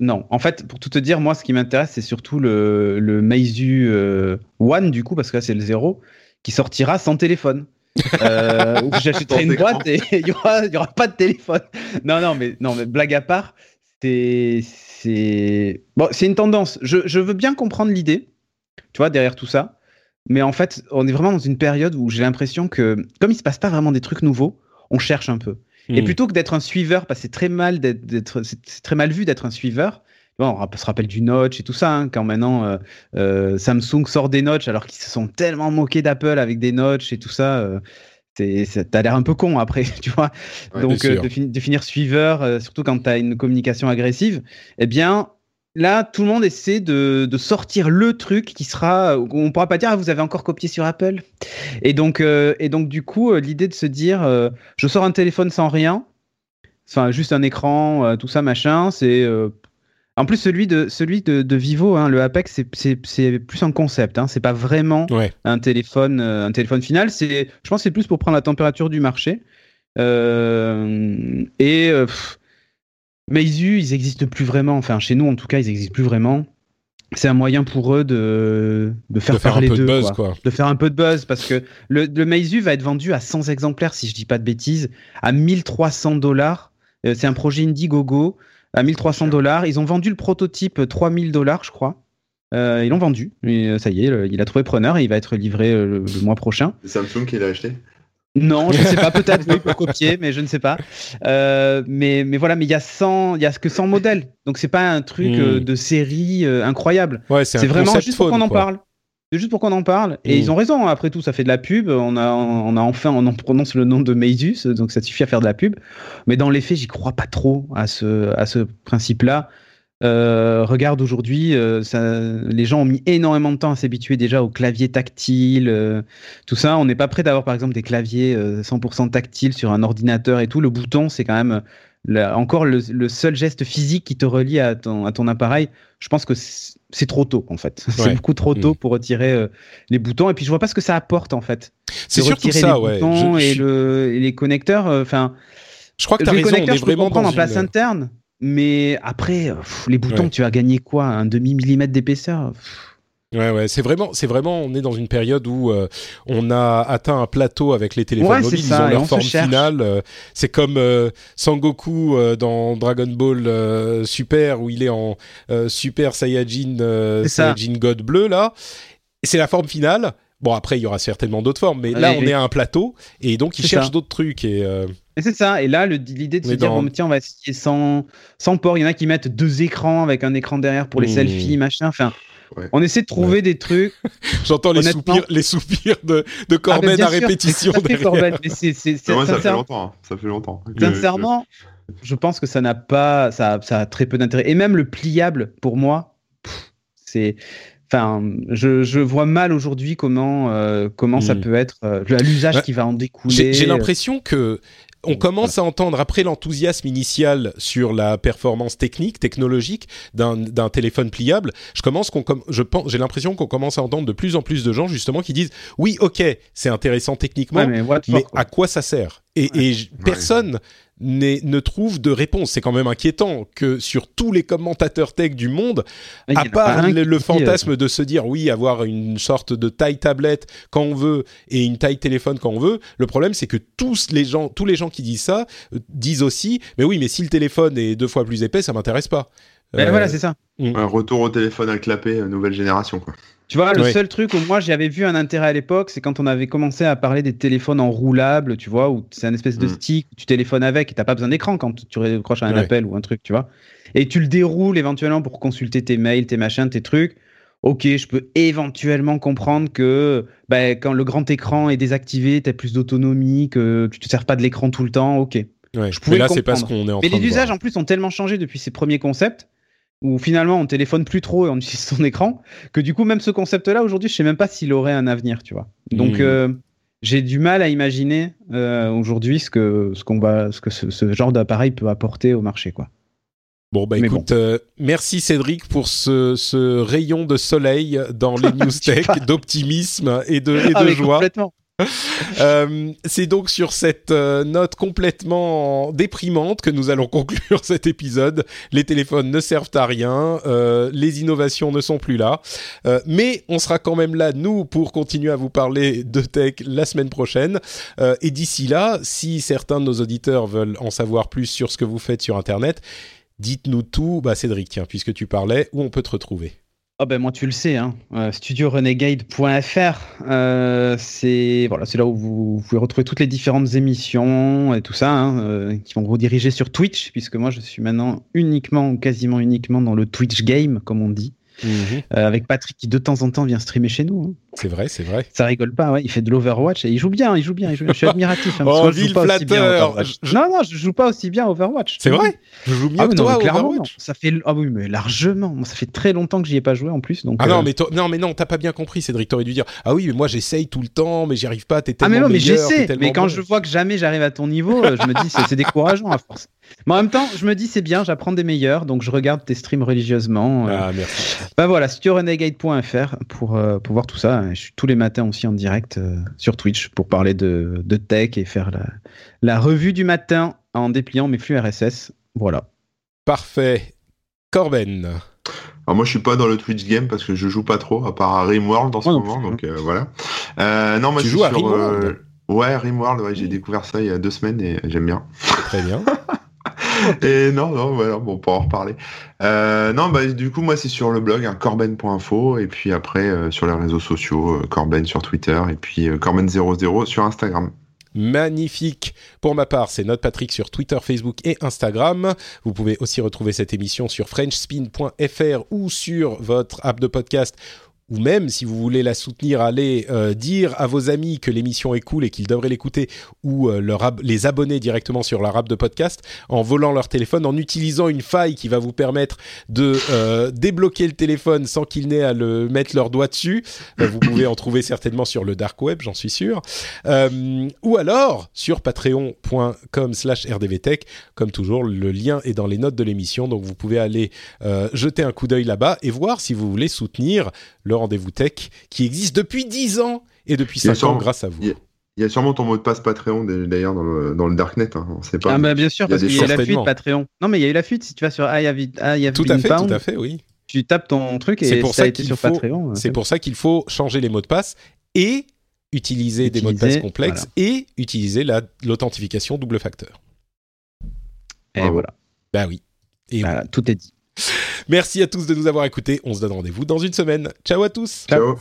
Non, en fait, pour tout te dire, moi, ce qui m'intéresse, c'est surtout le, le Meizu euh, One, du coup, parce que là, c'est le zéro, qui sortira sans téléphone. Euh, (laughs) où j'achèterai une boîte et (laughs) il y aura, y aura pas de téléphone. Non, non, mais non, mais blague à part, c'est c'est bon, c'est une tendance. Je, je veux bien comprendre l'idée, tu vois, derrière tout ça. Mais en fait, on est vraiment dans une période où j'ai l'impression que, comme il se passe pas vraiment des trucs nouveaux, on cherche un peu. Et Hmm. plutôt que d'être un suiveur, parce que c'est très mal d'être, c'est très mal vu d'être un suiveur. Bon, on se rappelle du notch et tout ça, hein, quand maintenant euh, euh, Samsung sort des notch alors qu'ils se sont tellement moqués d'Apple avec des notch et tout ça. euh, t'as l'air un peu con après, (laughs) tu vois. Ouais, Donc euh, de, fin- de finir suiveur, surtout quand tu as une communication agressive, eh bien là tout le monde essaie de, de sortir le truc qui sera, on pourra pas dire ah, vous avez encore copié sur Apple. Et donc euh, et donc du coup euh, l'idée de se dire euh, je sors un téléphone sans rien, enfin juste un écran, euh, tout ça machin, c'est en plus celui de celui de, de Vivo, hein, le Apex, c'est- plus un concept, hein, c'est pas vraiment Ouais. un téléphone, un téléphone final. C'est, je pense, que c'est plus pour prendre la température du marché. Et Meizu, ils existent plus vraiment. Enfin, chez nous, en tout cas, ils existent plus vraiment. C'est un moyen pour eux de, de faire de faire un parler peu de buzz, quoi. quoi. De faire un peu de buzz parce que le, le Meizu va être vendu à 100 exemplaires, si je dis pas de bêtises, à 1300 dollars. Euh, c'est un projet Indiegogo à 1300 dollars. Ils ont vendu le prototype 3000 dollars, je crois. Euh, ils l'ont vendu. Et, euh, ça y est, le- il a trouvé preneur et il va être livré euh, le, le mois prochain. C'est Samsung qui l'a acheté? Non, je ne sais pas, peut-être oui, pour (laughs) copier, mais je ne sais pas. Euh, mais, mais voilà, mais il y a 100, il y a que 100 modèles. Donc c'est pas un truc Hmm. euh, de série euh, incroyable. Ouais, c'est vraiment juste pour qu'on en parle. C'est juste pour qu'on en parle. Et Mm. ils ont raison, après tout, ça fait de la pub. On a, on a enfin, on en prononce le nom de Meizus, donc ça suffit à faire de la pub. Mais dans les faits, j'y crois pas trop à ce, à ce principe-là. Euh, regarde aujourd'hui, euh, les gens ont mis énormément de temps à s'habituer déjà au clavier tactile, euh, tout ça. On n'est pas prêt d'avoir par exemple des claviers euh, 100% tactiles sur un ordinateur et tout. Le bouton, c'est quand même la- encore le, le seul geste physique qui te relie à ton, à ton appareil. Je pense que c'est trop tôt en fait. (laughs) Ouais. C'est beaucoup trop tôt Mm. pour retirer les boutons. Et puis je vois pas ce que ça apporte en fait. C'est surtout ça, les ouais. boutons Je- et, je- le, et les connecteurs. Enfin, Je crois que t'as les raison, on connecteurs, est vraiment dans en place une- interne. Mais après, pff, les boutons, Ouais. tu as gagné quoi Un demi millimètre d'épaisseur Ouais, ouais, c'est vraiment, c'est vraiment, on est dans une période où euh, on a atteint un plateau avec les téléphones Ouais, c'est mobiles, ils ça, ont leur on forme finale. euh, c'est comme euh, Sangoku dans Dragon Ball Super où il est en Super Saiyajin. Saiyajin God bleu là. C'est la forme finale. Bon après il y aura certainement d'autres formes, mais là on est à un plateau et donc ils cherchent d'autres trucs et Et c'est ça. Et là, l'idée de se dire, dans- bon, tiens, on va essayer sans, sans port. Il y en a qui mettent deux écrans avec un écran derrière pour les Mmh. selfies, machin. Enfin, Ouais. on essaie de trouver des trucs. (laughs) j'entends les soupirs, les soupirs de, de Ah, mais bien à sûr, répétition mais à fait, derrière. Corben. Mais c'est, c'est, c'est Mais Moi, ça fait longtemps. hein. Ça fait longtemps. sincèrement, je pense que ça n'a pas, ça, ça a très peu d'intérêt. Et même le pliable, pour moi, pff, c'est, enfin, je, je vois mal aujourd'hui comment, euh, comment ça Mm. peut être, euh, l'usage Ouais. qui va en découler. J'ai j'ai l'impression que on commence à entendre, après l'enthousiasme initial sur la performance technique, technologique d'un téléphone pliable, je commence qu'on, je pense, j'ai l'impression qu'on commence à entendre de plus en plus de gens justement qui disent oui, ok, c'est intéressant techniquement, mais, à quoi ça sert? Et, et personne ne trouve de réponse. C'est quand même inquiétant que sur tous les commentateurs tech du monde, à part le, fantasme de se dire oui, avoir une sorte de taille tablette quand on veut et une taille téléphone quand on veut, le problème c'est que tous les gens, tous les gens qui disent ça euh, disent aussi, mais oui, mais si le téléphone est deux fois plus épais, ça m'intéresse pas. Ben voilà, c'est ça. Mm. Un retour au téléphone à clapper, euh, nouvelle génération. Quoi. Tu vois, le seul truc où moi j'avais vu un intérêt à l'époque, c'est quand on avait commencé à parler des téléphones enroulables, tu vois, où c'est un espèce de mm. stick, tu téléphones avec et t'as pas besoin d'écran quand tu raccroches à un appel ou un truc, tu vois. Et tu le déroules éventuellement pour consulter tes mails, tes machins, tes trucs. Ok, je peux éventuellement comprendre que bah, quand le grand écran est désactivé, tu as plus d'autonomie, que tu te sers pas de l'écran tout le temps. Ok. je pouvais mais là, c'est parce qu'on est en Mais les usages en plus ont tellement changé depuis ces premiers concepts où finalement on téléphone plus trop et on (laughs) utilise son écran, que du coup même ce concept-là aujourd'hui, je sais même pas s'il aurait un avenir, tu vois. Donc hmm. euh, j'ai du mal à imaginer euh, aujourd'hui ce que ce qu'on va, ce que ce, genre d'appareil peut apporter au marché, quoi. Bon bah écoute, euh, merci Cédric pour ce, ce, rayon de soleil dans les (laughs) news tech, d'optimisme et de, et ah, joie. Complètement. (laughs) Euh, c'est donc sur cette euh, note complètement déprimante que nous allons (laughs) conclure cet épisode. Les téléphones ne servent à rien, euh, les innovations ne sont plus là, mais on sera quand même là, nous, pour continuer à vous parler de tech la semaine prochaine. et d'ici là, si certains de nos auditeurs veulent en savoir plus sur ce que vous faites sur Internet, dites-nous tout. Bah, Cédric, tiens, puisque tu parlais, où on peut te retrouver? Ah ben moi tu le sais, hein. Euh, studiorenegade.fr, euh, c'est voilà, c'est là où vous, pouvez retrouver toutes les différentes émissions et tout ça, hein, euh, qui vont vous diriger sur Twitch, puisque moi je suis maintenant uniquement ou quasiment uniquement dans le Twitch game, comme on dit. Mhm. Avec Patrick qui de temps en temps vient streamer chez nous. Hein. C'est vrai, c'est vrai. Ça rigole pas, ouais. Il fait de l'Overwatch et il joue bien, il joue bien. Je suis admiratif. Hein, (laughs) oh, je joue pas aussi bien Non, non, je joue pas aussi bien Overwatch. C'est vrai Je joue mieux ah, que toi Overwatch. Ça fait, ah oui, mais largement. Ça fait très longtemps que j'y ai pas joué en plus. Donc, ah non, euh, mais non, mais non, t'as pas bien compris, Cédric. T'aurais dû dire, ah oui, mais moi j'essaye tout le temps, mais j'y arrive pas. T'es tellement Ah mais non, mais j'essaie. Mais quand je vois que jamais j'arrive à ton niveau, euh, je me dis, c'est décourageant à force. Mais en même temps, je me dis c'est bien, j'apprends des meilleurs, donc je regarde tes streams religieusement. Euh. Ah, merci. Bah voilà, studiorenegade.fr pour, pour voir tout ça. Je suis tous les matins aussi en direct euh, sur Twitch pour parler de, de tech et faire la, la revue du matin en dépliant mes flux RSS. Voilà. Parfait. Corben. Alors moi je suis pas dans le Twitch game parce que je joue pas trop à part à Rimworld en ce moment donc voilà. non tu joues à Rimworld? Ouais Rimworld ouais, j'ai découvert ça il y a deux semaines et j'aime bien. Très bien. (laughs) (laughs) Et non, non, voilà, bon, pour en reparler. Euh, non, bah, du coup, moi, c'est sur le blog, hein, corben.info, et puis après, euh, sur les réseaux sociaux, euh, Corben sur Twitter, et puis Corben00 sur Instagram. Magnifique. Pour ma part, c'est Note Patrick sur Twitter, Facebook et Instagram. Vous pouvez aussi retrouver cette émission sur FrenchSpin.fr ou sur votre app de podcast ou même si vous voulez la soutenir, allez euh, dire à vos amis que l'émission est cool et qu'ils devraient l'écouter, ou euh, leur les abonner directement sur leur app de podcast en volant leur téléphone, en utilisant une faille qui va vous permettre de euh, débloquer le téléphone sans qu'ils n'aient à le mettre leur doigt dessus. vous pouvez en trouver certainement sur le dark web, j'en suis sûr. ou alors sur patreon.com/rdvtech. Comme toujours, le lien est dans les notes de l'émission, donc vous pouvez aller jeter un coup d'œil là-bas et voir si vous voulez soutenir le rendez-vous tech qui existe depuis 10 ans et depuis 5 ans grâce à vous. Il y a sûrement ton mot de passe Patreon d'ailleurs dans le, dans le Darknet. Hein, on sait pas. Ah bah bien sûr, parce qu'il y a la fuite Patreon. Non, mais il y a eu la fuite. Si tu vas sur I have, I tout à fait, tout à fait, oui. Tu tapes ton truc et pour ça, a été sur Patreon. Hein. C'est pour ça qu'il faut changer les mots de passe et utiliser, des mots de passe complexes et utiliser l'authentification double facteur. Et voilà. Bah oui. Et tout est dit. Merci à tous de nous avoir écoutés. On se donne rendez-vous dans une semaine. Ciao à tous. Ciao.